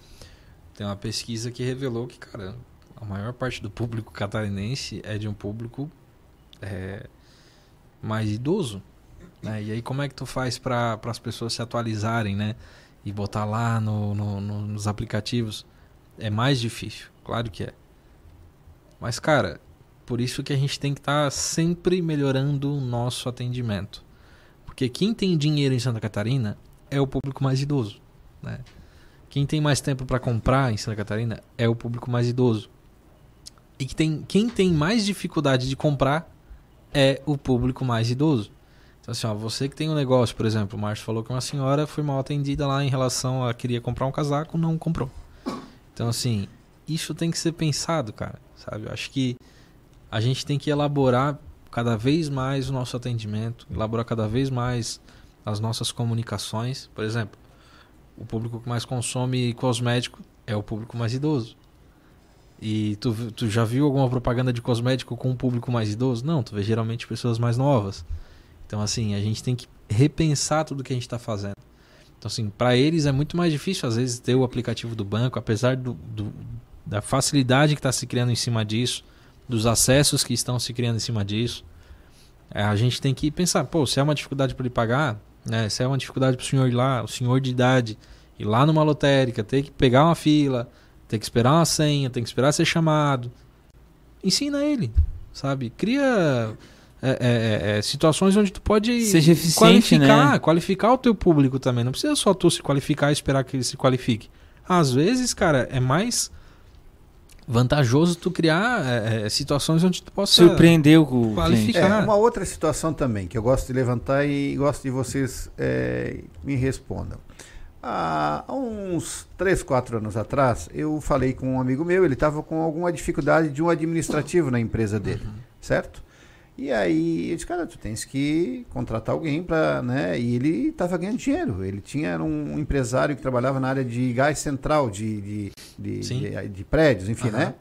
Tem uma pesquisa que revelou que, cara, a maior parte do público catarinense é de um público é, mais idoso. Né? E aí como é que tu faz para as pessoas se atualizarem, né? E botar lá no, no- no- nos aplicativos? É mais difícil, claro que é. Mas, cara, por isso que a gente tem que estar sempre melhorando o nosso atendimento. Porque quem tem dinheiro em Santa Catarina é o público mais idoso. Né? Quem tem mais tempo para comprar em Santa Catarina é o público mais idoso. E que tem, quem tem mais dificuldade de comprar é o público mais idoso. Então, assim, ó, você que tem um negócio, por exemplo, o Márcio falou que uma senhora foi mal atendida lá em relação a queria comprar um casaco, não comprou. Então, assim, isso tem que ser pensado, cara, sabe? Eu acho que a gente tem que elaborar cada vez mais o nosso atendimento, elaborar cada vez mais as nossas comunicações. Por exemplo, o público que mais consome cosmético é o público mais idoso. E tu, tu já viu alguma propaganda de cosmético com um público mais idoso? Não, tu vê geralmente pessoas mais novas. Então, assim, a gente tem que repensar tudo que a gente está fazendo. Então, assim, para eles é muito mais difícil, às vezes, ter o aplicativo do banco, apesar do, do- da facilidade que está se criando em cima disso, dos acessos que estão se criando em cima disso. É, a gente tem que pensar, pô, se é uma dificuldade para ele pagar, né, se é uma dificuldade para o senhor ir lá, o senhor de idade, ir lá numa lotérica, ter que pegar uma fila, ter que esperar uma senha, tem que esperar ser chamado. Ensina ele, sabe? Cria é, é, é, situações onde tu pode
Seja
qualificar,
né?
qualificar o teu público também. Não precisa só tu se qualificar e esperar que ele se qualifique. Às vezes, cara, é mais vantajoso tu criar é, é, situações onde tu possa
Surpreender o
qualificar.
É, uma outra situação também que eu gosto de levantar e gosto de vocês é, me respondam. Há uns 3, 4 anos atrás, eu falei com um amigo meu, ele estava com alguma dificuldade de um administrativo na empresa dele, certo? E aí eu disse, cara, tu tens que contratar alguém para, né? E ele estava ganhando dinheiro. Ele tinha um empresário que trabalhava na área de gás central, de, de, de, de, prédios, enfim,
Aham.
né?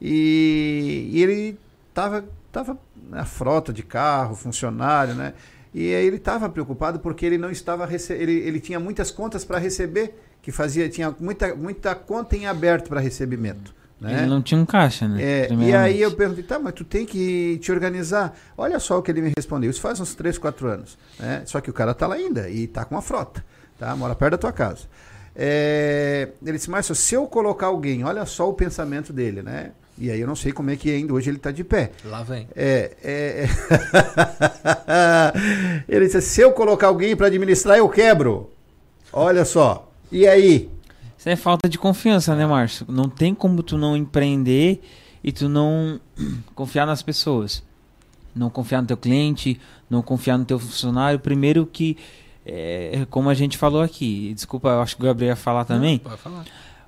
E, e ele estava tava na frota de carro, funcionário, né? E aí ele estava preocupado porque ele não estava ele, ele tinha muitas contas para receber, que fazia tinha muita muita conta em aberto para recebimento, né?
Ele não tinha um caixa, né?
É, e aí eu perguntei, tá, mas tu tem que te organizar. Olha só o que ele me respondeu. Isso faz uns 3, 4 anos. Né? Só que o cara tá lá ainda e tá com uma frota. Tá? Mora perto da tua casa. É, ele disse, Márcio, se eu colocar alguém, olha só o pensamento dele, né? E aí eu não sei como é que ainda hoje ele tá de pé.
Lá vem.
É, é, é. ele disse, se eu colocar alguém para administrar, eu quebro. Olha só. E aí?
Isso é falta de confiança, né, Márcio? Não tem como tu não empreender e tu não confiar nas pessoas. Não confiar no teu cliente, não confiar no teu funcionário. Primeiro que, é, como a gente falou aqui, desculpa, eu acho que o Gabriel ia falar também.
Pode falar.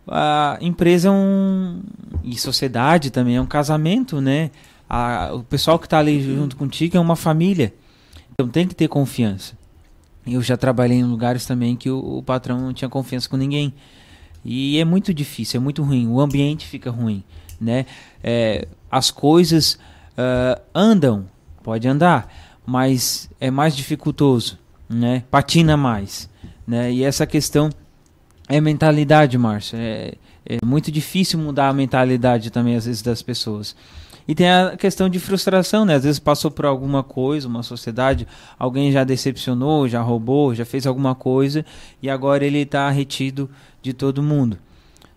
a empresa é um e sociedade também é um casamento, né? A, o pessoal que está ali junto contigo é uma família, então tem que ter confiança. Eu já trabalhei em lugares também que o, o patrão não tinha confiança com ninguém e é muito difícil, é muito ruim. O ambiente fica ruim, né? É, as coisas uh, andam, pode andar, mas é mais dificultoso, né? Patina mais, né? E essa questão é mentalidade, Márcio. É, é muito difícil mudar a mentalidade também, às vezes, das pessoas. E tem a questão de frustração, né? Às vezes passou por alguma coisa, uma sociedade, alguém já decepcionou, já roubou, já fez alguma coisa e agora ele está retido de todo mundo.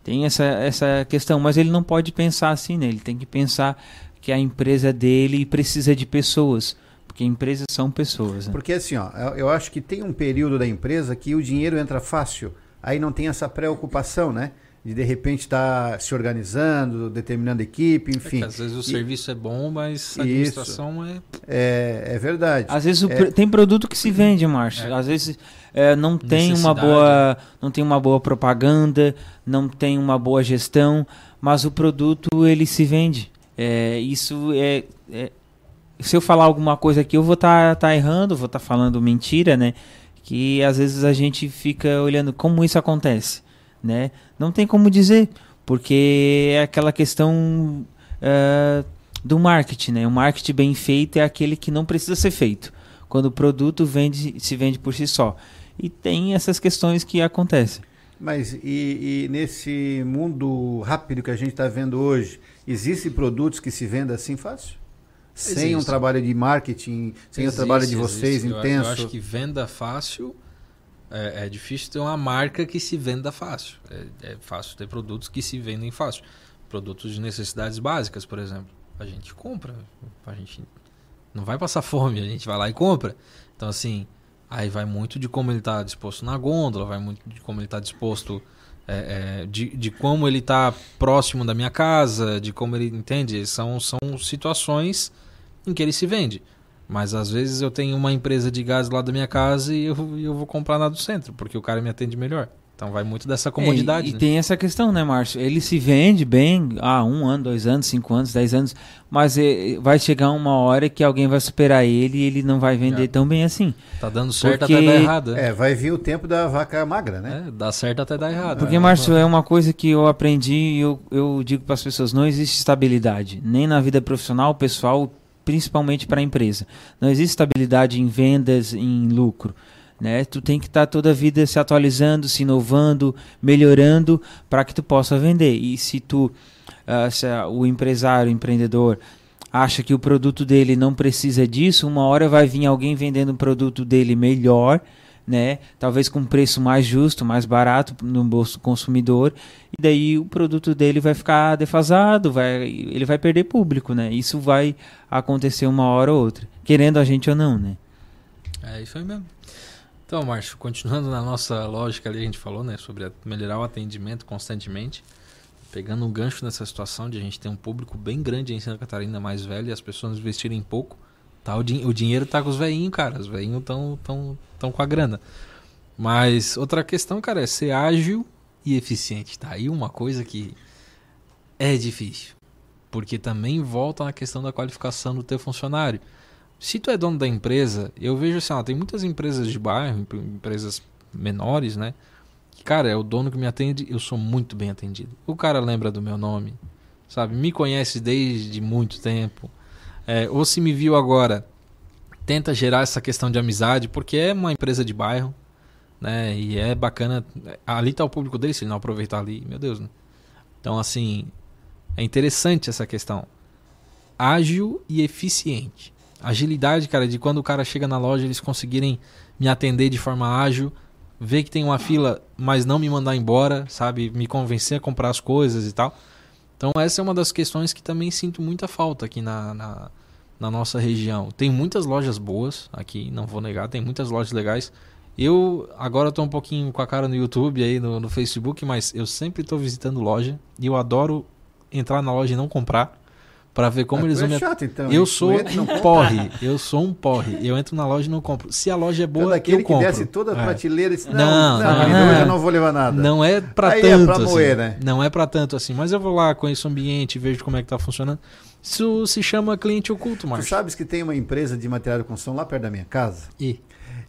Tem essa, essa questão, mas ele não pode pensar assim, né? Ele tem que pensar que a empresa dele precisa de pessoas. Porque empresas são pessoas. Né?
Porque assim, ó, eu acho que tem um período da empresa que o dinheiro entra fácil, aí não tem essa preocupação, né? De de repente estar tá se organizando, determinando equipe, enfim. É
às vezes o e, serviço é bom, mas a administração
isso, é... é... É verdade.
Às vezes
é...
tem produto que se vende, Márcio. É. Às vezes é, não tem uma boa não tem uma boa propaganda, não tem uma boa gestão, mas o produto ele se vende. É, isso é, é, se eu falar alguma coisa aqui eu vou estar tá, tá errando, vou estar tá falando mentira, né? Que às vezes a gente fica olhando como isso acontece né? Não tem como dizer, porque é aquela questão uh, do marketing, né? O marketing bem feito é aquele que não precisa ser feito, quando o produto vende, se vende por si só. E tem essas questões que acontecem.
Mas e, e nesse mundo rápido que a gente está vendo hoje, existem produtos que se vendem assim fácil? Sem Existe. um trabalho de marketing, sem existe, o trabalho de vocês existe. intenso?
Eu, eu acho que venda fácil é, é, difícil ter uma marca que se venda fácil. É, é, fácil ter produtos que se vendem fácil. Produtos de necessidades básicas, por exemplo. A gente compra. A gente não vai passar fome, a gente vai lá e compra. Então, assim, aí vai muito de como ele está disposto na gôndola, vai muito de como ele está disposto. É, é, de, de como ele está próximo da minha casa, de como ele entende. São, são situações em que ele se vende. Mas às vezes eu tenho uma empresa de gás lá da minha casa e eu, eu vou comprar na do centro, porque o cara me atende melhor. Então vai muito dessa comodidade.
É, e,
né?
tem essa questão, né, Márcio? Ele se vende bem há um ano, dois anos, cinco anos, dez anos, mas é, vai chegar uma hora que alguém vai superar ele e ele não vai vender é. tão bem assim.
Tá dando certo porque... até dar errado.
Né? É, vai vir o tempo da vaca magra, né?
É, dá certo até dar errado.
Porque, Márcio, é uma coisa que eu aprendi e eu, eu digo para as pessoas: não existe estabilidade, nem na vida profissional, pessoal principalmente para a empresa. Não existe estabilidade em vendas, em lucro. Né? Tu tem que estar tá toda a vida se atualizando, se inovando, melhorando para que tu possa vender. E se tu, uh, se o empresário, o empreendedor, acha que o produto dele não precisa disso, uma hora vai vir alguém vendendo um produto dele melhor né? Talvez com um preço mais justo, mais barato no bolso consumidor, e daí o produto dele vai ficar defasado, vai, ele vai perder público, né? Isso vai acontecer uma hora ou outra, querendo a gente ou não, né?
É isso aí mesmo. Então, Márcio, continuando na nossa lógica ali, a gente falou, né, sobre melhorar o atendimento constantemente, pegando um gancho nessa situação de a gente ter um público bem grande em Santa Catarina mais velho e as pessoas investirem pouco Tá, o, din o dinheiro tá com os velhinhos, cara. Os velhinhos estão tão, tão com a grana. Mas outra questão, cara, é ser ágil e eficiente. Tá aí uma coisa que é difícil. Porque também volta na questão da qualificação do teu funcionário. Se tu é dono da empresa, eu vejo assim, ó, tem muitas empresas de bairro, empresas menores, né? Que, cara, é o dono que me atende, eu sou muito bem atendido. O cara lembra do meu nome, sabe? Me conhece desde muito tempo. É, ou se me viu agora, tenta gerar essa questão de amizade, porque é uma empresa de bairro, né? E é bacana. Ali tá o público dele, se ele não aproveitar ali, meu Deus, né? Então, assim, é interessante essa questão. Ágil e eficiente. Agilidade, cara, de quando o cara chega na loja, eles conseguirem me atender de forma ágil, ver que tem uma fila, mas não me mandar embora, sabe? Me convencer a comprar as coisas e tal. Então, essa é uma das questões que também sinto muita falta aqui na, na, na nossa região. Tem muitas lojas boas aqui, não vou negar, tem muitas lojas legais. Eu agora estou um pouquinho com a cara no YouTube aí, no, no Facebook, mas eu sempre estou visitando loja e eu adoro entrar na loja e não comprar, Pra ver como
Ah,
eles vão
é
me.
chato, então,
eu sou um porre. Eu sou um porre. Eu entro na loja e não compro. Se a loja é
é
boa,
daquele
eu compro.
que desce toda a
É.
prateleira e diz, não,
Não,
não,
não,
querido,
não.
eu não vou levar nada.
Não é pra
Aí
tanto
é pra
assim.
moer, né?
Não é pra tanto assim. Mas eu vou lá, conheço o ambiente, vejo como é que tá funcionando. Isso se chama cliente oculto,
Tu
Márcio.
sabes que tem uma empresa de material de construção lá perto da minha casa?
E?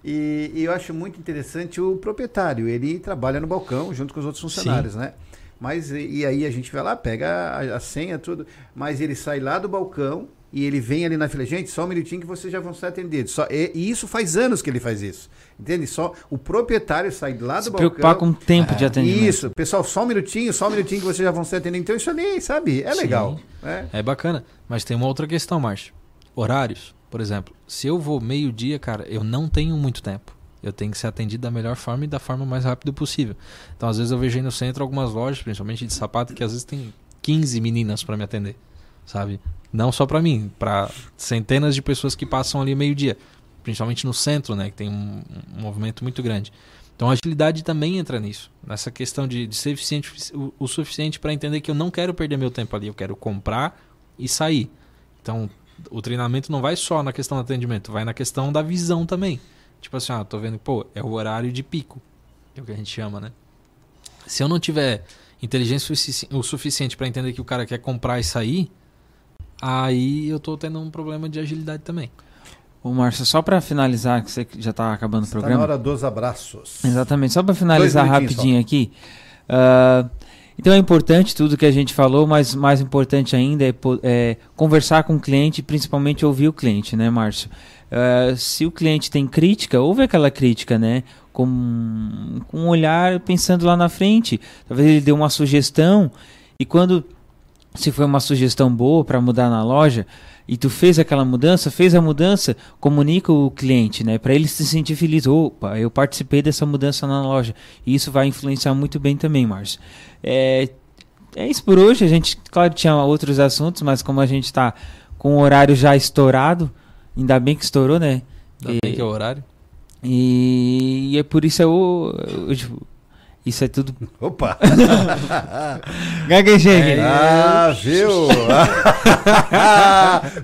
E, e eu acho muito interessante o proprietário. Ele trabalha no balcão junto com os outros funcionários, né? Mas e, aí a gente vai lá, pega a, a senha, tudo. Mas ele sai lá do balcão e ele vem ali na fila. Gente, só um minutinho que vocês já vão ser atendidos. Só, e, e isso faz anos que ele faz isso. Entende? Só o proprietário sai lá do
Se
balcão.
preocupar com o tempo de atendimento.
Isso, pessoal, só um minutinho, só um minutinho que vocês já vão ser atendidos. Então isso ali, sabe? É
Sim.
legal. Né?
É bacana. Mas tem uma outra questão, Márcio. Horários. Por exemplo, se eu vou meio-dia, cara, eu não tenho muito tempo. Eu tenho que ser atendido da melhor forma e da forma mais rápida possível. Então, às vezes, eu vejo aí no centro algumas lojas, principalmente de sapato, que às vezes tem 15 meninas para me atender. Sabe? Não só para mim, para centenas de pessoas que passam ali meio-dia. Principalmente no centro, né? Que tem um, um movimento muito grande. Então a agilidade também entra nisso. Nessa questão de, de ser eficiente o, o suficiente para entender que eu não quero perder meu tempo ali. Eu quero comprar e sair. Então o treinamento não vai só na questão do atendimento, vai na questão da visão também. Tipo assim, ah, tô vendo, pô, é o horário de pico. É o que a gente chama, né? Se eu não tiver inteligência o suficiente para entender que o cara quer comprar e sair, aí eu tô tendo um problema de agilidade também.
Ô, Márcio, só pra finalizar, que você já tá acabando o
Está na
programa.
hora dos abraços.
Exatamente, só para finalizar rapidinho aqui. ah, então é importante tudo que a gente falou, mas mais importante ainda é, é conversar com o cliente, principalmente ouvir o cliente, né, Márcio? Ah, se o cliente tem crítica, ouve aquela crítica, né? Com, com um olhar pensando lá na frente. Talvez ele dê uma sugestão e quando se foi uma sugestão boa para mudar na loja e tu fez aquela mudança, fez a mudança, comunica o cliente, né, para ele se sentir feliz. Opa, eu participei dessa mudança na loja. E isso vai influenciar muito bem também, Márcio. É, é isso por hoje. A gente, claro, tinha outros assuntos, mas como a gente está com o horário já estourado, ainda bem que estourou, né?
Ainda bem que é o horário.
E, e é por isso eu, eu, tipo, isso é tudo.
Opa!
Gaguejei.
É, ah, viu?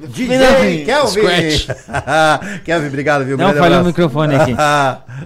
DJ Kelvin! Kelvin, obrigado, viu?
Não falhou o microfone aqui.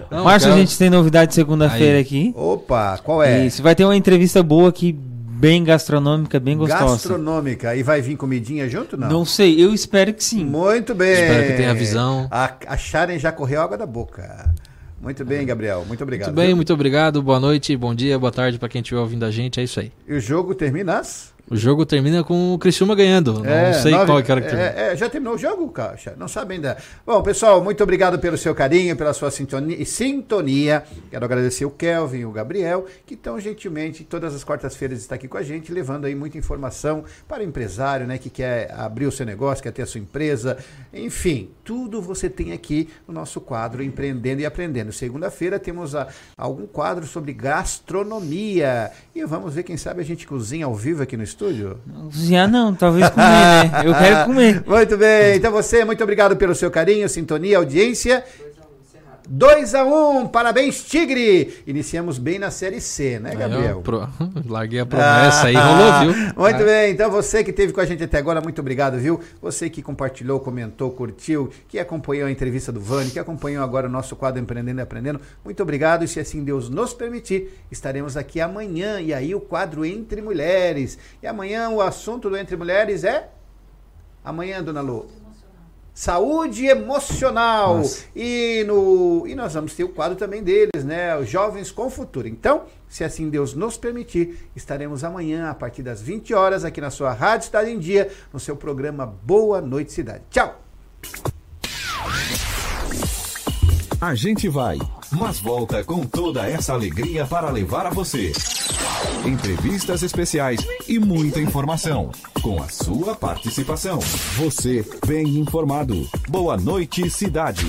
Não,
Márcio, a gente tem novidade segunda-feira aqui.
Opa, qual é?
Isso, vai ter uma entrevista boa aqui, bem gastronômica, bem gostosa.
Gastronômica. E vai vir comidinha junto, não?
Não sei, eu espero que sim.
Muito bem.
Espero que tenha visão.
A, a Sharon já correu água da boca. Muito bem, Gabriel. Muito obrigado.
Muito bem,
viu?
muito obrigado. Boa noite, bom dia, boa tarde para quem estiver ouvindo a gente. É isso aí.
E o jogo termina às?
O jogo termina com o Criciúma ganhando.
É,
não sei
nove-
qual que era que termina.
é, é, já terminou o jogo, Caixa? Não sabe ainda. Bom, pessoal, muito obrigado pelo seu carinho, pela sua sintonia. sintonia. Quero agradecer o Kelvin e o Gabriel, que tão gentilmente, todas as quartas-feiras, está aqui com a gente, levando aí muita informação para o empresário, né, que quer abrir o seu negócio, quer ter a sua empresa. Enfim, tudo você tem aqui no nosso quadro Empreendendo e Aprendendo. Segunda-feira temos a- algum quadro sobre gastronomia. E vamos ver, quem sabe a gente cozinha ao vivo aqui no estúdio.
Cozinhar não, talvez comer, né? Eu quero comer.
Muito bem. Então você, muito obrigado pelo seu carinho, sintonia, audiência. 2 a 1 um, parabéns, Tigre! Iniciamos bem na Série C, né, Gabriel?
pro- Larguei a promessa aí, rolou, viu?
Muito
Ah.
bem, então você que esteve com a gente até agora, muito obrigado, viu? Você que compartilhou, comentou, curtiu, que acompanhou a entrevista do Vani, que acompanhou agora o nosso quadro Empreendendo e Aprendendo, muito obrigado. E se assim Deus nos permitir, estaremos aqui amanhã. E aí o quadro Entre Mulheres. E amanhã o assunto do Entre Mulheres é. Amanhã, dona Lu. Saúde emocional.
Nossa.
E, no, e nós vamos ter o quadro também deles, né? Os Jovens com Futuro. Então, se assim Deus nos permitir, estaremos amanhã, a partir das 20 horas, aqui na sua Rádio Cidade em Dia, no seu programa Boa Noite Cidade. Tchau!
A gente vai, mas volta com toda essa alegria para levar a você. Entrevistas especiais e muita informação. Com a sua participação. Você bem informado. Boa noite, cidade.